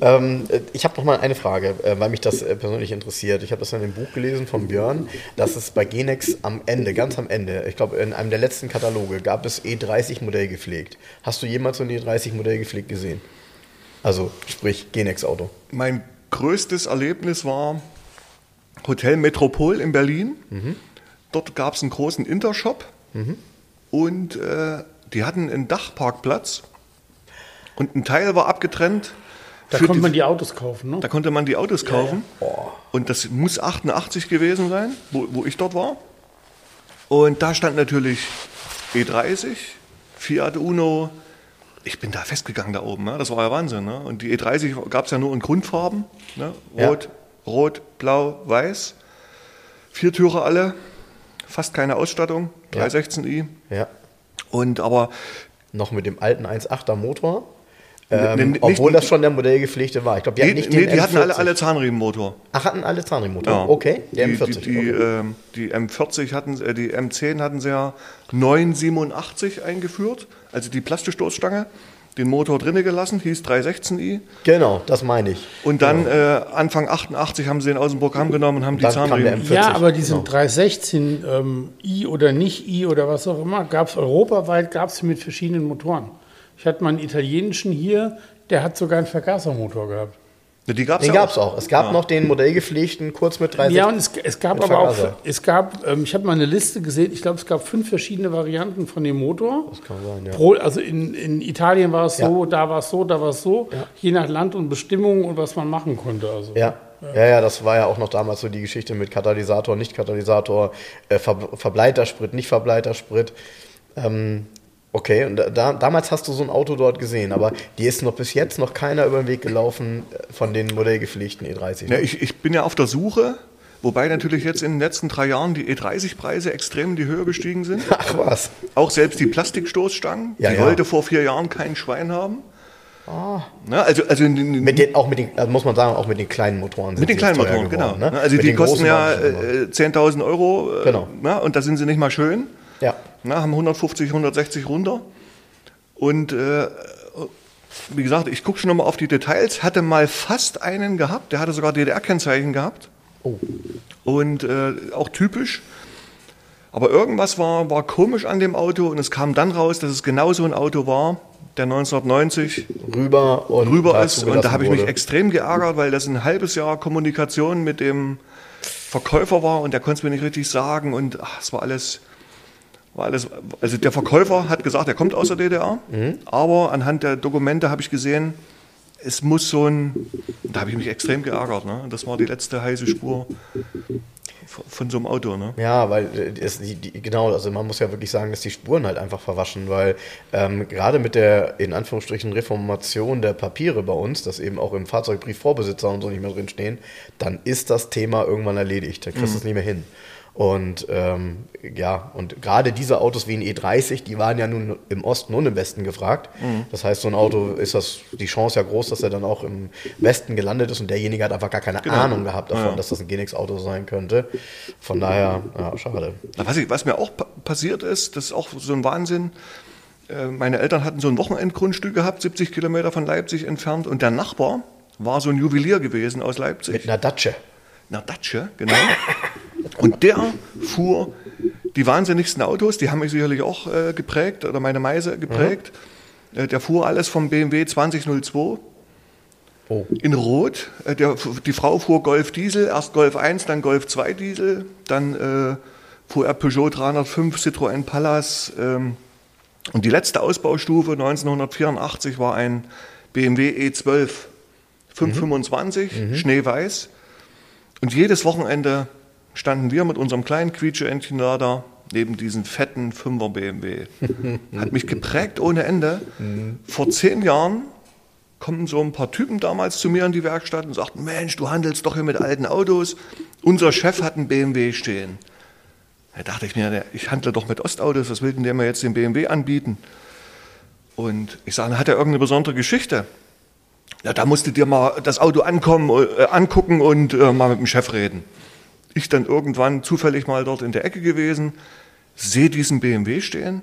Ähm, ich habe noch mal eine Frage, äh, weil mich das äh, persönlich interessiert. Ich habe das in dem Buch gelesen von Björn, dass es bei Genex am Ende, ganz am Ende, ich glaube in einem der letzten Kataloge, gab es E30 Modell gepflegt. Hast du jemals so ein E30 Modell gepflegt gesehen? Also sprich Genex Auto. Mein größtes Erlebnis war Hotel Metropol in Berlin. Mhm. Dort gab es einen großen Intershop mhm. und äh, die hatten einen Dachparkplatz und ein Teil war abgetrennt. Da konnte man die Autos kaufen, ne? Da konnte man die Autos kaufen. Ja, ja. Und das muss 88 gewesen sein, wo, wo ich dort war. Und da stand natürlich E30, Fiat Uno. Ich bin da festgegangen da oben, ne? das war ja Wahnsinn. Ne? Und die E30 gab es ja nur in Grundfarben: ne? Rot, ja. Rot, Blau, Weiß. Vier Türe alle, fast keine Ausstattung, 316i. Ja. Und aber. Noch mit dem alten 1.8er Motor. Ähm, nicht, obwohl das schon der modellgepflegte war. Ich glaube, die, hatten nicht den nee, die M40. hatten alle, alle Zahnriemenmotor. Ach, hatten alle Zahnriemenmotor. Ja. Okay, der die, M40. Die, die, okay. ähm, die, M40 hatten, äh, die M10 hatten sie ja 987 eingeführt, also die Plastikstoßstange. Den Motor drinnen gelassen, hieß 316i. Genau, das meine ich. Und dann genau. äh, Anfang 88 haben sie den aus dem Programm genommen und haben die Zahnriemen. Ja, aber diesen genau. 316i ähm, oder nicht i oder was auch immer, gab es europaweit, gab es mit verschiedenen Motoren. Ich hatte mal einen italienischen hier, der hat sogar einen Vergasermotor gehabt. Ja, die gab's den ja gab es auch. Es gab ja. noch den modellgepflegten, kurz mit 30. Ja, und es, es gab aber Vergaser. auch, es gab, ähm, ich habe mal eine Liste gesehen, ich glaube, es gab fünf verschiedene Varianten von dem Motor. Das kann sein, ja. Pro, also in, in Italien war es so, da war es so, da war es so, je nach Land und Bestimmung und was man machen konnte. Also. Ja. Ja, ja, das war ja auch noch damals so die Geschichte mit Katalysator, nicht Katalysator, äh, Ver Verbleitersprit, nicht Verbleitersprit. Ähm, Okay, und da, damals hast du so ein Auto dort gesehen, aber die ist noch bis jetzt noch keiner über den Weg gelaufen äh, von den modellgepflegten E30. Ja, ich, ich bin ja auf der Suche, wobei natürlich jetzt in den letzten drei Jahren die E30-Preise extrem in die Höhe gestiegen sind. *laughs* Ach was. Auch selbst die Plastikstoßstangen, ja, die ja. wollte vor vier Jahren kein Schwein haben. Oh. Na, also, also mit den, auch mit den, also muss man sagen, auch mit den kleinen Motoren. Mit den kleinen Motoren, geworden, genau. Ne? Also mit die kosten ja äh, 10.000 Euro. Äh, genau. Na, und da sind sie nicht mal schön. Ja. Na, haben 150, 160 runter. Und äh, wie gesagt, ich gucke schon nochmal auf die Details. Hatte mal fast einen gehabt, der hatte sogar DDR-Kennzeichen gehabt. Oh. Und äh, auch typisch. Aber irgendwas war, war komisch an dem Auto und es kam dann raus, dass es genau so ein Auto war, der 1990 rüber, und rüber ist. Und da habe ich mich extrem geärgert, weil das ein halbes Jahr Kommunikation mit dem Verkäufer war und der konnte es mir nicht richtig sagen und ach, es war alles war alles, also der Verkäufer hat gesagt, er kommt aus der DDR, mhm. aber anhand der Dokumente habe ich gesehen, es muss so ein, da habe ich mich extrem geärgert. Ne? Das war die letzte heiße Spur von so einem Auto. Ne? Ja, weil es, die, die, genau, also man muss ja wirklich sagen, dass die Spuren halt einfach verwaschen, weil ähm, gerade mit der in Anführungsstrichen Reformation der Papiere bei uns, dass eben auch im Fahrzeugbrief Vorbesitzer und so nicht mehr drin stehen, dann ist das Thema irgendwann erledigt. Da kriegst du mhm. es nicht mehr hin. Und ähm, ja, und gerade diese Autos wie ein E30, die waren ja nun im Osten und im Westen gefragt. Mhm. Das heißt, so ein Auto ist das die Chance ja groß, dass er dann auch im Westen gelandet ist und derjenige hat einfach gar keine genau. Ahnung gehabt davon, ja. dass das ein Genix-Auto sein könnte. Von daher, ja, schade. Was, ich, was mir auch passiert ist, das ist auch so ein Wahnsinn. Äh, meine Eltern hatten so ein Wochenendgrundstück gehabt, 70 Kilometer von Leipzig entfernt, und der Nachbar war so ein Juwelier gewesen aus Leipzig. Mit einer Datsche. Einer Datsche, genau. *laughs* Und der fuhr die wahnsinnigsten Autos, die haben mich sicherlich auch äh, geprägt oder meine Meise geprägt. Mhm. Äh, der fuhr alles vom BMW 2002 Oh. In Rot. Äh, der, die Frau fuhr Golf Diesel, erst Golf 1, dann Golf 2 Diesel, dann äh, fuhr er Peugeot 305, Citroën Palace. Ähm, und die letzte Ausbaustufe 1984 war ein BMW E12 525, mhm. schneeweiß. Und jedes Wochenende standen wir mit unserem kleinen Quietsche-Entchen da neben diesem fetten 5er BMW. *laughs* Hat mich geprägt ohne Ende. Mhm. Vor zehn Jahren kommen so ein paar Typen damals zu mir in die Werkstatt und sagten, Mensch, du handelst doch hier mit alten Autos. Unser Chef hat einen BMW stehen. Da dachte ich mir, ich handle doch mit Ostautos, was will denn der mir jetzt den BMW anbieten? Und ich sage, hat er irgendeine besondere Geschichte? Ja, da musst du dir mal das Auto ankommen, äh, angucken und äh, mal mit dem Chef reden. Ich dann irgendwann zufällig mal dort in der Ecke gewesen, sehe diesen BMW stehen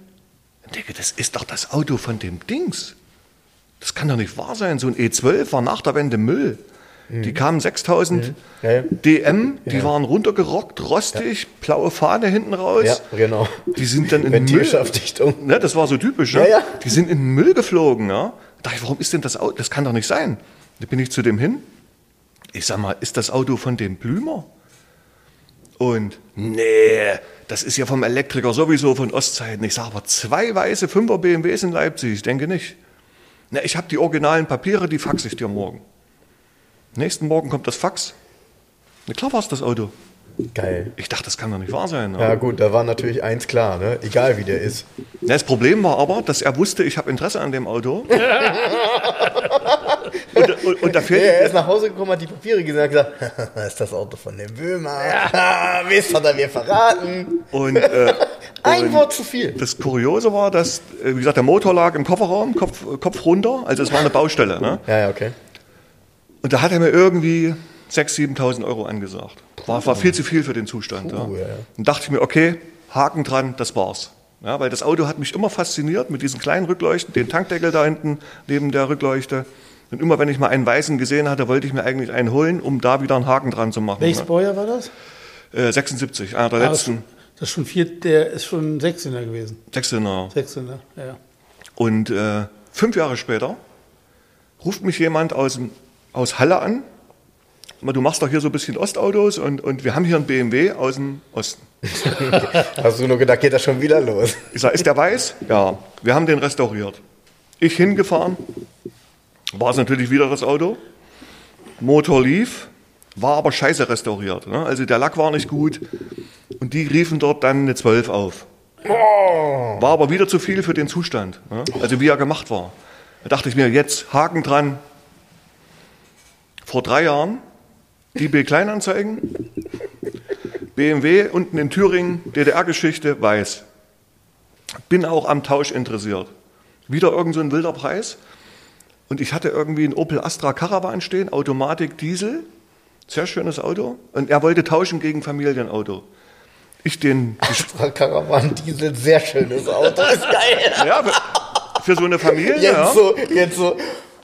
und denke, das ist doch das Auto von dem Dings. Das kann doch nicht wahr sein. So ein E12 war nach der Wende Müll. Mhm. Die kamen 6000 mhm. ja, ja. DM, die ja. waren runtergerockt, rostig, blaue Fahne hinten raus. Ja, genau. Die sind dann in den Müll. Ne, das war so typisch. Ne? Die sind in den Müll geflogen. Ja? Da dachte ich, warum ist denn das Auto? Das kann doch nicht sein. Da bin ich zu dem hin. Ich sag mal, ist das Auto von dem Blümer? Und nee, das ist ja vom Elektriker sowieso von Ostzeiten. Ich sage aber zwei weiße Fünfer BMWs in Leipzig. Ich denke nicht. Na, ich habe die originalen Papiere, die faxe ich dir morgen. Nächsten Morgen kommt das Fax. Na klar war es das Auto. Geil. Ich dachte, das kann doch nicht wahr sein. Ja, gut, da war natürlich eins klar, ne? egal wie der ist. Das Problem war aber, dass er wusste, ich habe Interesse an dem Auto. *laughs* und, und, und da fehlt *laughs* er ist nach Hause gekommen, hat die Papiere gesehen und gesagt: Das *laughs* ist das Auto von dem Böhmer. Ja. *laughs* Mist, hat er mir verraten. Und, äh, Ein Wort zu viel. Das Kuriose war, dass, äh, wie gesagt, der Motor lag im Kofferraum, Kopf, Kopf runter, also es war eine Baustelle. Ne? Ja, ja, okay. Und da hat er mir irgendwie 6.000, 7.000 Euro angesagt. War, war viel zu viel für den Zustand. Puh, ja. Ja. Und dachte ich mir, okay, Haken dran, das war's. Ja, weil das Auto hat mich immer fasziniert mit diesen kleinen Rückleuchten, den Tankdeckel da hinten neben der Rückleuchte. Und immer wenn ich mal einen weißen gesehen hatte, wollte ich mir eigentlich einen holen, um da wieder einen Haken dran zu machen. Welches ne? Baujahr war das? Äh, 76, einer der ah, letzten. Das ist schon vier, der ist schon Sechszehner gewesen. Sechszehner. Sechszehner, ja. Und äh, fünf Jahre später ruft mich jemand aus, aus Halle an du machst doch hier so ein bisschen Ostautos und, und wir haben hier einen BMW aus dem Osten. *laughs* Hast du nur gedacht, geht das schon wieder los? Ich sage, ist der weiß? Ja, wir haben den restauriert. Ich hingefahren, war es natürlich wieder das Auto. Motor lief, war aber scheiße restauriert. Ne? Also der Lack war nicht gut und die riefen dort dann eine 12 auf. War aber wieder zu viel für den Zustand, ne? also wie er gemacht war. Da dachte ich mir, jetzt Haken dran. Vor drei Jahren eBay Kleinanzeigen, BMW unten in Thüringen, DDR-Geschichte, weiß. Bin auch am Tausch interessiert. Wieder irgend so ein wilder Preis. Und ich hatte irgendwie ein Opel Astra Caravan stehen, Automatik, Diesel, sehr schönes Auto. Und er wollte tauschen gegen Familienauto. Ich den. Astra Caravan Diesel, sehr schönes Auto, *laughs* ist geil. Ja, für, für so eine Familie. Jetzt ja. so, jetzt so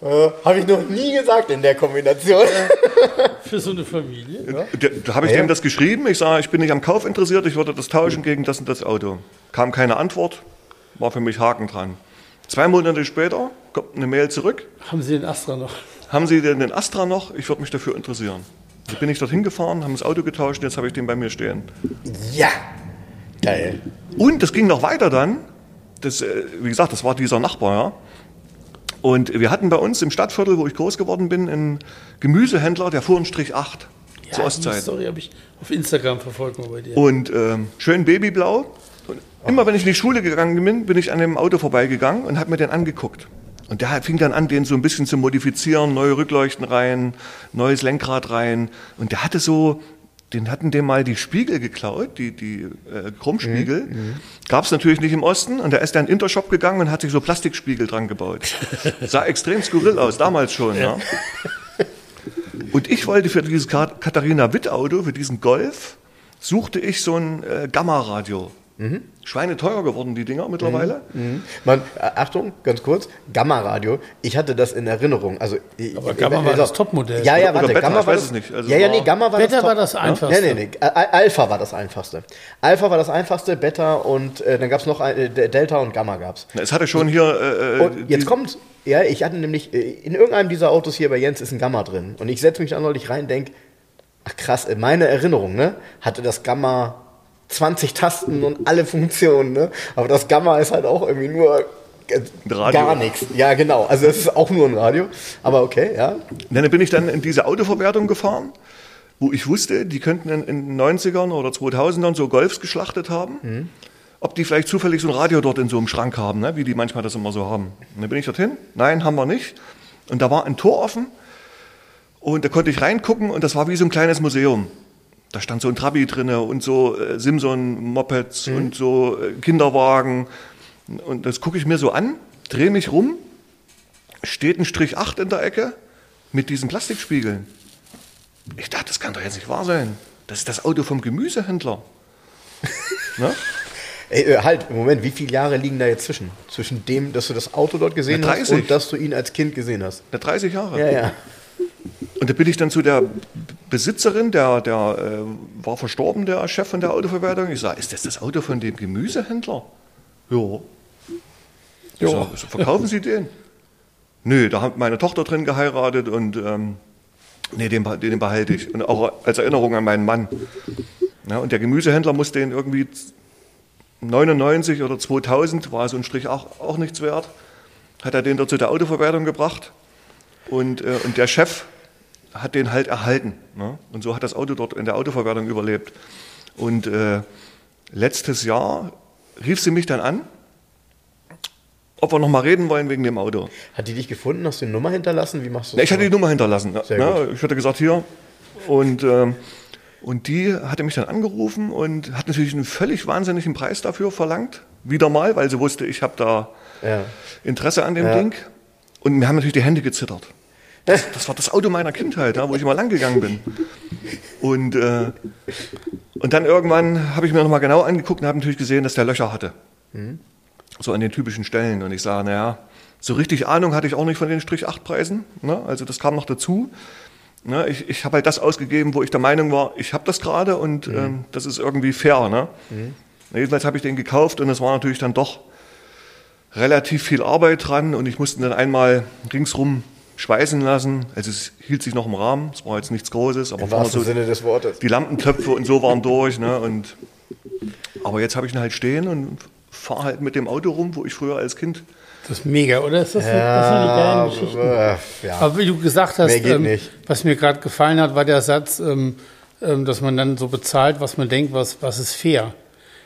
äh, habe ich noch nie gesagt in der Kombination. *laughs* Für so eine Familie. Ja. Da, da habe ich ja. dem das geschrieben. Ich sage, ich bin nicht am Kauf interessiert, ich würde das tauschen gegen das und das Auto. Kam keine Antwort, war für mich Haken dran. Zwei Monate später kommt eine Mail zurück. Haben Sie den Astra noch? Haben Sie denn den Astra noch? Ich würde mich dafür interessieren. Da bin ich dorthin gefahren, haben das Auto getauscht, jetzt habe ich den bei mir stehen. Ja, geil. Und das ging noch weiter dann. Das, äh, wie gesagt, das war dieser Nachbar, ja. Und wir hatten bei uns im Stadtviertel, wo ich groß geworden bin, einen Gemüsehändler, der fuhr einen Strich 8 ja, zur Ostzeit. Die Story habe ich auf Instagram verfolgt mal bei dir. Und ähm, schön babyblau. Immer wenn ich in die Schule gegangen bin, bin ich an dem Auto vorbeigegangen und habe mir den angeguckt. Und der fing dann an, den so ein bisschen zu modifizieren, neue Rückleuchten rein, neues Lenkrad rein. Und der hatte so den hatten dem mal die Spiegel geklaut, die, die äh, Chromspiegel. Mhm. mhm. Gab es natürlich nicht im Osten. Und da ist er in den Intershop gegangen und hat sich so Plastikspiegel dran gebaut. *laughs* Sah extrem skurril aus, damals schon. Ja. ja. Und ich wollte für dieses Katharina Witt Auto, für diesen Golf, suchte ich so ein äh, Gamma-Radio. Schweineteuer geworden, die Dinger mittlerweile. Mhm. Man, äh, Achtung, ganz kurz, Gamma-Radio, ich hatte das in Erinnerung. Also, ich- Aber ich- Gamma war also- das Topmodell. Ja, ja, warte, Beta, Gamma ich war weiß das, es nicht. Also ja, ja, war- nee, Gamma war Beta das war das Einfachste. Nee, nee, nee, Al- Alpha war das Einfachste. Alpha war das Einfachste, Beta und äh, dann gab es noch äh, Delta und Gamma gab's. Es hatte schon hier. Äh, Und jetzt kommt, ja, ich hatte nämlich, äh, in irgendeinem dieser Autos hier bei Jens ist ein Gamma drin. Und ich setze mich dann neulich rein und denke, ach krass, in meiner Erinnerung, ne, hatte das Gamma 20 Tasten und alle Funktionen, ne? Aber das Gamma ist halt auch irgendwie nur äh, Radio. gar nichts. Ja, genau. Also es ist auch nur ein Radio. Aber okay, ja. Dann bin ich dann in diese Autoverwertung gefahren, wo ich wusste, die könnten in, den 90ern oder 2000ern so Golfs geschlachtet haben. Ob die vielleicht zufällig so ein Radio dort in so einem Schrank haben, ne? wie die manchmal das immer so haben. Und dann bin ich dorthin. Nein, haben wir nicht. Und da war ein Tor offen. Und da konnte ich reingucken und das war wie so ein kleines Museum. Da stand so ein Trabi drinne und so äh, Simson-Mopeds und so äh, Kinderwagen. Und das gucke ich mir so an, drehe mich rum, steht ein Strich 8 in der Ecke mit diesen Plastikspiegeln. Ich dachte, das kann doch jetzt nicht wahr sein. Das ist das Auto vom Gemüsehändler. *laughs* ne? Ey, äh, halt, Moment, wie viele Jahre liegen da jetzt zwischen? Zwischen dem, dass du das Auto dort gesehen hast 30. und dass du ihn als Kind gesehen hast. Na, 30 Jahre. Ja, ja. Und da bin ich dann zu der Besitzerin, der, der äh, war verstorben, der Chef von der Autoverwertung. Ich sage, ist das das Auto von dem Gemüsehändler? Ja. Sag, so, verkaufen Sie den? Nö, da hat meine Tochter drin geheiratet und ähm, nee, den, den behalte ich. Und auch als Erinnerung an meinen Mann. Ja, und der Gemüsehändler musste den irgendwie 99 oder 2000, war so ein Strich auch, auch nichts wert, hat er den dort zu der Autoverwertung gebracht. Und, äh, und der Chef hat den halt erhalten. Ne? Und so hat das Auto dort in der Autoverwertung überlebt. Und äh, letztes Jahr rief sie mich dann an, ob wir noch mal reden wollen wegen dem Auto. Hat die dich gefunden? Hast du eine Nummer hinterlassen? Wie machst du Na, ich hatte die Nummer hinterlassen. Ne? Sehr Ne? gut. Ich hatte gesagt, hier. Und, ähm, und die hatte mich dann angerufen und hat natürlich einen völlig wahnsinnigen Preis dafür verlangt. Wieder mal, weil sie wusste, ich habe da Ja. Interesse an dem Ja. Ding. Und mir haben natürlich die Hände gezittert. Das, das war das Auto meiner Kindheit, ne, wo ich immer lang gegangen bin. Und, äh, und dann irgendwann habe ich mir nochmal genau angeguckt und habe natürlich gesehen, dass der Löcher hatte. So an den typischen Stellen. Und ich sage, naja, so richtig Ahnung hatte ich auch nicht von den Strich-8-Preisen. Ne? Also das kam noch dazu. Ne? Ich, ich habe halt das ausgegeben, wo ich der Meinung war, ich habe das gerade und ähm, das ist irgendwie fair. Ne? Na, Jedenfalls habe ich den gekauft und es war natürlich dann doch relativ viel Arbeit dran und ich musste dann einmal ringsrum schweißen lassen. Also es hielt sich noch im Rahmen, es war jetzt nichts Großes, aber Im wahrsten so Sinne des Wortes. die Lampentöpfe und so waren durch. Ne? Und, aber jetzt habe ich ihn halt stehen und fahre halt mit dem Auto rum, wo ich früher als Kind. Das ist mega, oder? Ist das, das sind die geilen Geschichten. äh, ja. Aber wie du gesagt hast, ähm, was mir gerade gefallen hat, war der Satz, ähm, ähm, dass man dann so bezahlt, was man denkt, was, was ist fair.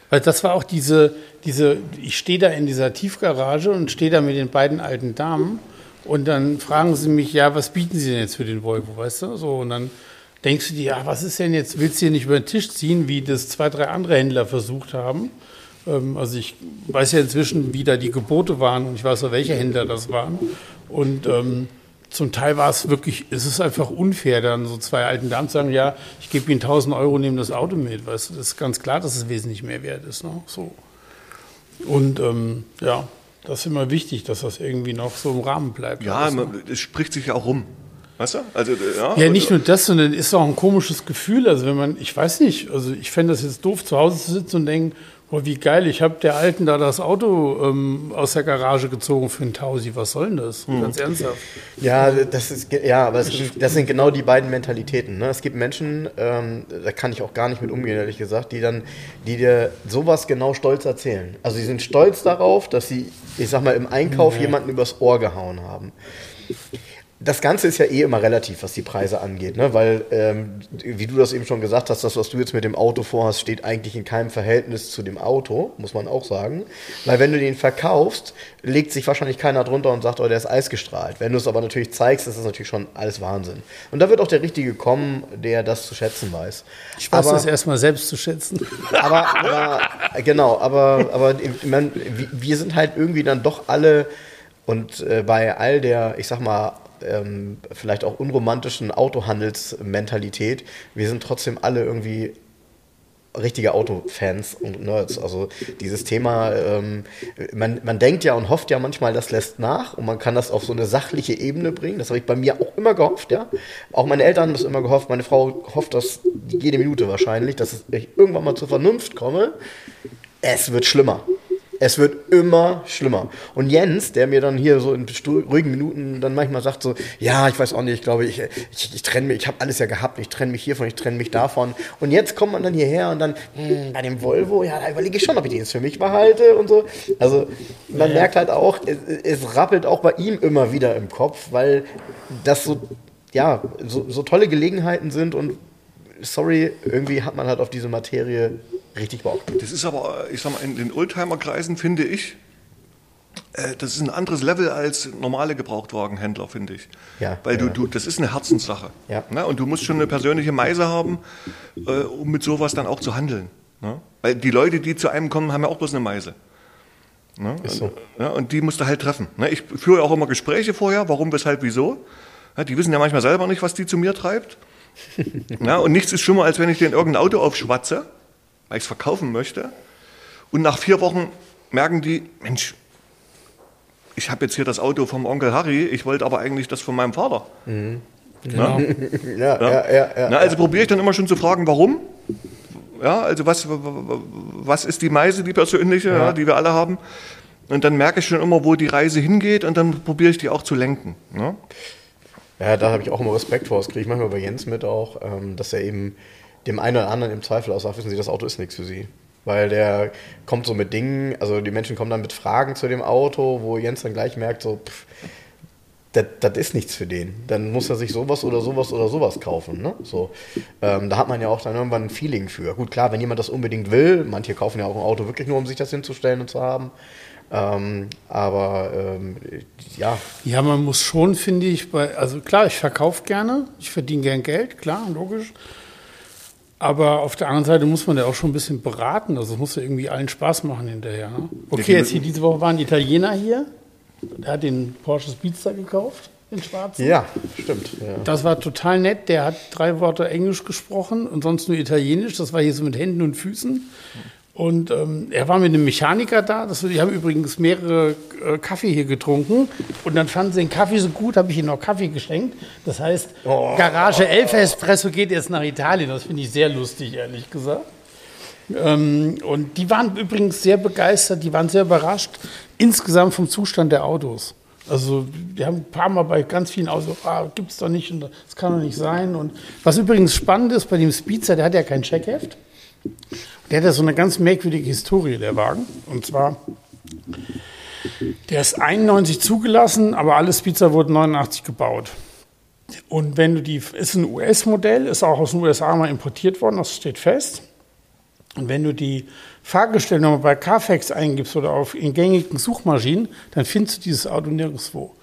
Weil das war auch diese, diese ich stehe da in dieser Tiefgarage und stehe da mit den beiden alten Damen und dann fragen sie mich, ja, was bieten sie denn jetzt für den Volvo, weißt du? So, und dann denkst du dir, ja, was ist denn jetzt, willst du hier nicht über den Tisch ziehen, wie das zwei, drei andere Händler versucht haben? Ähm, Also ich weiß ja inzwischen, wie da die Gebote waren und ich weiß auch, welche Händler das waren. Und ähm, zum Teil war es wirklich, es ist einfach unfair, dann so zwei alten Damen zu sagen, ja, ich gebe Ihnen 1000 Euro, nehme das Auto mit. Weißt du, das ist ganz klar, dass es wesentlich mehr wert ist. Ne? So. Und ähm, ja, das ist immer wichtig, dass das irgendwie noch so im Rahmen bleibt. Ja, ne? man, es spricht sich ja auch rum. Weißt du? Also, äh, ja, Ja, nicht nur das, sondern ist auch ein komisches Gefühl. Also wenn man, ich weiß nicht, also ich fände das jetzt doof, zu Hause zu sitzen und denken, boah, wie geil, ich habe der Alten da das Auto ähm, aus der Garage gezogen für einen Tausi. Was soll denn das? Ganz ernsthaft. Ja, das ist ja, aber es, das sind genau die beiden Mentalitäten. Ne? Es gibt Menschen, ähm, da kann ich auch gar nicht mit umgehen, ehrlich gesagt, die dann, die dir sowas genau stolz erzählen. Also sie sind stolz darauf, dass sie, ich sag mal, im Einkauf jemanden übers Ohr gehauen haben. Das Ganze ist ja eh immer relativ, was die Preise angeht, ne? weil, ähm, wie du das eben schon gesagt hast, das, was du jetzt mit dem Auto vorhast, steht eigentlich in keinem Verhältnis zu dem Auto, muss man auch sagen. Weil wenn du den verkaufst, legt sich wahrscheinlich keiner drunter und sagt, oh, der ist eisgestrahlt. Wenn du es aber natürlich zeigst, ist das natürlich schon alles Wahnsinn. Und da wird auch der Richtige kommen, der das zu schätzen weiß. Ich weiß aber, das erstmal selbst zu schätzen. *laughs* aber, aber genau, aber, aber ich mein, wir- wir sind halt irgendwie dann doch alle und äh, bei all der, ich sag mal, ähm, vielleicht auch unromantischen Autohandelsmentalität, wir sind trotzdem alle irgendwie richtige Autofans und Nerds. Also dieses Thema, ähm, man, man denkt ja und hofft ja manchmal, das lässt nach und man kann das auf so eine sachliche Ebene bringen. Das habe ich bei mir auch immer gehofft, ja. Auch meine Eltern haben das immer gehofft, meine Frau hofft das jede Minute wahrscheinlich, dass ich irgendwann mal zur Vernunft komme. Es wird schlimmer. Es wird immer schlimmer. Und Jens, der mir dann hier so in ruhigen Minuten dann manchmal sagt so, ja, ich weiß auch nicht, ich glaube, ich, ich, ich trenne mich, ich habe alles ja gehabt, ich trenne mich hiervon, ich trenne mich davon. Und jetzt kommt man dann hierher und dann, hm, bei dem Volvo, ja, da überlege ich schon, ob ich den jetzt für mich behalte und so. Also man ja. merkt halt auch, es, es rappelt auch bei ihm immer wieder im Kopf, weil das so, ja, so, so tolle Gelegenheiten sind und sorry, irgendwie hat man halt auf diese Materie richtig Bock. Das ist aber, ich sag mal, in den Oldtimer-Kreisen finde ich, äh, das ist ein anderes Level als normale Gebrauchtwagenhändler, finde ich. Ja, Weil ja. Du, du, das ist eine Herzenssache. Ja. Ne? Und du musst schon eine persönliche Meise haben, äh, um mit sowas dann auch zu handeln. Ne? Weil die Leute, die zu einem kommen, haben ja auch bloß eine Meise. Ne? Ist so. Ja, und die musst du halt treffen. Ne? Ich führe auch immer Gespräche vorher, warum, weshalb, wieso. Die wissen ja manchmal selber nicht, was die zu mir treibt. *laughs* ja, und nichts ist schlimmer, als wenn ich denen irgendein Auto aufschwatze weil ich es verkaufen möchte. Und nach vier Wochen merken die, Mensch, ich habe jetzt hier das Auto vom Onkel Harry, ich wollte aber eigentlich das von meinem Vater. Mhm. Genau. ja, ja, ja, ja, Na, also probiere ich dann immer schon zu fragen, warum. Ja, also was, was ist die Meise, die persönliche, ja. die wir alle haben. Und dann merke ich schon immer, wo die Reise hingeht und dann probiere ich die auch zu lenken. Ne? Ja, da habe ich auch immer Respekt vor. Das kriege ich manchmal bei Jens mit auch, ähm, dass er eben dem einen oder anderen im Zweifel auch sagt, wissen Sie, das Auto ist nichts für Sie. Weil der kommt so mit Dingen, also die Menschen kommen dann mit Fragen zu dem Auto, wo Jens dann gleich merkt, so, pff, das, das ist nichts für den. Dann muss er sich sowas oder sowas oder sowas kaufen. Ne? So, ähm, da hat man ja auch dann irgendwann ein Feeling für. Gut, klar, wenn jemand das unbedingt will, manche kaufen ja auch ein Auto wirklich nur, um sich das hinzustellen und zu haben. Ähm, aber ähm, ja. Ja, man muss schon, finde ich, bei, also klar, ich verkaufe gerne, ich verdiene gern Geld, klar, logisch. Aber auf der anderen Seite muss man ja auch schon ein bisschen beraten. Also es muss ja irgendwie allen Spaß machen hinterher. Ne? Okay, jetzt hier diese Woche war ein Italiener hier. Der hat den Porsche Speedster gekauft, den schwarzen. Ja, stimmt. Ja. Das war total nett. Der hat drei Worte Englisch gesprochen und sonst nur Italienisch. Das war hier so mit Händen und Füßen. Und ähm, er war mit einem Mechaniker da. Das, die haben übrigens mehrere äh, Kaffee hier getrunken. Und dann fanden sie den Kaffee so gut, habe ich ihnen noch Kaffee geschenkt. Das heißt, oh. Garage Elf Espresso geht jetzt nach Italien. Das finde ich sehr lustig, ehrlich gesagt. Ähm, und die waren übrigens sehr begeistert, die waren sehr überrascht insgesamt vom Zustand der Autos. Also wir haben ein paar Mal bei ganz vielen Autos, ah, gibt es doch nicht und das kann doch nicht sein. Und was übrigens spannend ist bei dem Speedster, der hat ja kein Checkheft. Der hat ja so eine ganz merkwürdige Historie, der Wagen. Und zwar, der ist 91 zugelassen, aber alle Speedster wurden 89 gebaut. Und wenn du die, ist ein US-Modell, ist auch aus den USA mal importiert worden, das steht fest. Und wenn du die Fahrgestellnummer bei Carfax eingibst oder auf in gängigen Suchmaschinen, dann findest du dieses Auto nirgendwo.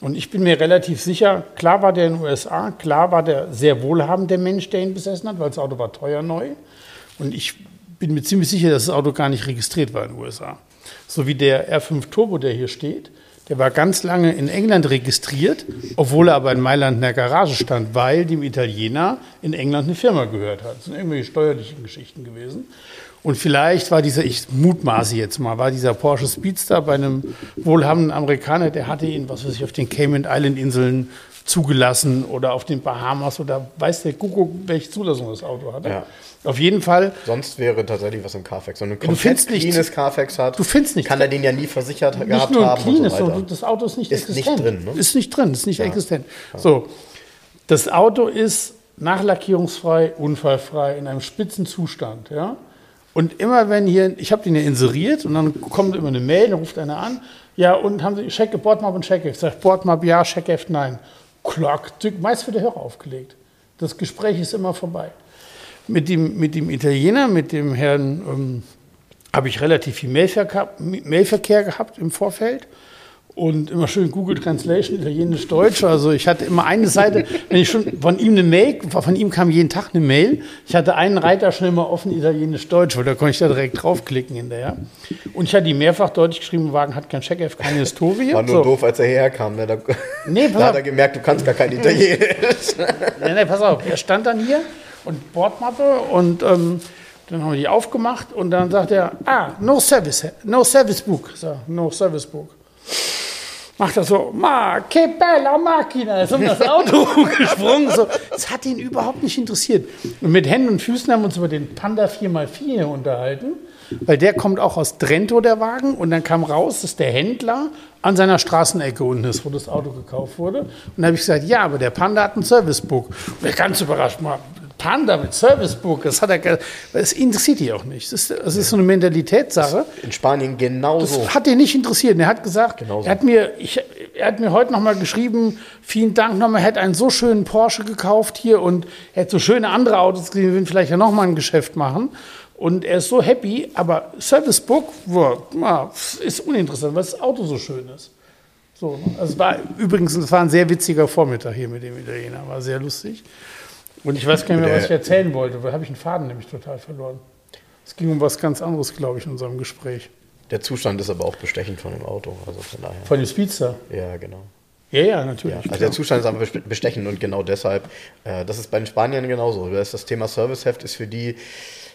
Und ich bin mir relativ sicher, klar war der in den USA, klar war der sehr wohlhabende Mensch, der ihn besessen hat, weil das Auto war teuer neu. Und ich bin mir ziemlich sicher, dass das Auto gar nicht registriert war in den USA. So wie der R5 Turbo, der hier steht, der war ganz lange in England registriert, obwohl er aber in Mailand in der Garage stand, weil dem Italiener in England eine Firma gehört hat. Das sind irgendwelche steuerlichen Geschichten gewesen. Und vielleicht war dieser, ich mutmaße jetzt mal, war dieser Porsche Speedster bei einem wohlhabenden Amerikaner, der hatte ihn, was weiß ich, auf den Cayman Island Inseln zugelassen oder auf den Bahamas oder weiß der Kuckuck, welche Zulassung das Auto hatte. Ja. Auf jeden Fall. Sonst wäre tatsächlich was im Carfax. Wenn ein komplett cleanes Carfax hat, du findest nicht, kann er den ja nie versichert nicht gehabt nur haben. Cleanes, und so das Auto ist nicht ist existent. Nicht drin, ne? Ist nicht drin, ist nicht ja. existent. So, das Auto ist nachlackierungsfrei, unfallfrei, in einem spitzen Zustand. Ja? Und immer wenn hier, ich habe den ja inseriert und dann kommt immer eine Mail, dann ruft einer an, ja, und haben Sie Check, Bordmap und Checkheft? Sagt Bordmap ja, Checkheft nein. Klock, meist wird der Hörer aufgelegt. Das Gespräch ist immer vorbei. Mit dem, mit dem Italiener, mit dem Herrn, ähm, habe ich relativ viel Mailverkehr, Mailverkehr gehabt im Vorfeld und immer schön Google Translation, Italienisch-Deutsch. Also ich hatte immer eine Seite, wenn ich schon von ihm eine Mail, von ihm kam jeden Tag eine Mail. Ich hatte einen Reiter schnell mal offen, Italienisch-Deutsch, weil da konnte ich da direkt draufklicken hinterher. Und ich hatte ihm mehrfach deutlich geschrieben, Wagen hat kein Checkheft, keine Historie. War nur so. doof, als er herkam. Ne? Da, nee, *laughs* da hat er gemerkt, du kannst gar kein Italienisch. *laughs* nee, nee, pass auf, er stand dann hier und Bordmappe und ähm, Dann haben wir die aufgemacht und dann sagt er, ah, no service, no service book. So, no service book. Macht er so, ma, che bella macchina, ist um das Auto *laughs* gesprungen. So. Das hat ihn überhaupt nicht interessiert. Und mit Händen und Füßen haben wir uns über den Panda 4x4 unterhalten, weil der kommt auch aus Trento, der Wagen. Und dann kam raus, dass der Händler an seiner Straßenecke unten ist, wo das Auto gekauft wurde. Und dann habe ich gesagt, ja, aber der Panda hat ein Servicebook. Und er ganz überrascht, mal, Panda mit Servicebook, das hat er, das interessiert die auch nicht. Das ist, das ist so eine Mentalitätssache. In Spanien genauso. Das hat ihn nicht interessiert. Er hat gesagt, Genauso. er hat mir, ich, er hat mir heute nochmal geschrieben, vielen Dank nochmal, er hätte einen so schönen Porsche gekauft hier und er hätte so schöne andere Autos gesehen, wir würden vielleicht ja nochmal ein Geschäft machen. Und er ist so happy, aber Servicebook ja, ist uninteressant, weil das Auto so schön ist. So, also es war übrigens, es war ein sehr witziger Vormittag hier mit dem Italiener, war sehr lustig. Und ich weiß gar nicht mehr, was ich erzählen wollte, weil habe ich einen Faden nämlich total verloren. Es ging um was ganz anderes, glaube ich, in unserem Gespräch. Der Zustand ist aber auch bestechend von dem Auto. Also von daher. Von dem Speedster. Ja, genau. Ja, ja, natürlich. Ja, also der Zustand ist aber beste- bestechend und genau deshalb, äh, das ist bei den Spaniern genauso. Das, das Thema Serviceheft ist für die,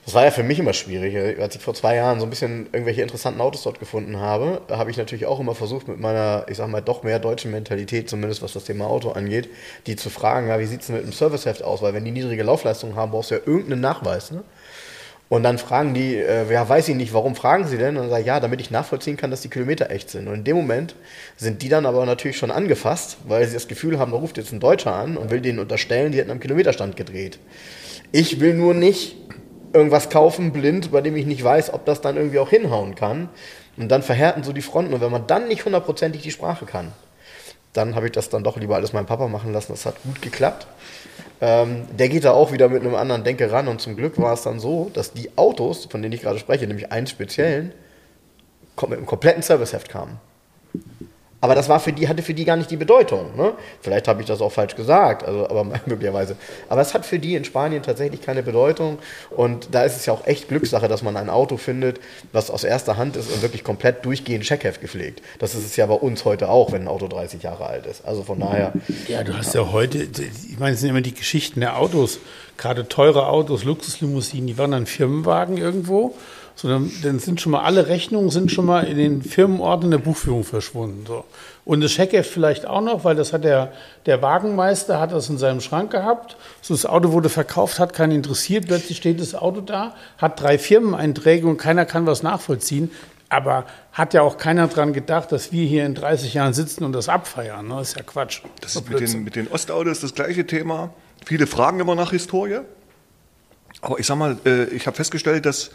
das war ja für mich immer schwierig. Als ich vor zwei Jahren so ein bisschen irgendwelche interessanten Autos dort gefunden habe, habe ich natürlich auch immer versucht, mit meiner, ich sag mal, doch mehr deutschen Mentalität, zumindest was das Thema Auto angeht, die zu fragen, ja, wie sieht es mit dem Serviceheft aus? Weil wenn die niedrige Laufleistung haben, brauchst du ja irgendeinen Nachweis. Ne? Und dann fragen die, äh, ja, weiß ich nicht, warum fragen sie denn? Und dann sage ich, ja, damit ich nachvollziehen kann, dass die Kilometer echt sind. Und in dem Moment sind die dann aber natürlich schon angefasst, weil sie das Gefühl haben, da ruft jetzt ein Deutscher an und will denen unterstellen, die hätten am Kilometerstand gedreht. Ich will nur nicht irgendwas kaufen, blind, bei dem ich nicht weiß, ob das dann irgendwie auch hinhauen kann. Und dann verhärten so die Fronten. Und wenn man dann nicht hundertprozentig die Sprache kann, dann habe ich das dann doch lieber alles meinem Papa machen lassen. Das hat gut geklappt. Ähm, der geht da auch wieder mit einem anderen Denke ran und zum Glück war es dann so, dass die Autos, von denen ich gerade spreche, nämlich einen speziellen, mit einem kompletten Serviceheft kamen. Aber das war für die, hatte für die gar nicht die Bedeutung. Ne? Vielleicht habe ich das auch falsch gesagt, also, aber *laughs* möglicherweise. Aber es hat für die in Spanien tatsächlich keine Bedeutung. Und da ist es ja auch echt Glückssache, dass man ein Auto findet, was aus erster Hand ist und wirklich komplett durchgehend Checkheft gepflegt. Das ist es ja bei uns heute auch, wenn ein Auto 30 Jahre alt ist. Also von daher. Ja, du hast ja heute, ich meine, es sind immer die Geschichten der Autos, gerade teure Autos, Luxuslimousinen, die waren dann Firmenwagen irgendwo. So, dann, dann sind schon mal alle Rechnungen sind schon mal in den Firmenordnern der Buchführung verschwunden. So. Und das Checkheft vielleicht auch noch, weil das hat der, der Wagenmeister hat das in seinem Schrank gehabt. So, das Auto wurde verkauft, hat keinen interessiert. Plötzlich steht das Auto da, hat drei Firmeneinträge und keiner kann was nachvollziehen. Aber hat ja auch keiner dran gedacht, dass wir hier in 30 Jahren sitzen und das abfeiern. Ne? Das ist ja Quatsch. Das ist mit den, mit den Ostautos das gleiche Thema. Viele fragen immer nach Historie. Aber ich sag mal, äh, ich habe festgestellt, dass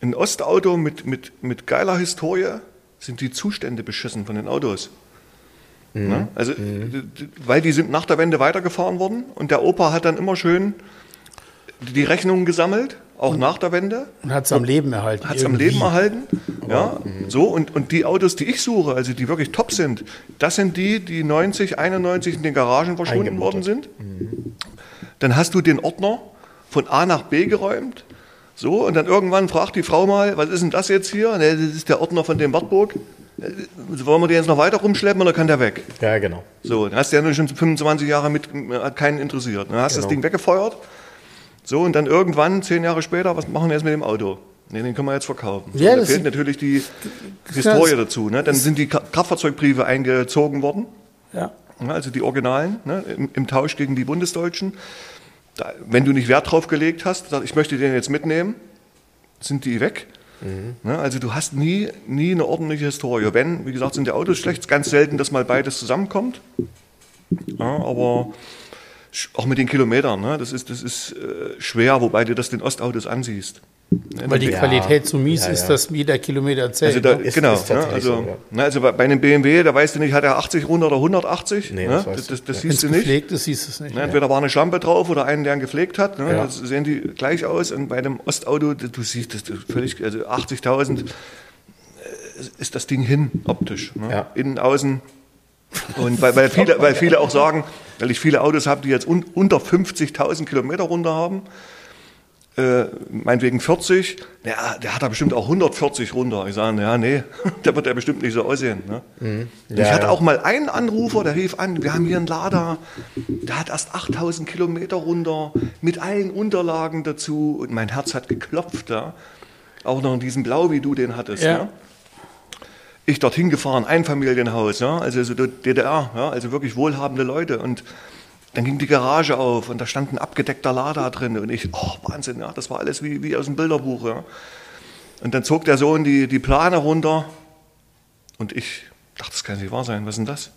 ein Ostauto mit, mit, mit geiler Historie sind die Zustände beschissen von den Autos. Ne? Also, d- weil die sind nach der Wende weitergefahren worden und der Opa hat dann immer schön die Rechnungen gesammelt, auch nach der Wende. Und hat es am Leben erhalten. Hat es am. Leben erhalten. Ja, so. Und, und die Autos, die ich suche, also die wirklich top sind, das sind die, die 90, 91 in den Garagen verschwunden worden sind. Dann hast du den Ordner von A nach B geräumt. So, und dann irgendwann fragt die Frau mal, was ist denn das jetzt hier? Ne, das ist der Ordner von dem Wartburg. Äh, Wollen wir den jetzt noch weiter rumschleppen oder kann der weg? Ja, genau. So, dann hast du ja nur schon 25 Jahre mit, hat keinen interessiert. Dann hast du das Genau. Ding weggefeuert. So, und dann irgendwann, zehn Jahre später, was machen wir jetzt mit dem Auto? Nee, den können wir jetzt verkaufen. So, Ja, da das- fehlt natürlich die Historie dazu. Ne? Dann sind die Kraftfahrzeugbriefe eingezogen worden, Ja. ne? also die Originalen, ne? Im, im Tausch gegen die Bundesdeutschen. Da, wenn du nicht Wert drauf gelegt hast, ich möchte den jetzt mitnehmen, sind die weg. Ne? Also du hast nie, nie eine ordentliche Historie. Wenn, wie gesagt, sind die Autos schlecht, ist ganz selten, dass mal beides zusammenkommt. Ja, aber auch mit den Kilometern, ne? das ist, das ist äh, schwer, wobei du das den Ostautos ansiehst. Ne? Weil die Ja. Qualität so mies Ja, ist, ja. dass jeder Kilometer zählt. Also da, ne? Ist- genau, ist ne? also, so, ja. ne? also bei, bei einem BMW, da weißt du nicht, hat er 80 runter oder 180? Nee, ne? das das, das, das Ja. siehst du nicht. gepflegt ist, siehst du es nicht. Ne, entweder war eine Schlampe drauf oder einen, der ihn gepflegt hat. Ne? Ja. Das sehen die gleich aus. Und bei einem Ostauto, du siehst das völlig, also 80.000 äh, ist das Ding hin optisch. Ne? Ja. Innen, außen. Und weil, weil, viele, *laughs* weil viele auch sagen, weil ich viele Autos habe, die jetzt un, unter 50.000 Kilometer runter haben, äh, meinetwegen 40, ja, der hat da bestimmt auch 140 runter. Ich sage, ja, nee, *laughs* der wird ja bestimmt nicht so aussehen. Ne? Mhm. Ja, ich hatte ja. auch mal einen Anrufer, der rief an, wir haben hier einen Lader, der hat erst 8000 Kilometer runter, mit allen Unterlagen dazu und mein Herz hat geklopft, ja. Auch noch in diesem Blau, wie du den hattest, ja. ja? Ich dorthin gefahren, Einfamilienhaus, ja, also so DDR, ja, also wirklich wohlhabende Leute und dann ging die Garage auf und da stand ein abgedeckter Lader drin und ich, oh Wahnsinn, ja, das war alles wie, wie aus dem Bilderbuch. Ja. Und dann zog der Sohn die, die Plane runter und ich dachte, das kann nicht wahr sein, was ist denn das?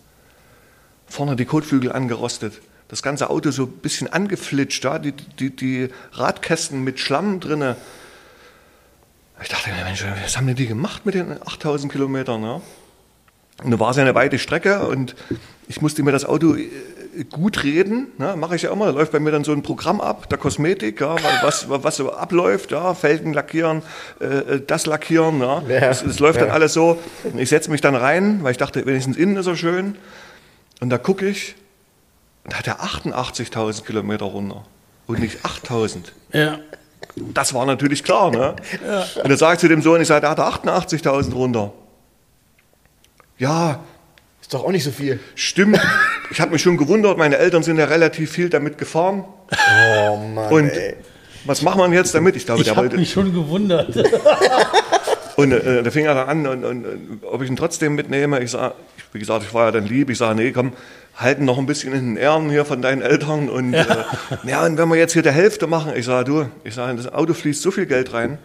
Vorne die Kotflügel angerostet, das ganze Auto so ein bisschen angeflitscht, ja, die, die, die Radkästen mit Schlamm drinne. Ich dachte, Mensch, was haben denn die gemacht mit den 8000 Kilometern? Ja? Und da war es ja eine weite Strecke und ich musste mir das Auto gut reden, ne, mache ich ja immer, da läuft bei mir dann so ein Programm ab, der Kosmetik, ja, was, was so abläuft, ja, Felgen lackieren, äh, äh das lackieren, ja, ja das, das, läuft ja. dann alles so. Ich setze mich dann rein, weil ich dachte, wenigstens innen ist er schön. Und da gucke ich, da hat er 88.000 Kilometer runter und nicht 8.000. Ja. Das war natürlich klar, ne? Ja. Und sage ich zu dem Sohn, ich sage, der hat 88.000 runter. Ja, ist doch auch nicht so viel. Stimmt. Ich habe mich schon gewundert, meine Eltern sind ja relativ viel damit gefahren. Oh Mann. Und ey. was macht man jetzt damit? Ich glaube, ich der wollte. mich schon gewundert. *laughs* und äh, da fing er dann an, und, und, und, ob ich ihn trotzdem mitnehme. Ich sage, wie gesagt, ich war ja dann lieb. Ich sage, nee, komm, halten noch ein bisschen in den Ehren hier von deinen Eltern. Und ja. Äh, ja, und wenn wir jetzt hier der Hälfte machen, ich sage, du, ich sage, das Auto fließt so viel Geld rein.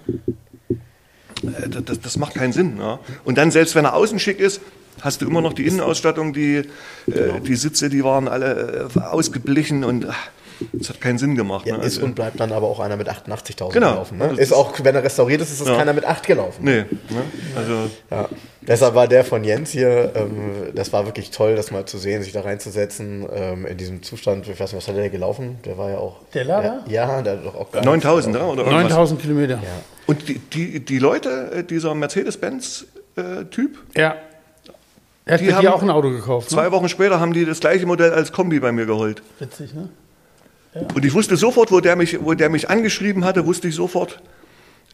Äh, das, das, macht keinen Sinn. Ja. Und dann, selbst wenn er außen schick ist, hast du immer noch die Innenausstattung, die, äh, die Sitze, die waren alle äh, ausgeblichen und das hat keinen Sinn gemacht. Ja, ne? Ist also, und bleibt dann aber auch einer mit 88.000 genau. gelaufen. Ne? Ist auch, wenn er restauriert ist, ist das ja. keiner mit 8 gelaufen. Nee. Ne? Also, ja. Deshalb war der von Jens hier, ähm, das war wirklich toll, das mal zu sehen, sich da reinzusetzen, ähm, in diesem Zustand. Ich weiß nicht, was hat der gelaufen? Der war ja auch. Der Lader? Ja, der hat doch auch 9000, oder? 9000 Kilometer. Ja. Und die, die, die Leute, äh, dieser Mercedes-Benz-Typ, äh, ja. Er hat die dir auch ein Auto gekauft. Ne? Zwei Wochen später haben die das gleiche Modell als Kombi bei mir geholt. Witzig, ne? Und ich wusste sofort, wo der mich, wo der mich angeschrieben hatte, wusste ich sofort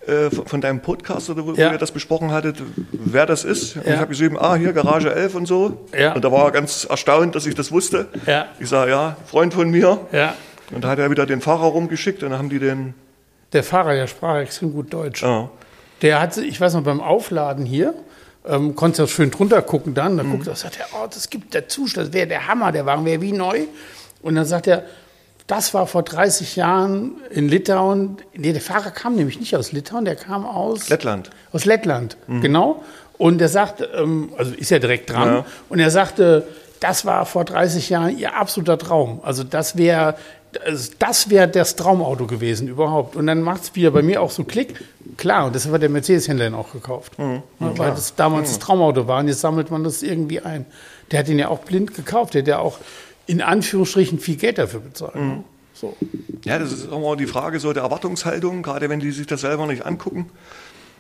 äh, von, von, deinem Podcast oder wo, ja. ihr das besprochen hattet, wer das ist. Und ja. ich habe geschrieben, ah, hier Garage 11 und so. Ja. Und da war er ganz erstaunt, dass ich das wusste. Ja. Ich sage, ja, Freund von mir. Ja. Und da hat er wieder den Fahrer rumgeschickt und dann haben die den. Der Fahrer, der sprach extrem gut Deutsch. Ja. Der hat, ich weiß noch, beim Aufladen hier, ähm, konntest du schön drunter gucken dann. Dann mhm. guckt er, sagt er, oh, das gibt der Zustand, das wäre der Hammer, der Wagen wäre wie neu. Und dann sagt er, das war vor 30 Jahren in Litauen. Nee, der Fahrer kam nämlich nicht aus Litauen, der kam aus Lettland. Aus Lettland, mhm. genau. Und er sagt, ähm, also ist ja direkt dran. Ja. Und er sagte, das war vor 30 Jahren ihr absoluter Traum. Also das wäre das wäre das Traumauto gewesen überhaupt. Und dann macht es wieder bei mir auch so Klick. Klar, und das hat der Mercedes-Händler ihn auch gekauft. Mhm. Ja, weil das damals mhm. das Traumauto war und jetzt sammelt man das irgendwie ein. Der hat ihn ja auch blind gekauft. Der hat ja auch in Anführungsstrichen viel Geld dafür bezahlt. Mhm. So. Ja, das ist immer die Frage so der Erwartungshaltung, gerade wenn die sich das selber nicht angucken.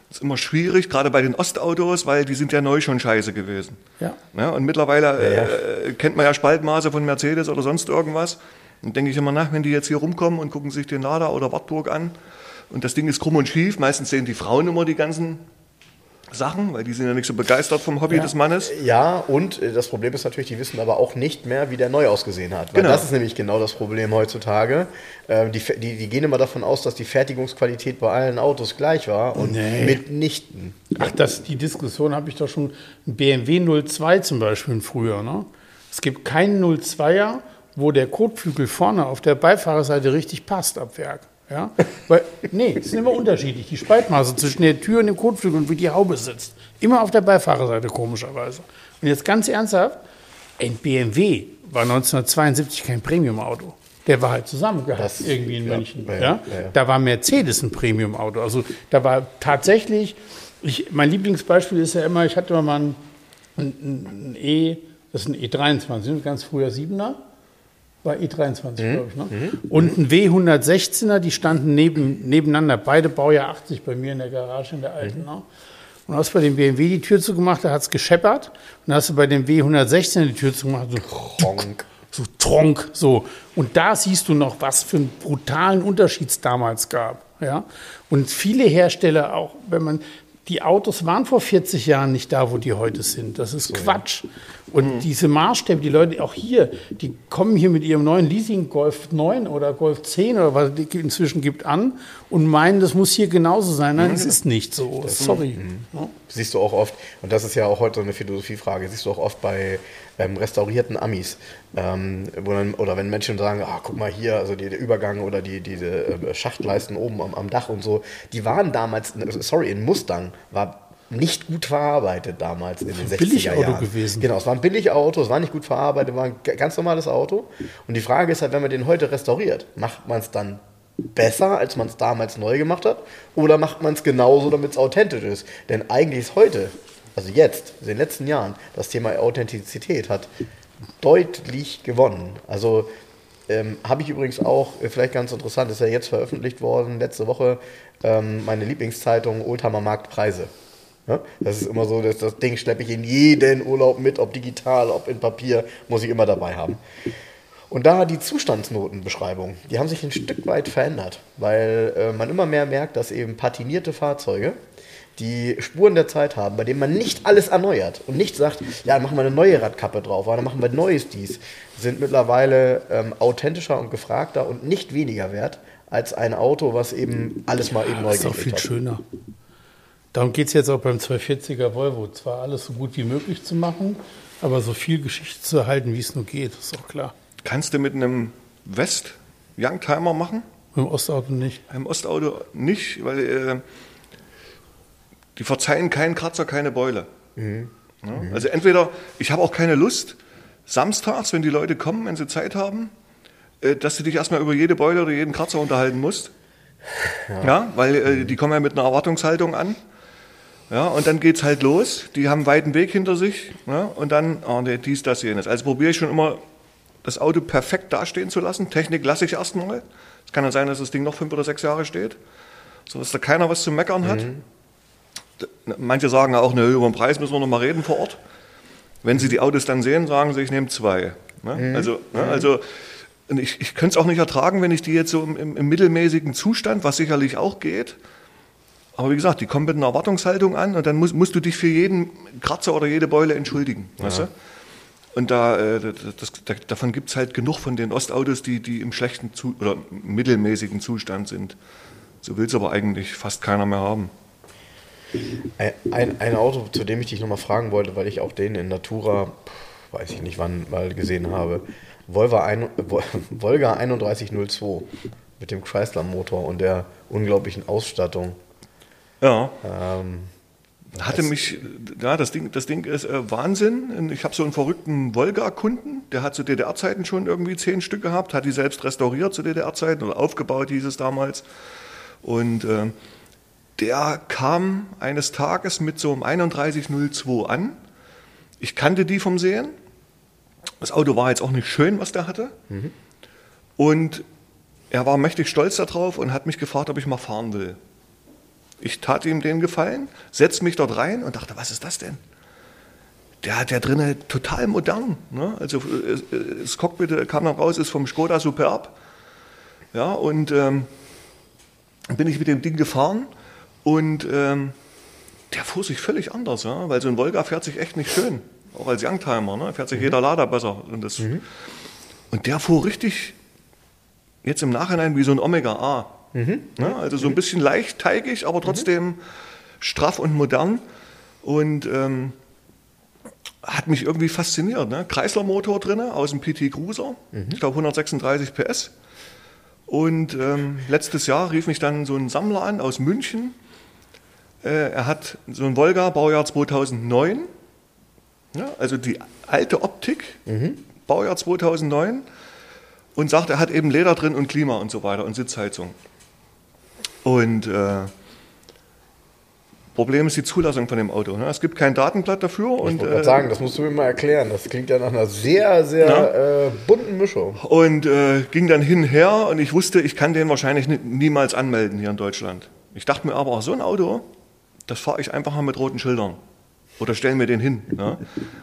Das ist immer schwierig, gerade bei den Ostautos, weil die sind ja neu schon scheiße gewesen. Ja. ja und mittlerweile ja, ja. Äh, kennt man ja Spaltmaße von Mercedes oder sonst irgendwas. Dann denke ich immer nach, wenn die jetzt hier rumkommen und gucken sich den Lader oder Wartburg an und das Ding ist krumm und schief, meistens sehen die Frauen immer die ganzen Sachen, weil die sind ja nicht so begeistert vom Hobby ja. des Mannes. Ja, und äh, das Problem ist natürlich, die wissen aber auch nicht mehr, wie der neu ausgesehen hat. Weil genau. das ist nämlich genau das Problem heutzutage. Ähm, die, die, die, gehen immer davon aus, dass die Fertigungsqualität bei allen Autos gleich war und nee. mitnichten. Ach, das, die Diskussion habe ich doch schon. Ein BMW 02 zum Beispiel früher. Ne? Es gibt keinen 02er, wo der Kotflügel vorne auf der Beifahrerseite richtig passt ab Werk. Ja? Weil, nee, es sind immer unterschiedlich. Die Spaltmaße zwischen der Tür und dem Kotflügel und wie die Haube sitzt. Immer auf der Beifahrerseite, komischerweise. Und jetzt ganz ernsthaft, ein BMW war 1972 kein Premium-Auto. Der war halt zusammengehackt das, irgendwie in ja, München. Ja, ja. Da war Mercedes ein Premium-Auto. Also da war tatsächlich, ich, mein Lieblingsbeispiel ist ja immer, ich hatte mal ein, ein, ein E, das ist ein E23, ganz früher 7er. War E23, mhm. glaube ich. Ne? Mhm. Und ein W116er, die standen neben, nebeneinander. Beide Baujahr 80 bei mir in der Garage, in der alten. Mhm. Ne? Und hast bei dem BMW die Tür zugemacht, da hat es gescheppert. Und dann hast du bei dem W116er die Tür zugemacht, so tronk. So tronk, so. Und da siehst du noch, was für einen brutalen Unterschied es damals gab. Ja? Und viele Hersteller, auch wenn man die Autos waren vor 40 Jahren nicht da, wo die heute sind. Das ist Quatsch. Und mhm. diese Maßstäbe, die Leute auch hier, die kommen hier mit ihrem neuen Leasing Golf 9 oder Golf 10 oder was es inzwischen gibt an und meinen, das muss hier genauso sein. Nein, es ist nicht so. Sorry. Mhm. Ja. Siehst du auch oft, und das ist ja auch heute so eine Philosophiefrage, siehst du auch oft bei ähm, restaurierten Amis, ähm, dann, oder wenn Menschen sagen, ah, guck mal hier, also die, der Übergang oder die, diese äh, Schachtleisten oben am, am Dach und so, die waren damals, sorry, in Mustang war nicht gut verarbeitet damals in den 60er Billigauto Jahren. gewesen. Genau, es war ein Billigauto, es war nicht gut verarbeitet, war ein ganz normales Auto. Und die Frage ist halt, wenn man den heute restauriert, macht man es dann besser, als man es damals neu gemacht hat? Oder macht man es genauso, damit es authentisch ist? Denn eigentlich ist heute, also jetzt, in den letzten Jahren, das Thema Authentizität hat deutlich gewonnen. Also ähm, habe ich übrigens auch, äh, vielleicht ganz interessant, ist ja jetzt veröffentlicht worden, letzte Woche, ähm, meine Lieblingszeitung Oldtimer Marktpreise. Ja? Das ist immer so, dass das Ding schleppe ich in jeden Urlaub mit, ob digital, ob in Papier, muss ich immer dabei haben. Und da die Zustandsnotenbeschreibung, die haben sich ein Stück weit verändert, weil äh, man immer mehr merkt, dass eben patinierte Fahrzeuge, die Spuren der Zeit haben, bei denen man nicht alles erneuert und nicht sagt, ja, dann machen wir eine neue Radkappe drauf, oder dann machen wir neues dies, sind mittlerweile ähm, authentischer und gefragter und nicht weniger wert als ein Auto, was eben alles mal eben neu gemacht hat. Das ist auch viel hat. schöner. Darum geht es jetzt auch beim 240er Volvo. Zwar alles so gut wie möglich zu machen, aber so viel Geschichte zu erhalten, wie es nur geht, ist auch klar. Kannst du mit einem West Youngtimer machen? Im Ostauto nicht. Im Ostauto nicht, weil äh, die verzeihen keinen Kratzer, keine Beule. Mhm. Ja? Mhm. Also entweder, ich habe auch keine Lust, samstags, wenn die Leute kommen, wenn sie Zeit haben, äh, dass du dich erstmal über jede Beule oder jeden Kratzer unterhalten musst. Ja, ja weil äh, die kommen ja mit einer Erwartungshaltung an. Ja, und dann geht es halt los. Die haben einen weiten Weg hinter sich. Ja, und dann, oh nee, dies, das, jenes. Also probiere ich schon immer, das Auto perfekt dastehen zu lassen. Technik lasse ich erstmal. Es kann ja sein, dass das Ding noch fünf oder sechs Jahre steht, sodass da keiner was zu meckern hat. Mhm. Manche sagen auch, ne, über den Preis müssen wir noch mal reden vor Ort. Wenn sie die Autos dann sehen, sagen sie, ich nehme zwei. Ne? Mhm. Also, ne, also ich, ich könnte es auch nicht ertragen, wenn ich die jetzt so im, im, mittelmäßigen Zustand, was sicherlich auch geht, aber wie gesagt, die kommen mit einer Erwartungshaltung an und dann musst, musst du dich für jeden Kratzer oder jede Beule entschuldigen. Ja. Weißt du? Und da, äh, das, das, davon gibt es halt genug von den Ostautos, die, die im schlechten Zu oder mittelmäßigen Zustand sind. So will es aber eigentlich fast keiner mehr haben. Ein, ein Auto, zu dem ich dich nochmal fragen wollte, weil ich auch den in Natura, weiß ich nicht wann, mal gesehen habe. Volva ein, *laughs* Volga 3102 mit dem Chrysler-Motor und der unglaublichen Ausstattung. Ja. Ähm, hatte mich, ja, das Ding, das Ding ist äh, Wahnsinn. Ich habe so einen verrückten Volga-Kunden, der hat zu DDR-Zeiten schon irgendwie zehn Stück gehabt, hat die selbst restauriert zu DDR-Zeiten oder aufgebaut, hieß es damals. Und äh, der kam eines Tages mit so einem 3102 an. Ich kannte die vom Sehen. Das Auto war jetzt auch nicht schön, was der hatte. Mhm. Und er war mächtig stolz darauf und hat mich gefragt, ob ich mal fahren will. Ich tat ihm den Gefallen, setzte mich dort rein und dachte, was ist das denn? Der hat ja drinnen total modern. Ne? Also äh, das Cockpit äh, kam dann raus, ist vom Skoda Superb. Ja, und ähm, bin ich mit dem Ding gefahren und ähm, der fuhr sich völlig anders, ja? weil so ein Volga fährt sich echt nicht schön. Auch als Youngtimer, ne? fährt sich mhm. jeder Lader besser. Und, das, mhm. und der fuhr richtig, jetzt im Nachhinein, wie so ein Omega A. Mhm. Ja, also so ein bisschen leicht teigig, aber trotzdem mhm. straff und modern. Und ähm, hat mich irgendwie fasziniert. Ne? Kreislermotor drin aus dem PT Cruiser, mhm. ich glaube 136 PS. Und ähm, letztes Jahr rief mich dann so ein Sammler an aus München. Äh, er hat so ein Volga, Baujahr 2009. Ja, also die alte Optik, mhm. Baujahr 2009. Und sagt, er hat eben Leder drin und Klima und so weiter und Sitzheizung. Und äh, Problem ist die Zulassung von dem Auto. Ne? Es gibt kein Datenblatt dafür. Ich und, wollte äh, sagen, das musst du mir mal erklären. Das klingt ja nach einer sehr, sehr äh, bunten Mischung. Und äh, ging dann hinher und ich wusste, ich kann den wahrscheinlich niemals anmelden hier in Deutschland. Ich dachte mir aber, so ein Auto, das fahre ich einfach mal mit roten Schildern. Oder stellen wir den hin. Ne?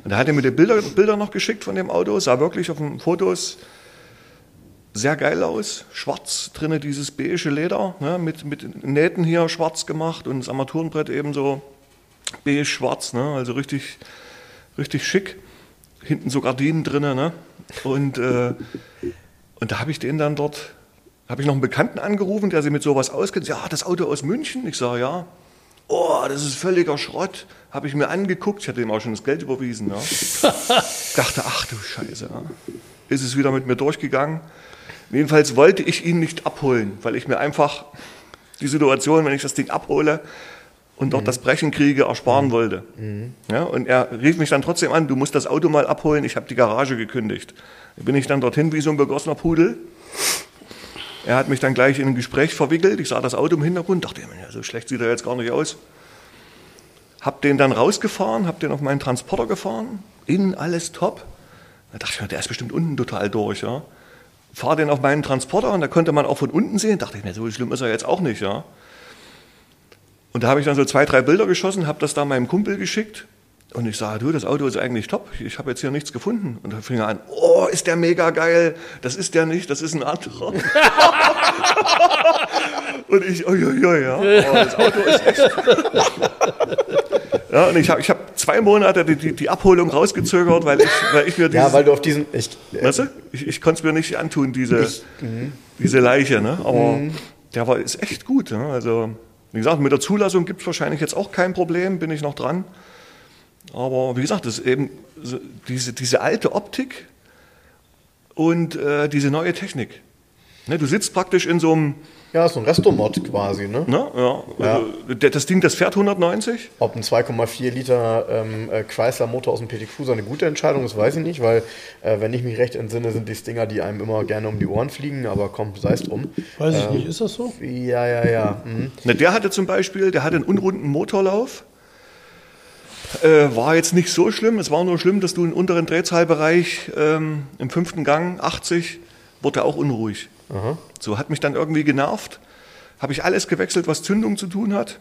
Und da hat er mir die Bilder, Bilder noch geschickt von dem Auto, sah wirklich auf den Fotos sehr geil aus. Schwarz drinne, dieses beige Leder, ne, mit, mit Nähten hier schwarz gemacht und das Armaturenbrett ebenso beige schwarz, ne, also richtig, richtig schick. Hinten so Gardinen drinne, ne? Und, äh, und da habe ich den dann dort, habe ich noch einen Bekannten angerufen, der sich mit sowas auskennt. Ja, das Auto aus München. Ich sage, ja. Oh, das ist völliger Schrott. Habe ich mir angeguckt. Ich hatte ihm auch schon das Geld überwiesen. Ja. *laughs* Dachte, ach du Scheiße. Ja. Ist es wieder mit mir durchgegangen. Jedenfalls wollte ich ihn nicht abholen, weil ich mir einfach die Situation, wenn ich das Ding abhole und dort mhm. das Brechen kriege, ersparen mhm. wollte. Mhm. Ja, und er rief mich dann trotzdem an, du musst das Auto mal abholen, ich habe die Garage gekündigt. Da bin ich dann dorthin wie so ein begossener Pudel. Er hat mich dann gleich in ein Gespräch verwickelt. Ich sah das Auto im Hintergrund, dachte so schlecht sieht er jetzt gar nicht aus. Hab den dann rausgefahren, hab den auf meinen Transporter gefahren, innen alles top. Da dachte ich mir, der ist bestimmt unten total durch, ja fahre den auf meinen Transporter und da konnte man auch von unten sehen. Dachte ich mir, so schlimm ist er jetzt auch nicht, ja. Und da habe ich dann so zwei, drei Bilder geschossen, habe das da meinem Kumpel geschickt und ich sage, du, das Auto ist eigentlich top, ich habe jetzt hier nichts gefunden. Und da fing er an, oh, ist der mega geil, das ist der nicht, das ist ein anderer. *laughs* und ich, uiuiui, ja, oh, das Auto ist echt... *laughs* Ja, und ich habe ich hab zwei Monate die, die, die, Abholung rausgezögert, weil ich, weil ich mir dieses, Ja, weil du auf diesen... Ich, äh, weißt du? ich, ich konnte es mir nicht antun, diese, ich, mhm. diese Leiche. Ne? Aber mhm. der war, ist echt gut. Ne? Also, wie gesagt, mit der Zulassung gibt es wahrscheinlich jetzt auch kein Problem, bin ich noch dran. Aber wie gesagt, das ist eben diese, diese alte Optik und äh, diese neue Technik. Ne, du sitzt praktisch in so einem ja, so ein Restomod quasi, ne? Na, ja. ja. Also, das Ding, das fährt 190. Ob ein 2,4 Liter ähm, äh, Chrysler-Motor aus dem PT Cruiser eine gute Entscheidung ist, weiß ich nicht, weil, äh, wenn ich mich recht entsinne, sind die Stinger, die einem immer gerne um die Ohren fliegen, aber komm, sei es drum. Weiß ich ähm, nicht, ist das so? Ja, ja, ja. Mhm. Na, der hatte zum Beispiel, der hatte einen unrunden Motorlauf. Äh, war jetzt nicht so schlimm. Es war nur schlimm, dass du im unteren Drehzahlbereich ähm, im fünften Gang, 80, wurde er auch unruhig. Aha. So hat mich dann irgendwie genervt. Habe ich alles gewechselt, was Zündung zu tun hat.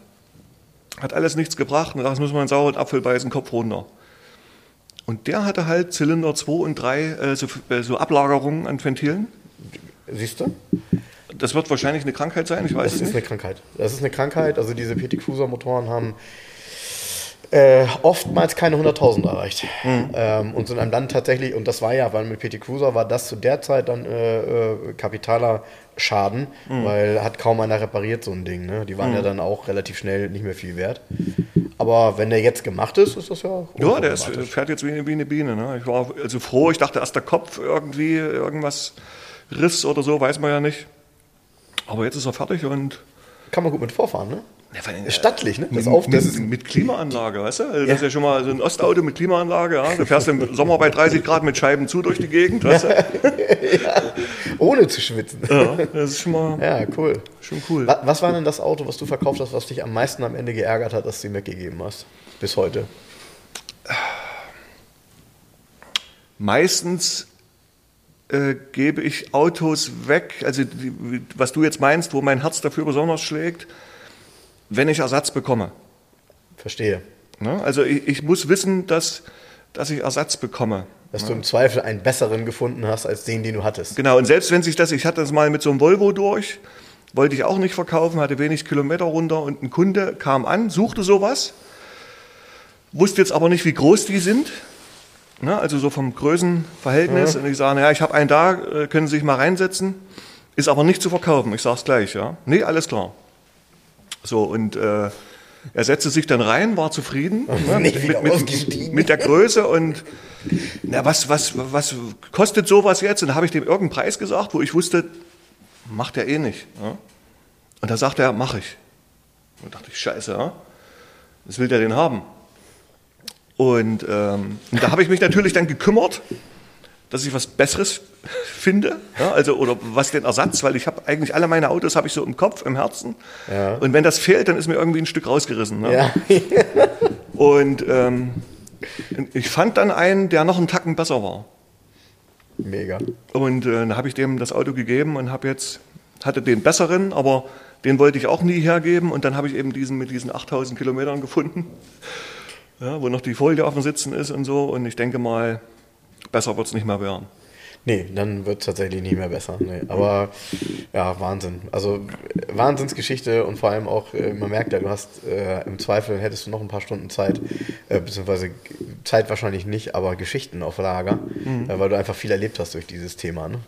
Hat alles nichts gebracht. Und das müssen wir einen sauren Apfel beißen, Kopf runter. Und der hatte halt Zylinder 2 und 3, äh, so, äh, so, Ablagerungen an Ventilen. Siehst du? Das wird wahrscheinlich eine Krankheit sein, ich weiß das es nicht. Das ist eine Krankheit. Das ist eine Krankheit. Also diese PT Cruiser Motoren haben äh, oftmals keine 100.000 erreicht. Mhm. Ähm, und sind einem dann tatsächlich, und das war ja, weil mit PT Cruiser war das zu der Zeit dann äh, äh, kapitaler Schaden, mhm. weil hat kaum einer repariert so ein Ding. Ne? Die waren mhm. ja dann auch relativ schnell nicht mehr viel wert. Aber wenn der jetzt gemacht ist, ist das ja. Ja, der ist, fährt jetzt wie, wie eine Biene. Ne? Ich war also froh, ich dachte erst der Kopf irgendwie irgendwas riss oder so, weiß man ja nicht. Aber jetzt ist er fertig und. Kann man gut mit vorfahren, ne? Ja, stattlich, ne? Das mit, auf, das mit, mit Klimaanlage, weißt du? Also ja. Das ist ja schon mal so ein Ostauto mit Klimaanlage, ja? Du fährst im Sommer bei 30 Grad mit Scheiben zu durch die Gegend, weißt du? *laughs* ja. Ohne zu schwitzen. Ja, das ist schon mal. Ja, cool. Schon cool. Was, was war denn das Auto, was du verkauft hast, was dich am meisten am Ende geärgert hat, dass du ihm weggegeben hast? Bis heute? Meistens äh, gebe ich Autos weg, also die, was du jetzt meinst, wo mein Herz dafür besonders schlägt wenn ich Ersatz bekomme. Verstehe. Ne? Also ich, ich, muss wissen, dass, dass ich Ersatz bekomme. Dass ja. du im Zweifel einen besseren gefunden hast als den, den du hattest. Genau, und selbst wenn sich das, ich hatte das mal mit so einem Volvo durch, wollte ich auch nicht verkaufen, hatte wenig Kilometer runter und ein Kunde kam an, suchte sowas, wusste jetzt aber nicht, wie groß die sind. Ne? Also so vom Größenverhältnis. Ja. Und ich sage, naja, ich habe einen da, äh, können Sie sich mal reinsetzen. Ist aber nicht zu verkaufen, ich sage es gleich. Ja? Nee, alles klar. So, und äh, er setzte sich dann rein, war zufrieden ne, mit, *laughs* mit, mit, der Größe und na, was, was, was kostet sowas jetzt? Und da habe ich dem irgendeinen Preis gesagt, wo ich wusste, macht er eh nicht. Ja? Und da sagte er, mach ich. Und da dachte ich, scheiße, ja? was will der denn haben? Und, ähm, da habe ich mich natürlich dann gekümmert dass ich was Besseres finde, ja, also oder was den Ersatz, weil ich habe eigentlich alle meine Autos habe ich so im Kopf, im Herzen. Ja. Und wenn das fehlt, dann ist mir irgendwie ein Stück rausgerissen. Ne? Ja. *laughs* und ähm, ich fand dann einen, der noch einen Tacken besser war. Mega. Und äh, dann habe ich dem das Auto gegeben und habe jetzt hatte den besseren, aber den wollte ich auch nie hergeben. Und dann habe ich eben diesen mit diesen 8000 Kilometern gefunden, ja, wo noch die Folie auf dem Sitzen ist und so. Und ich denke mal, besser wird es nicht mehr werden. Nee, dann wird es tatsächlich nicht mehr besser. Nee. Aber ja, Wahnsinn. Also Wahnsinnsgeschichte und vor allem auch, äh, man merkt ja, du hast äh, im Zweifel hättest du noch ein paar Stunden Zeit, äh, beziehungsweise Zeit wahrscheinlich nicht, aber Geschichten auf Lager, mhm. äh, weil du einfach viel erlebt hast durch dieses Thema. Ne?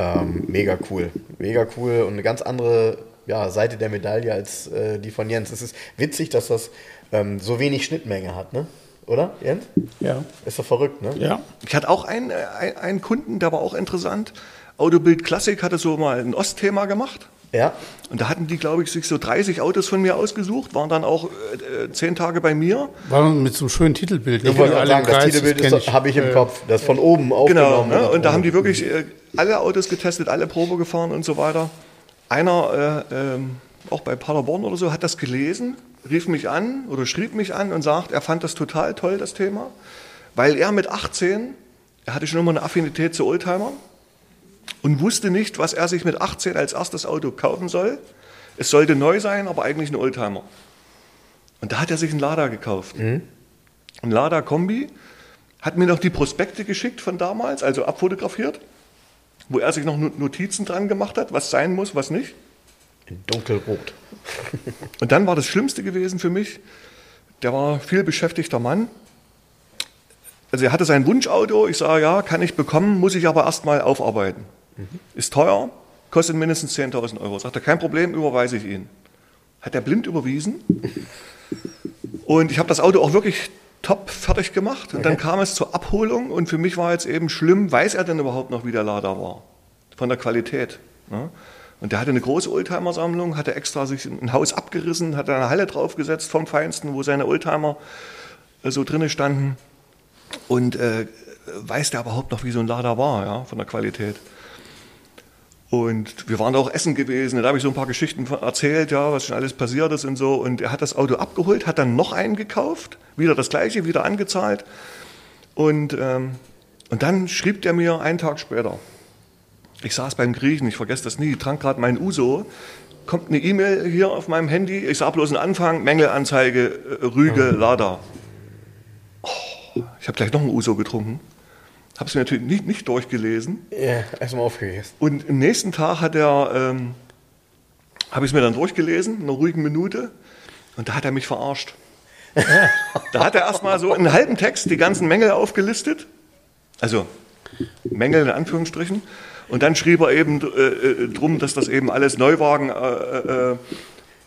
Ähm, mega cool. Mega cool und eine ganz andere ja, Seite der Medaille als äh, die von Jens. Es ist witzig, dass das ähm, so wenig Schnittmenge hat, ne? Oder, Jens? Ja. Ist doch verrückt, ne? Ja. Ich hatte auch einen, äh, einen Kunden, der war auch interessant. Autobild Classic hatte so mal ein Ostthema gemacht. Ja. Und da hatten die, glaube ich, sich so 30 Autos von mir ausgesucht, waren dann auch äh, zehn Tage bei mir. War mit so einem schönen Titelbild. Ne? Ich wollte alle sagen, das Titelbild habe ich im äh, Kopf, das von oben aufgenommen. Genau, ne? und da haben die wirklich äh, alle Autos getestet, alle Probe gefahren und so weiter. Einer, äh, ähm, auch bei Paderborn oder so, hat das gelesen, rief mich an oder schrieb mich an und sagt, er fand das total toll, das Thema, weil er mit 18, er hatte schon immer eine Affinität zu Oldtimern und wusste nicht, was er sich mit 18 als erstes Auto kaufen soll. Es sollte neu sein, aber eigentlich ein Oldtimer. Und da hat er sich einen Lada gekauft. Mhm. Ein Lada Kombi, hat mir noch die Prospekte geschickt von damals, also abfotografiert, wo er sich noch Notizen dran gemacht hat, was sein muss, was nicht. In dunkelrot. *laughs* Und dann war das Schlimmste gewesen für mich, der war viel beschäftigter Mann. Also er hatte sein Wunschauto, ich sage, ja, kann ich bekommen, muss ich aber erstmal aufarbeiten. Mhm. Ist teuer, kostet mindestens 10.000 Euro. Sagt er, kein Problem, überweise ich ihn. Hat er blind überwiesen. Und ich habe das Auto auch wirklich top fertig gemacht. Und okay. dann kam es zur Abholung und für mich war jetzt eben schlimm, weiß er denn überhaupt noch, wie der Lader war? Von der Qualität. Ne? Und der hatte eine große Oldtimer-Sammlung, hatte extra sich ein Haus abgerissen, hat eine Halle draufgesetzt vom Feinsten, wo seine Oldtimer äh, so drinnen standen. Und äh, weiß der überhaupt noch, wie so ein Lader war, ja, von der Qualität. Und wir waren da auch essen gewesen, da habe ich so ein paar Geschichten erzählt, ja, was schon alles passiert ist und so. Und er hat das Auto abgeholt, hat dann noch einen gekauft, wieder das gleiche, wieder angezahlt. Und, ähm, und dann schrieb der mir einen Tag später, ich saß beim Griechen, ich vergesse das nie, trank gerade mein Uso, kommt eine E-Mail hier auf meinem Handy, ich sah bloß einen Anfang, Mängelanzeige, äh, Rüge, Lada. Oh, ich habe gleich noch ein Uso getrunken. Habe es mir natürlich nicht, nicht durchgelesen. Ja, erstmal aufgegessen. Und am nächsten Tag hat er, ähm, habe ich es mir dann durchgelesen, in einer ruhigen Minute. Und da hat er mich verarscht. *laughs* da hat er erstmal so in einem halben Text die ganzen Mängel aufgelistet. Also Mängel in Anführungsstrichen. Und dann schrieb er eben äh, äh, drum, dass das eben alles Neuwagen äh, äh,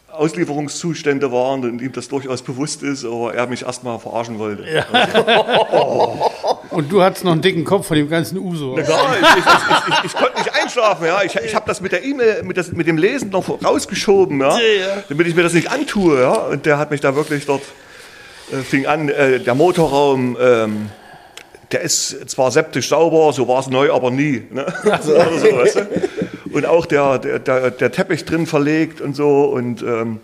Auslieferungszustände waren und ihm das durchaus bewusst ist, aber er mich erstmal verarschen wollte. Ja. *laughs* Und du hattest noch einen dicken Kopf von dem ganzen Uso. Na klar, ich, ich, ich, ich, konnte nicht einschlafen. Ja. Ich, ich habe das mit der E-Mail, mit, mit, dem Lesen noch rausgeschoben, ja, damit ich mir das nicht antue. Ja. Und der hat mich da wirklich dort, äh, fing an, äh, der Motorraum, ähm, der ist zwar septisch sauber, so war es neu, aber nie. Ne? *laughs* Also, so, weißt du? Und auch der, der, der, Teppich drin verlegt und so. Und ähm,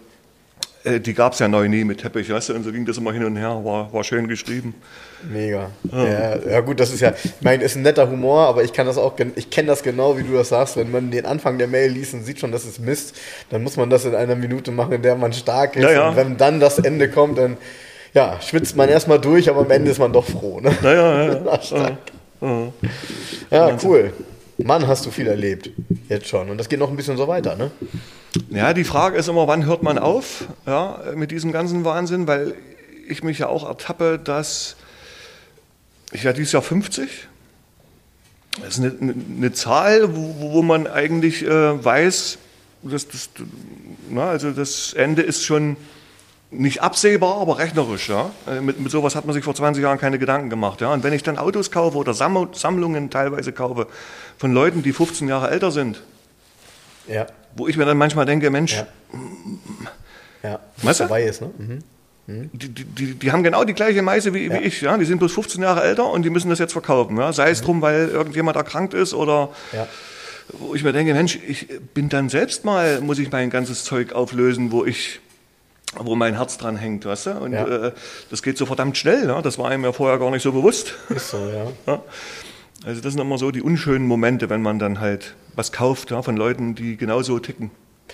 äh, die gab es ja neu nie mit Teppich, weißt du? Und so ging das immer hin und her, war, war schön geschrieben. Mega. Ja. Ja, ja, gut, das ist ja, ich meine, ist ein netter Humor, aber ich kann das auch, ich kenne das genau, wie du das sagst. Wenn man den Anfang der Mail liest und sieht schon, dass es Mist, dann muss man das in einer Minute machen, in der man stark ist. Ja, und wenn dann das Ende kommt, dann ja, schwitzt man erstmal durch, aber am Ende ist man doch froh. Ne? Naja, ja. ja. ja, *laughs* cool. Mann, hast du viel erlebt. Jetzt schon. Und das geht noch ein bisschen so weiter, ne? Ja, die Frage ist immer, wann hört man auf ja, mit diesem ganzen Wahnsinn? Weil ich mich ja auch ertappe, dass ich ja dieses Jahr 50. Das ist eine, eine Zahl, wo, wo, man eigentlich äh, weiß, dass das, na, also das Ende ist schon nicht absehbar, aber rechnerisch. Ja? Äh, mit, mit sowas hat man sich vor 20 Jahren keine Gedanken gemacht. Ja? Und wenn ich dann Autos kaufe oder Sammlungen teilweise kaufe von Leuten, die 15 Jahre älter sind, ja. wo ich mir dann manchmal denke, Mensch, ja. Ja, du? vorbei ist, ne? Mhm. Mhm. Die, die, die, haben genau die gleiche Meise wie, ja. wie, ich. Ja? Die sind bloß 15 Jahre älter und die müssen das jetzt verkaufen. Ja? Sei es mhm. drum, weil irgendjemand erkrankt ist oder ja. wo ich mir denke, Mensch, ich bin dann selbst mal, muss ich mein ganzes Zeug auflösen, wo ich wo mein Herz dran hängt, weißt du? Und ja. äh, das geht so verdammt schnell, ja? das war einem ja vorher gar nicht so bewusst. Ist so, ja. *laughs* ja. Also das sind immer so die unschönen Momente, wenn man dann halt was kauft ja, von Leuten, die genauso ticken,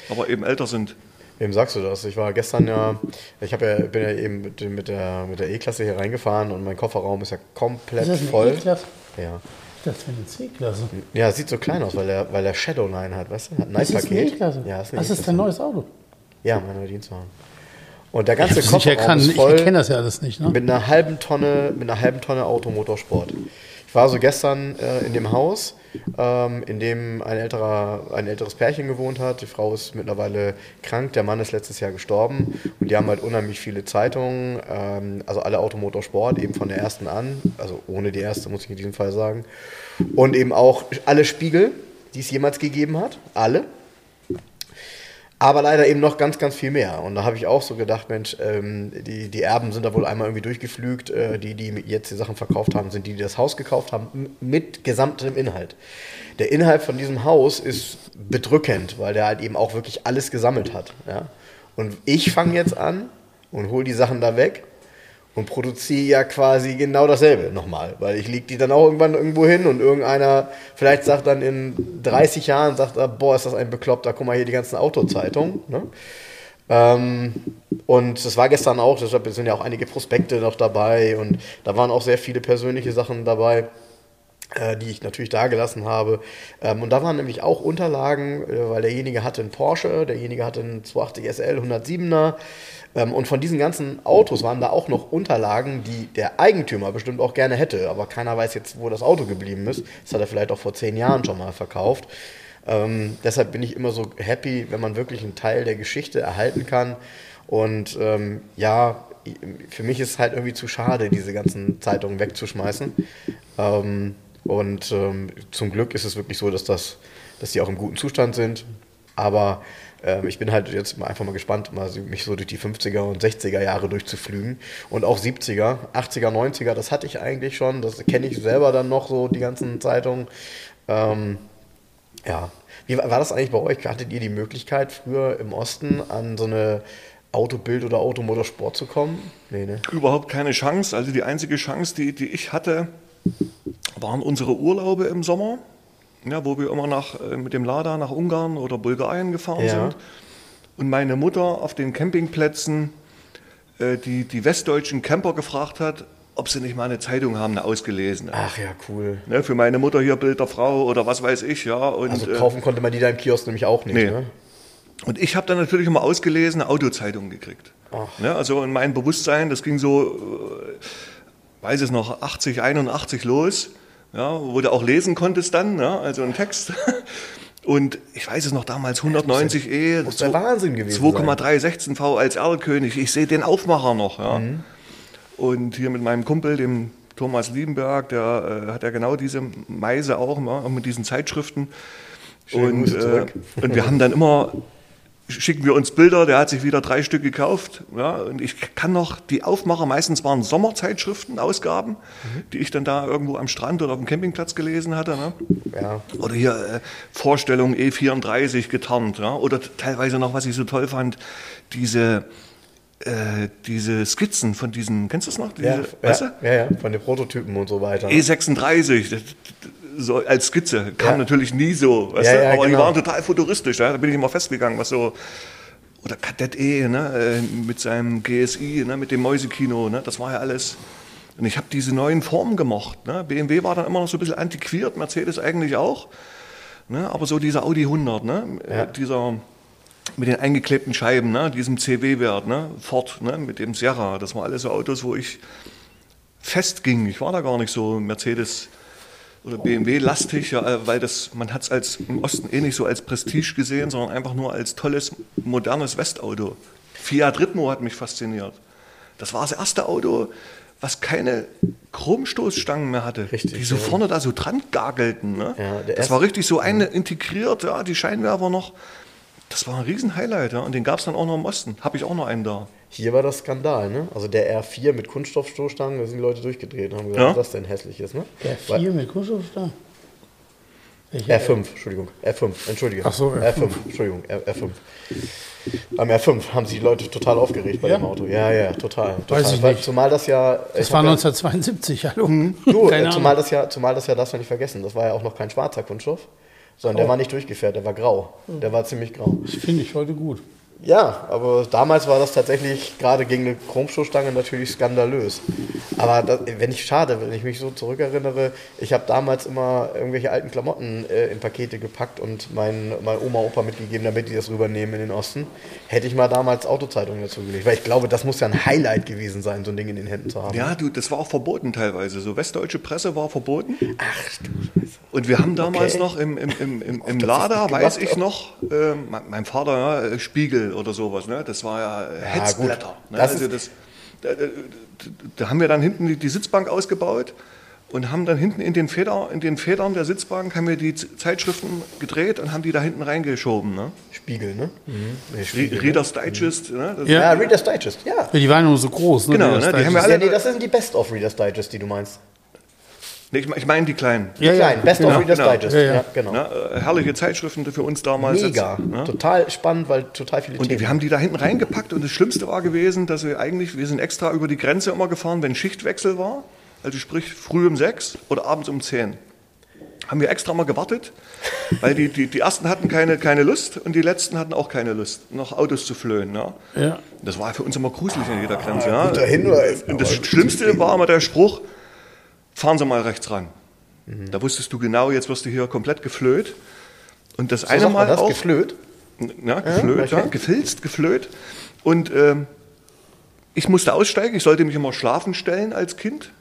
aber eben älter sind. Wem sagst du das? Ich war gestern ja, ich ja, bin ja eben mit, mit der mit der E-Klasse hier reingefahren und mein Kofferraum ist ja komplett ist das eine voll. E-Klasse? Ja. Das für eine C-Klasse. Ja, sieht so klein aus, weil er, weil er Shadowline hat, weißt du? Hat ein Das ist eine. E-Klasse. Ja, ist eine das ist dein neues Auto. Ja, mein neuer Dienstwagen. Und der Ich ganze nicht Kofferraum erkannt. ist Ich voll kenne das ja alles nicht. Ne? mit einer halben Tonne, mit einer halben Tonne Automotorsport. Ich war so gestern äh, in dem Haus, ähm, in dem ein, älterer, ein älteres Pärchen gewohnt hat. Die Frau ist mittlerweile krank, der Mann ist letztes Jahr gestorben und die haben halt unheimlich viele Zeitungen, ähm, also alle Automotorsport, eben von der ersten an, also ohne die erste, muss ich in diesem Fall sagen. Und eben auch alle Spiegel, die es jemals gegeben hat, alle. Aber leider eben noch ganz, ganz viel mehr. Und da habe ich auch so gedacht, Mensch, ähm, die, die Erben sind da wohl einmal irgendwie durchgeflügt. Äh, die, die jetzt die Sachen verkauft haben, sind die, die das Haus gekauft haben, mit gesamtem Inhalt. Der Inhalt von diesem Haus ist bedrückend, weil der halt eben auch wirklich alles gesammelt hat. Ja? Und ich fange jetzt an und hole die Sachen da weg und produziere ja quasi genau dasselbe nochmal, weil ich lege die dann auch irgendwann irgendwo hin und irgendeiner vielleicht sagt dann in 30 Jahren, sagt er, boah, ist das ein Bekloppter, guck mal hier die ganzen Autozeitungen. Ne? Ähm, und das war gestern auch, deshalb sind ja auch einige Prospekte noch dabei und da waren auch sehr viele persönliche Sachen dabei die ich natürlich da gelassen habe. Ähm, und da waren nämlich auch Unterlagen, äh, weil derjenige hatte einen Porsche, derjenige hatte einen 280 SL 107er. Ähm, und von diesen ganzen Autos waren da auch noch Unterlagen, die der Eigentümer bestimmt auch gerne hätte. Aber keiner weiß jetzt, wo das Auto geblieben ist. Das hat er vielleicht auch vor zehn Jahren schon mal verkauft. Ähm, deshalb bin ich immer so happy, wenn man wirklich einen Teil der Geschichte erhalten kann. Und ähm, ja, für mich ist es halt irgendwie zu schade, diese ganzen Zeitungen wegzuschmeißen. Und ähm, zum Glück ist es wirklich so, dass, das, dass die auch im guten Zustand sind. Aber ähm, ich bin halt jetzt einfach mal gespannt, mal mich so durch die 50er und 60er Jahre durchzuflügen. Und auch 70er, 80er, 90er, das hatte ich eigentlich schon. Das kenne ich selber dann noch so, die ganzen Zeitungen. Ähm, ja. Wie war war das eigentlich bei euch? Hattet ihr die Möglichkeit, früher im Osten an so eine Autobild oder Automotorsport zu kommen? Nee, ne? Überhaupt keine Chance. Also die einzige Chance, die, die ich hatte, waren unsere Urlaube im Sommer, ja, wo wir immer nach, äh, mit dem Lada nach Ungarn oder Bulgarien gefahren Ja. sind. Und meine Mutter auf den Campingplätzen äh, die, die westdeutschen Camper gefragt hat, ob sie nicht mal eine Zeitung haben, eine ausgelesene. Ach ja, cool. Ne, für meine Mutter hier Bild der Frau oder was weiß ich, ja. Und, Also äh, kaufen konnte man die da im Kiosk nämlich auch nicht, Nee. ne? Und ich habe dann natürlich immer ausgelesene Autozeitungen gekriegt. Ne, also in meinem Bewusstsein, das ging so, äh, weiß es noch, 80, 81 los, ja, wo du auch lesen konntest dann, ne, also ein Text. *laughs* Und ich weiß es noch damals, 190e, muss der Wahnsinn gewesen sein. 2,316 V als Erlkönig. Ich sehe den Aufmacher noch. Ja. Mhm. Und hier mit meinem Kumpel, dem Thomas Liebenberg, der äh, hat ja genau diese Meise auch, auch mit diesen Zeitschriften. Und, äh, und wir haben dann immer, schicken wir uns Bilder, der hat sich wieder drei Stück gekauft. Ja, und ich kann noch, die Aufmacher, meistens waren Sommerzeitschriften, Ausgaben, Mhm. die ich dann da irgendwo am Strand oder auf dem Campingplatz gelesen hatte. Ne? Ja. Oder hier äh, Vorstellung E34 getarnt. Ja? Oder teilweise noch, was ich so toll fand, diese, äh, diese Skizzen von diesen, kennst du das noch? Diese, Ja, weißt du? ja, ja, von den Prototypen und so weiter. E36, das- das- so als Skizze, kam Ja. natürlich nie so, weißt Ja, du? ja, aber die genau. waren total futuristisch, ja? da bin ich immer festgegangen, was so, oder Kadett E, ne? äh, mit seinem GSI, ne? mit dem Mäusekino, ne? das war ja alles. Und ich habe diese neuen Formen gemocht. Ne? BMW war dann immer noch so ein bisschen antiquiert, Mercedes eigentlich auch. Ne? Aber so dieser Audi 100, ne? Ja. Äh, dieser mit den eingeklebten Scheiben, ne? diesem CW-Wert, ne? Ford, ne? mit dem Sierra, das waren alles so Autos, wo ich festging. Ich war da gar nicht so Mercedes oder BMW-lastig, ja, äh, weil das, man hat es als im Osten eh nicht so als Prestige gesehen, sondern einfach nur als tolles, modernes Westauto. Fiat Ritmo hat mich fasziniert. Das war das erste Auto, was keine Chromstoßstangen mehr hatte, Richtig, die so ja. vorne da so dran gagelten. Ne? Ja, das erste- war richtig so eine integriert, ja, die Scheinwerfer noch. Das war ein Riesen-Highlight, ja, und den gab es dann auch noch im Osten. Habe ich auch noch einen da. Hier war das Skandal, ne? Also der R4 mit Kunststoffstoßstangen, da sind die Leute durchgedreht und haben gesagt, Ja. was das denn hässlich ist, ne? Der Weil- 4 mit Kunststoffstahl? Welcher? R5, Entschuldigung, R5, entschuldige. Ach so, R5. R5, Entschuldigung, R, R5. Beim R5 haben sich die Leute total aufgeregt bei Ja? dem Auto. Ja, ja, total. total. Weiß ich Weil- nicht. Zumal das ja. Das war hab ja- 1972, hallo. Du, Keine äh, zumal das, ja, zumal das ja, darfst du nicht vergessen, das war ja auch noch kein schwarzer Kunststoff, sondern Oh. der war nicht durchgefärbt, der war grau. Der war ziemlich grau. Das finde ich heute gut. Ja, aber damals war das tatsächlich gerade gegen eine Chromschuhstange natürlich skandalös. Aber das, wenn ich schade, wenn ich mich so zurückerinnere, ich habe damals immer irgendwelche alten Klamotten äh, in Pakete gepackt und mein, mein Oma, Opa mitgegeben, damit die das rübernehmen in den Osten. Hätte ich mal damals Autozeitungen dazu gelegt, weil ich glaube, das muss ja ein Highlight gewesen sein, so ein Ding in den Händen zu haben. Ja, du, das war auch verboten teilweise. So westdeutsche Presse war verboten. Ach du Scheiße. Und wir haben damals Okay. noch im, im, im, im, im Lader, weiß ich noch, äh, mein, mein Vater, ja, äh, Oder sowas, ne? das war ja äh, Hetzblätter. gut. Ne? Das also das, da, da, da haben wir dann hinten die, die Sitzbank ausgebaut und haben dann hinten in den, Feder, in den Federn der Sitzbank haben wir die Zeitschriften gedreht und haben die da hinten reingeschoben. Ne? Spiegel, ne? Re Spiegel, ne? Reader's Digest. Ne? Das, Ja. Ja, Reader's Digest, ja. Ja, die waren nur so groß. Ne, Genau, das ne, die Digest. haben wir alle- Ja, nee, das sind die Best of Reader's Digest, die du meinst. Nee, ich, ich meine die kleinen. Die kleinen, Best of Ja, Reader's genau. Digest, Ja, ja, ja. genau. Ne? Äh, herrliche Zeitschriften für uns damals. Mega, Jetzt, ne? total spannend, weil total viele Und Themen. wir haben die da hinten reingepackt und das Schlimmste war gewesen, dass wir eigentlich, wir sind extra über die Grenze immer gefahren, wenn Schichtwechsel war, also sprich früh um sechs oder abends um zehn. Haben wir extra mal gewartet, weil die, die, die ersten hatten keine, keine Lust und die letzten hatten auch keine Lust, noch Autos zu flöhen. Ne? Ja. Das war für uns immer gruselig an jeder Grenze. Ja? guter Hinweis, Und das Schlimmste war immer der Spruch, fahren Sie mal rechts ran. Da wusstest du genau, jetzt wirst du hier komplett geflöht. Und das so eine Mal das, auch, geflöht. ja, geflöht, okay. ja, gefilzt, geflöht. Und ähm, ich musste aussteigen, ich sollte mich immer schlafen stellen als Kind.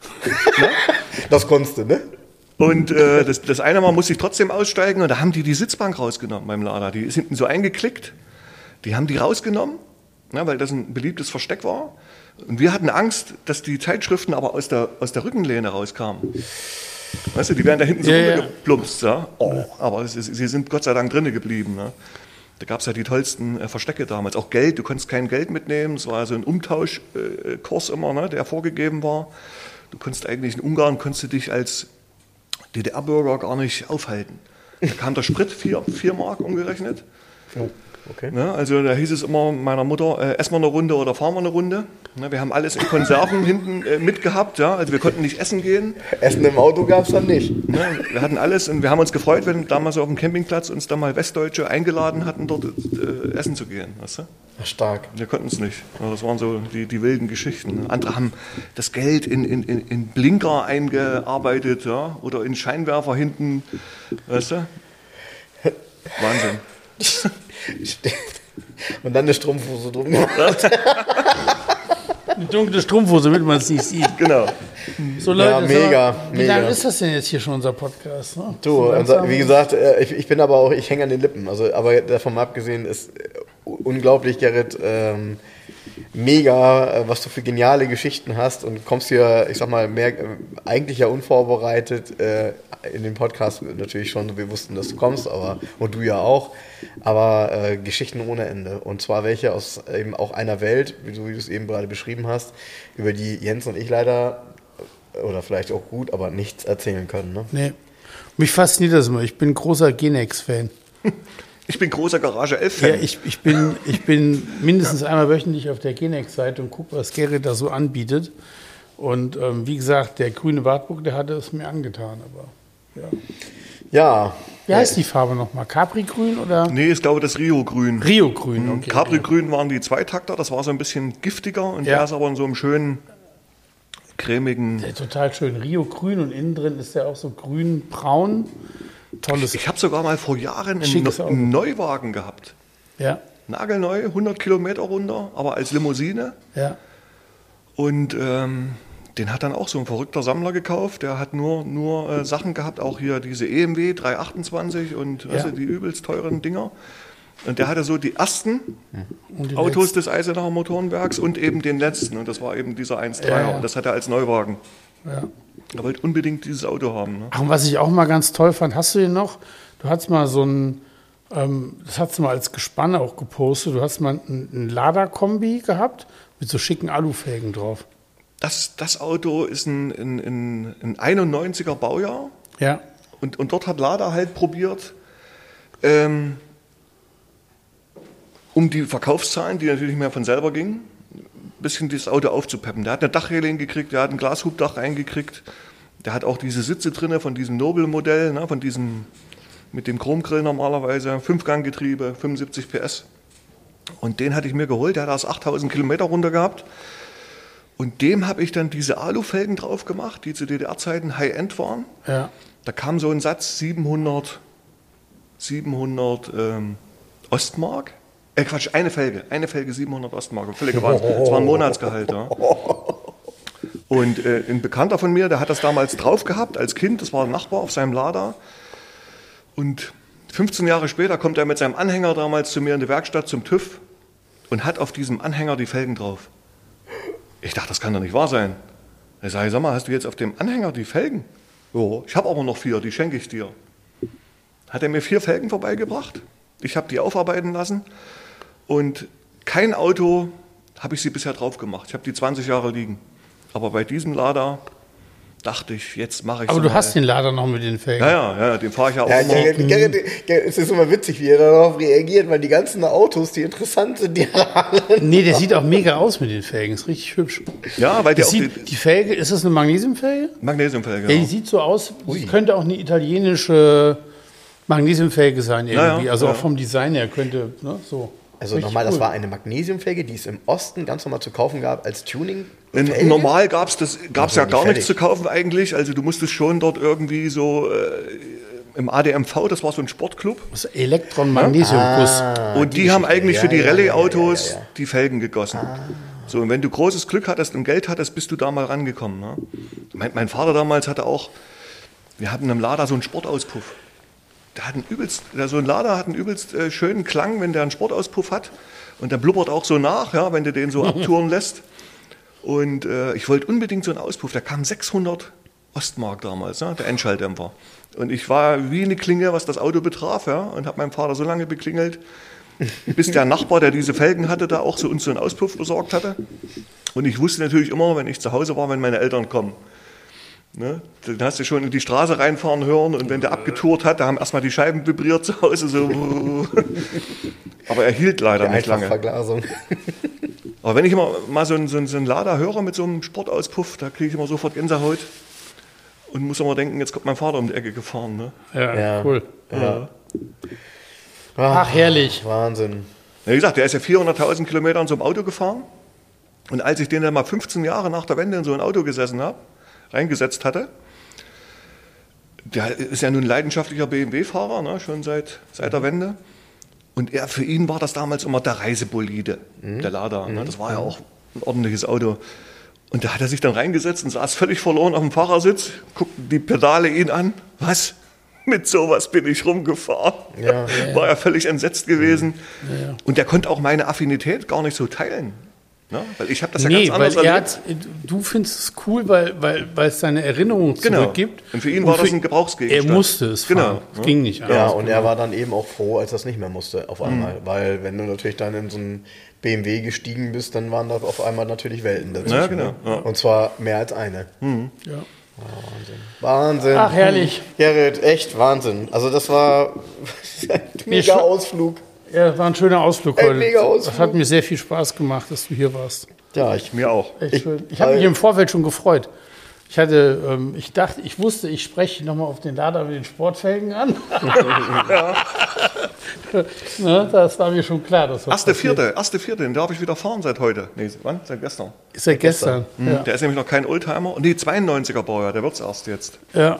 *laughs* Das konntest du, ne? Und äh, das, das eine Mal musste ich trotzdem aussteigen und da haben die die Sitzbank rausgenommen beim Lader. Die ist hinten so eingeklickt. Die haben die rausgenommen, ja, weil das ein beliebtes Versteck war. Und wir hatten Angst, dass die Zeitschriften aber aus der, aus der Rückenlehne rauskamen. Weißt du, die wären da hinten so Ja, ja. runtergeplumpst. Ja? Oh, aber es ist, sie sind Gott sei Dank drinnen geblieben. Ne? Da gab es ja die tollsten äh, Verstecke damals. Auch Geld, du konntest kein Geld mitnehmen. Es war so ein Umtauschkurs äh, Kurs immer, ne, der vorgegeben war. Du konntest eigentlich in Ungarn konntest du dich als DDR-Bürger gar nicht aufhalten. Da kam der Sprit, vier, vier Mark umgerechnet. Okay. Ne, also da hieß es immer meiner Mutter, äh, essen wir eine Runde oder fahren wir eine Runde. Ne, wir haben alles in Konserven *laughs* hinten äh, mitgehabt, ja, also wir konnten nicht essen gehen. Essen im Auto gab es dann nicht. Ne, wir hatten alles und wir haben uns gefreut, wenn damals auf dem Campingplatz uns da mal Westdeutsche eingeladen hatten, dort äh, essen zu gehen. Weißt du? Stark. Wir konnten es nicht. Das waren so die, die wilden Geschichten. Andere haben das Geld in, in, in in Blinker eingearbeitet ja? oder in Scheinwerfer hinten. Weißt du? *laughs* Wahnsinn. *laughs* *laughs* Und dann eine Strumpfhose drum gemacht. *laughs* Eine dunkle Strumpfhose, damit man es nicht sieht. Genau. So Leute, Ja, mega, mal, wie mega. lange ist das denn jetzt hier schon unser Podcast? Ne? Du, unser, wie gesagt, äh, ich, ich bin aber auch, ich hänge an den Lippen. Also, aber davon mal abgesehen ist äh, unglaublich, Gerrit, ähm, mega, äh, was du für geniale Geschichten hast und kommst hier, ich sag mal, mehr, äh, eigentlich ja unvorbereitet äh, in den Podcast natürlich schon. Wir wussten, dass du kommst, aber und du ja auch. Aber äh, Geschichten ohne Ende. Und zwar welche aus eben auch einer Welt, wie du es eben gerade beschrieben hast, über die Jens und ich leider äh, oder vielleicht auch gut, aber nichts erzählen können. Ne? Nee. Mich fasziniert das immer. Ich bin großer Genex-Fan. *laughs* Ich bin großer Garage 11-Fan. Ja, ich, ich, bin, ich bin mindestens einmal wöchentlich auf der Genex-Seite und gucke, was Gerrit da so anbietet. Und ähm, wie gesagt, der grüne Wartburg, der hatte es mir angetan. Aber ja. Ja, Wie heißt die Farbe nochmal? Capri-Grün oder nee, ich glaube das Rio-Grün. Rio-Grün? Okay. Capri-Grün waren die Zweitakter, das war so ein bisschen giftiger und Ja. der ist aber in so einem schönen, cremigen. Der total schön. Rio-Grün und innen drin ist der auch so grün-braun. Tolles. Ich habe sogar mal vor Jahren einen, einen Neuwagen gehabt. Ja, Nagelneu, 100 Kilometer runter, aber als Limousine. ja. Und ähm, den hat dann auch so ein verrückter Sammler gekauft. Der hat nur, nur äh, Sachen gehabt, auch hier diese EMW 328 und Ja. du, die übelst teuren Dinger. Und der hatte so die ersten die Autos des Eisenacher Motorenwerks und eben den letzten. Und das war eben dieser 1.3er. Ja, ja. Und das hat er als Neuwagen. Ja. Er wollte unbedingt dieses Auto haben. Ne? Ach, und was ich auch mal ganz toll fand, hast du den noch? Du hast mal so ein, ähm, das hast du mal als Gespann auch gepostet, du hast mal ein, ein Lader-Kombi gehabt mit so schicken Alufelgen drauf. Das, das Auto ist ein, ein, ein, ein 91er Baujahr. Ja, Und, und dort hat Lada halt probiert, ähm, um die Verkaufszahlen, die natürlich mehr von selber gingen, bisschen das Auto aufzupeppen. Der hat eine Dachreling gekriegt, der hat ein Glashubdach reingekriegt, der hat auch diese Sitze drinne von diesem Nobel-Modell, ne, von diesem mit dem Chromgrill normalerweise, Fünfganggetriebe, 75 PS. Und den hatte ich mir geholt, der hat aus 8000 Kilometer runter gehabt. Und dem habe ich dann diese Alufelgen drauf gemacht, die zu DDR-Zeiten High-End waren. Ja. Da kam so ein Satz 700, 700 ähm, Ostmark. Äh, Quatsch, eine Felge. Eine Felge 700 Ostmark. Völlig gewandt. Das war ein Monatsgehalt. Ja. *laughs* Und äh, ein Bekannter von mir, der hat das damals drauf gehabt als Kind. Das war ein Nachbar auf seinem Lader. Und 15 Jahre später kommt er mit seinem Anhänger damals zu mir in die Werkstatt zum TÜV und hat auf diesem Anhänger die Felgen drauf. Ich dachte, das kann doch nicht wahr sein. Er sage, sag mal, hast du jetzt auf dem Anhänger die Felgen? Ja, ich habe aber noch vier, die schenke ich dir. Hat er mir vier Felgen vorbeigebracht. Ich habe die aufarbeiten lassen und kein Auto habe ich sie bisher drauf gemacht. Ich habe die 20 Jahre liegen. Aber bei diesem Lader dachte ich, jetzt mache ich Aber du hast den Lader noch mit den Felgen. Ja, ja, ja, den fahre ich ja auch Ja, immer. Gerrit, Gerrit, es ist immer witzig, wie er darauf reagiert, weil die ganzen Autos, die interessant sind, die *laughs* haben Nee, der sieht auch mega aus mit den Felgen. Ist richtig hübsch. Ja, weil der sieht, die die Felge, ist das eine Magnesiumfelge? Magnesiumfelge. Ja, die Ja. sieht so aus, es könnte auch eine italienische Magnesiumfelge sein irgendwie. ja, also ja. auch vom Design her könnte, ne, so. Also Richtig nochmal, das cool. war eine Magnesiumfelge, die es im Osten ganz normal zu kaufen gab als Tuning. In, normal gab es das gab's Ach so, ja gar fertig. nichts zu kaufen eigentlich. Also du musstest schon dort irgendwie so äh, im ADMV, das war so ein Sportclub. Das Elektron-Magnesiumguss. und die, die haben eigentlich Ja, für die ja, Rallye-Autos ja, ja, ja. die Felgen gegossen. So, und wenn du großes Glück hattest und Geld hattest, bist du da mal rangekommen. Ne? Mein, mein Vater damals hatte auch, wir hatten im Lader so einen Sportauspuff. Der hat einen übelst, der, so ein Lader hat einen übelst äh, schönen Klang, wenn der einen Sportauspuff hat. Und der blubbert auch so nach, ja, wenn du den so *laughs* abtouren lässt. Und äh, ich wollte unbedingt so einen Auspuff. Der kam 600 Ostmark damals, ne, der Endschalldämpfer. Und ich war wie eine Klinge, was das Auto betraf, ja, und habe meinem Vater so lange beklingelt, bis der Nachbar, der diese Felgen hatte, da auch so uns so einen Auspuff besorgt hatte. Und ich wusste natürlich immer, wenn ich zu Hause war, wenn meine Eltern kommen. Ne? Dann hast du schon in die Straße reinfahren hören und wenn der abgetourt hat, da haben erstmal die Scheiben vibriert zu Hause. So. *laughs* Aber er hielt leider nicht lange. Verglasung. Aber wenn ich immer mal so einen, so einen, so einen Lader höre mit so einem Sportauspuff, da kriege ich immer sofort Gänsehaut und muss immer denken, jetzt kommt mein Vater um die Ecke gefahren. Ne? Ja, Ja. cool. Ja. Ach, herrlich. Wahnsinn. Ja, wie gesagt, der ist ja 400.000 Kilometer in so einem Auto gefahren. Und als ich den dann mal 15 Jahre nach der Wende in so ein Auto gesessen habe, reingesetzt hatte, der ist ja nun leidenschaftlicher BMW-Fahrer, ne, schon seit, seit der Wende. Und er, für ihn war das damals immer der Reisebolide, der Lada. Ne, das war ja auch ein ordentliches Auto. Und da hat er sich dann reingesetzt und saß völlig verloren auf dem Fahrersitz, guckten die Pedale ihn an. Was? Mit sowas bin ich rumgefahren. Ja. War er völlig entsetzt gewesen. Und der konnte auch meine Affinität gar nicht so teilen. Ne? Weil ich habe das ja Nee, ganz weil anders er erlebt. hat, du findest es cool, weil, weil, weil es seine Erinnerung Genau. zurückgibt. Und für ihn war das ein Gebrauchsgegenstand. Er musste es Genau, fahren. Es ja. ging nicht Ja, anders. und er war dann eben auch froh, als er es nicht mehr musste, auf einmal. Weil wenn du natürlich dann in so einen BMW gestiegen bist, dann waren da auf einmal natürlich Welten dazwischen. Ja, genau, ne? ja. Und zwar mehr als eine. Ja. Wahnsinn. Ach, herrlich. Gerrit, echt Wahnsinn. Also das war *laughs* ein mega Ausflug. Ja, war ein schöner Ausflug Ein heute. mega Ausflug. Das hat mir sehr viel Spaß gemacht, dass du hier warst. Ja, ich Mir auch. Echt Ich- schön. Ich habe mich im Vorfeld schon gefreut. Ich hatte, ähm, ich dachte, ich wusste, ich spreche nochmal auf den Lader mit den Sportfelgen an. *laughs* ne, das war mir schon klar. Dass das Erste. Vierte, erste Vierte, den darf ich wieder fahren seit heute. Nee, wann? Seit gestern. Ist ja gestern. Ja. Der ist nämlich noch kein Oldtimer. Nee, 92er Baujahr, der wird's erst jetzt. Ja.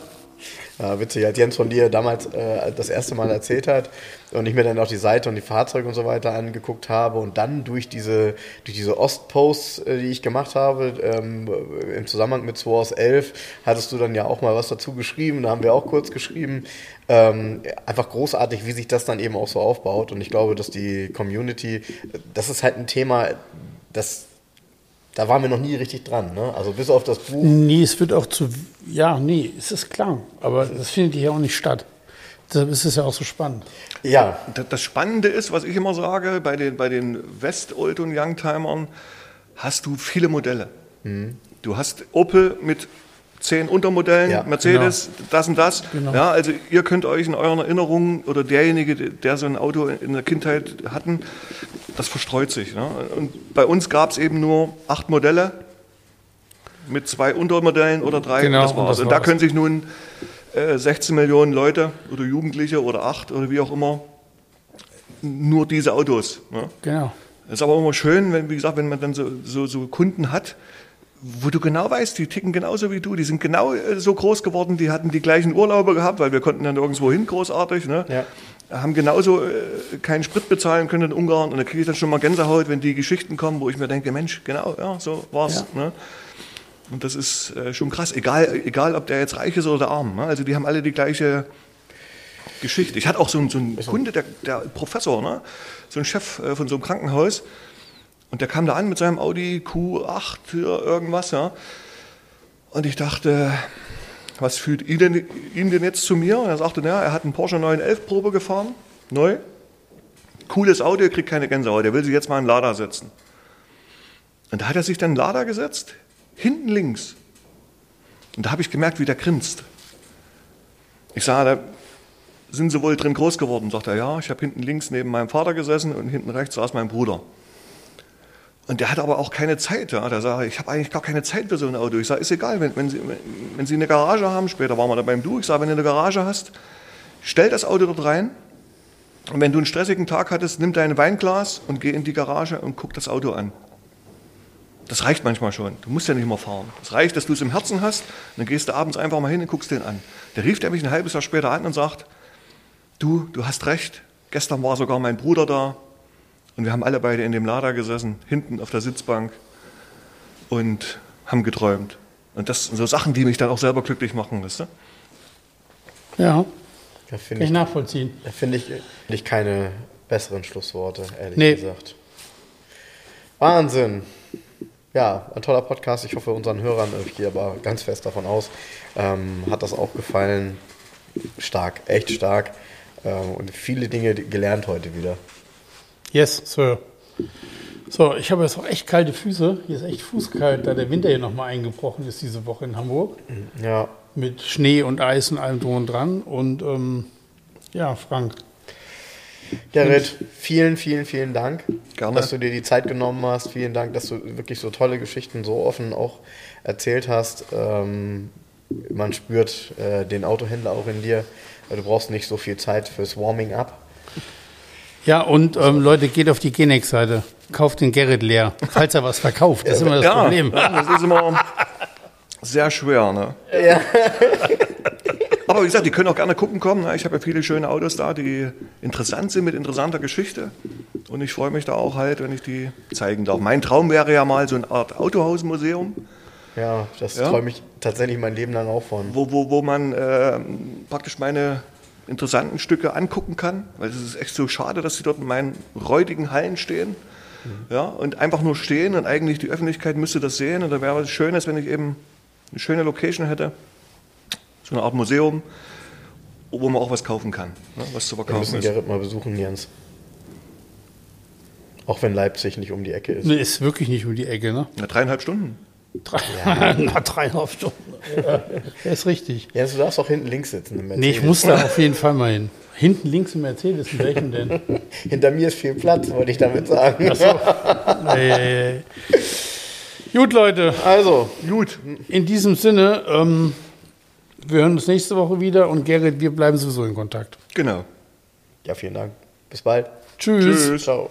Ja, witzig, als Jens von dir damals äh, das erste Mal erzählt hat und ich mir dann auch die Seite und die Fahrzeuge und so weiter angeguckt habe und dann durch diese, durch diese Ostposts, äh, die ich gemacht habe, ähm, im Zusammenhang mit 2 aus 11, hattest du dann ja auch mal was dazu geschrieben, da haben wir auch kurz geschrieben. Ähm, einfach großartig, wie sich das dann eben auch so aufbaut und ich glaube, dass die Community, das ist halt ein Thema, das da waren wir noch nie richtig dran, ne? Also bis auf das Buch. Nee, es wird auch zu. Ja, nee, es ist klar. Aber das findet hier auch nicht statt. Deshalb ist es ja auch so spannend. Ja, Das- Spannende ist, was ich immer sage, bei den, bei den West-Old- und Youngtimern hast du viele Modelle. Mhm. Du hast Opel mit zehn Untermodellen, Ja, Mercedes, das und das. Genau. Ja, also ihr könnt euch in euren Erinnerungen oder derjenige, der so ein Auto in der Kindheit hatten, das verstreut sich. Ne? Und bei uns gab es eben nur acht Modelle mit zwei Untermodellen oder drei. Genau, und das und war's. das Und da war's. können sich nun äh, 16 Millionen Leute oder Jugendliche oder acht oder wie auch immer nur diese Autos. Ne? Genau. Das ist aber immer schön, wenn, wie gesagt, wenn man dann so, so, so Kunden hat, wo du genau weißt, die ticken genauso wie du, die sind genau äh, so groß geworden, die hatten die gleichen Urlaube gehabt, weil wir konnten dann irgendwo hin, großartig, ne? Ja. haben genauso äh, keinen Sprit bezahlen können in Ungarn und da kriege ich dann schon mal Gänsehaut, wenn die Geschichten kommen, wo ich mir denke, Mensch, genau, ja, so war's. Ne? Und das ist äh, schon krass, egal, egal ob der jetzt reich ist oder arm, ne? also die haben alle die gleiche Geschichte. Ich hatte auch so einen, so einen Kunde, der, der Professor, ne? so ein Chef äh, von so einem Krankenhaus, und der kam da an mit seinem Audi Q8 oder irgendwas, ja. Und ich dachte, was fühlt ihn denn, ihn denn jetzt zu mir? Und er sagte, naja, er hat einen Porsche 911 Probe gefahren, neu. Cooles er kriegt keine Gänsehaut, er will sich jetzt mal in den Lader setzen. Und da hat er sich dann in den Lader gesetzt, hinten links. Und da habe ich gemerkt, wie der grinst. Ich sage, da sind sie wohl drin groß geworden? Sagt er, ja, ich habe hinten links neben meinem Vater gesessen und hinten rechts saß mein Bruder. Und der hat aber auch keine Zeit. Ja. Der sagt, ich habe eigentlich gar keine Zeit für so ein Auto. Ich sage, ist egal, wenn, wenn, Sie, wenn Sie eine Garage haben, später waren wir da beim Du, ich sage, wenn du eine Garage hast, stell das Auto dort rein. Und wenn du einen stressigen Tag hattest, nimm dein Weinglas und geh in die Garage und guck das Auto an. Das reicht manchmal schon. Du musst ja nicht immer fahren. Es reicht, dass du es im Herzen hast. Und dann gehst du abends einfach mal hin und guckst den an. Der rief der mich ein halbes Jahr später an und sagt, du, du hast recht. Gestern war sogar mein Bruder da. Und wir haben alle beide in dem Lader gesessen, hinten auf der Sitzbank und haben geträumt. Und das sind so Sachen, die mich dann auch selber glücklich machen, weißt du? Ja, Da kann finde ich ich, nachvollziehen. da finde ich, ich keine besseren Schlussworte, ehrlich Nee. gesagt. Wahnsinn. Ja, ein toller Podcast. Ich hoffe, unseren Hörern, ich gehe aber ganz fest davon aus, ähm, hat das auch gefallen. Stark, echt stark. Ähm, und viele Dinge gelernt heute wieder. Yes, Sir. So, ich habe jetzt auch echt kalte Füße. Hier ist echt fußkalt, da der Winter hier nochmal eingebrochen ist diese Woche in Hamburg. Ja, Mit Schnee und Eis und allem drum und dran. Und ähm, ja, Frank, Gerrit, vielen, vielen, vielen Dank, Gerne. dass du dir die Zeit genommen hast. Vielen Dank, dass du wirklich so tolle Geschichten so offen auch erzählt hast. Ähm, man spürt äh, den Autohändler auch in dir. Du brauchst nicht so viel Zeit fürs Warming up. Ja, und ähm, Leute, geht auf die Genex-Seite. Kauft den Gerrit leer, falls er was verkauft. Das ist immer das ja, Problem. das ist immer sehr schwer. Ne? *laughs* Aber wie gesagt, die können auch gerne gucken kommen. Ne? Ich habe ja viele schöne Autos da, die interessant sind mit interessanter Geschichte. Und ich freue mich da auch halt, wenn ich die zeigen darf. Mein Traum wäre ja mal so eine Art Autohausmuseum, Ja, das Ja? träume ich tatsächlich mein Leben lang auch von. wo, wo, wo man äh, praktisch meine interessanten Stücke angucken kann. Weil es ist echt so schade, dass sie dort in meinen räudigen Hallen stehen. Ja, und einfach nur stehen und eigentlich die Öffentlichkeit müsste das sehen. Und da wäre es schön, wenn ich eben eine schöne Location hätte. So eine Art Museum, wo man auch was kaufen kann, ne, was zu Wir verkaufen müssen ist. Gerrit mal besuchen, Jens. Auch wenn Leipzig nicht um die Ecke ist. Nee, ist wirklich nicht um die Ecke, ne? Na, dreieinhalb Stunden. Drei, Na, *laughs* dreieinhalb Stunden. Ja, ist richtig. Jens, du darfst auch hinten links sitzen im Nee, ich muss da auf jeden Fall mal hin. Hinten links im Mercedes, in welchem denn? *laughs* Hinter mir ist viel Platz, wollte ich damit sagen. Äh, *laughs* gut, Leute, Also, Gut. in diesem Sinne, ähm, wir hören uns nächste Woche wieder und Gerrit, wir bleiben sowieso in Kontakt. Genau. ja, vielen Dank. Bis bald. Tschüss. Tschüss. Ciao.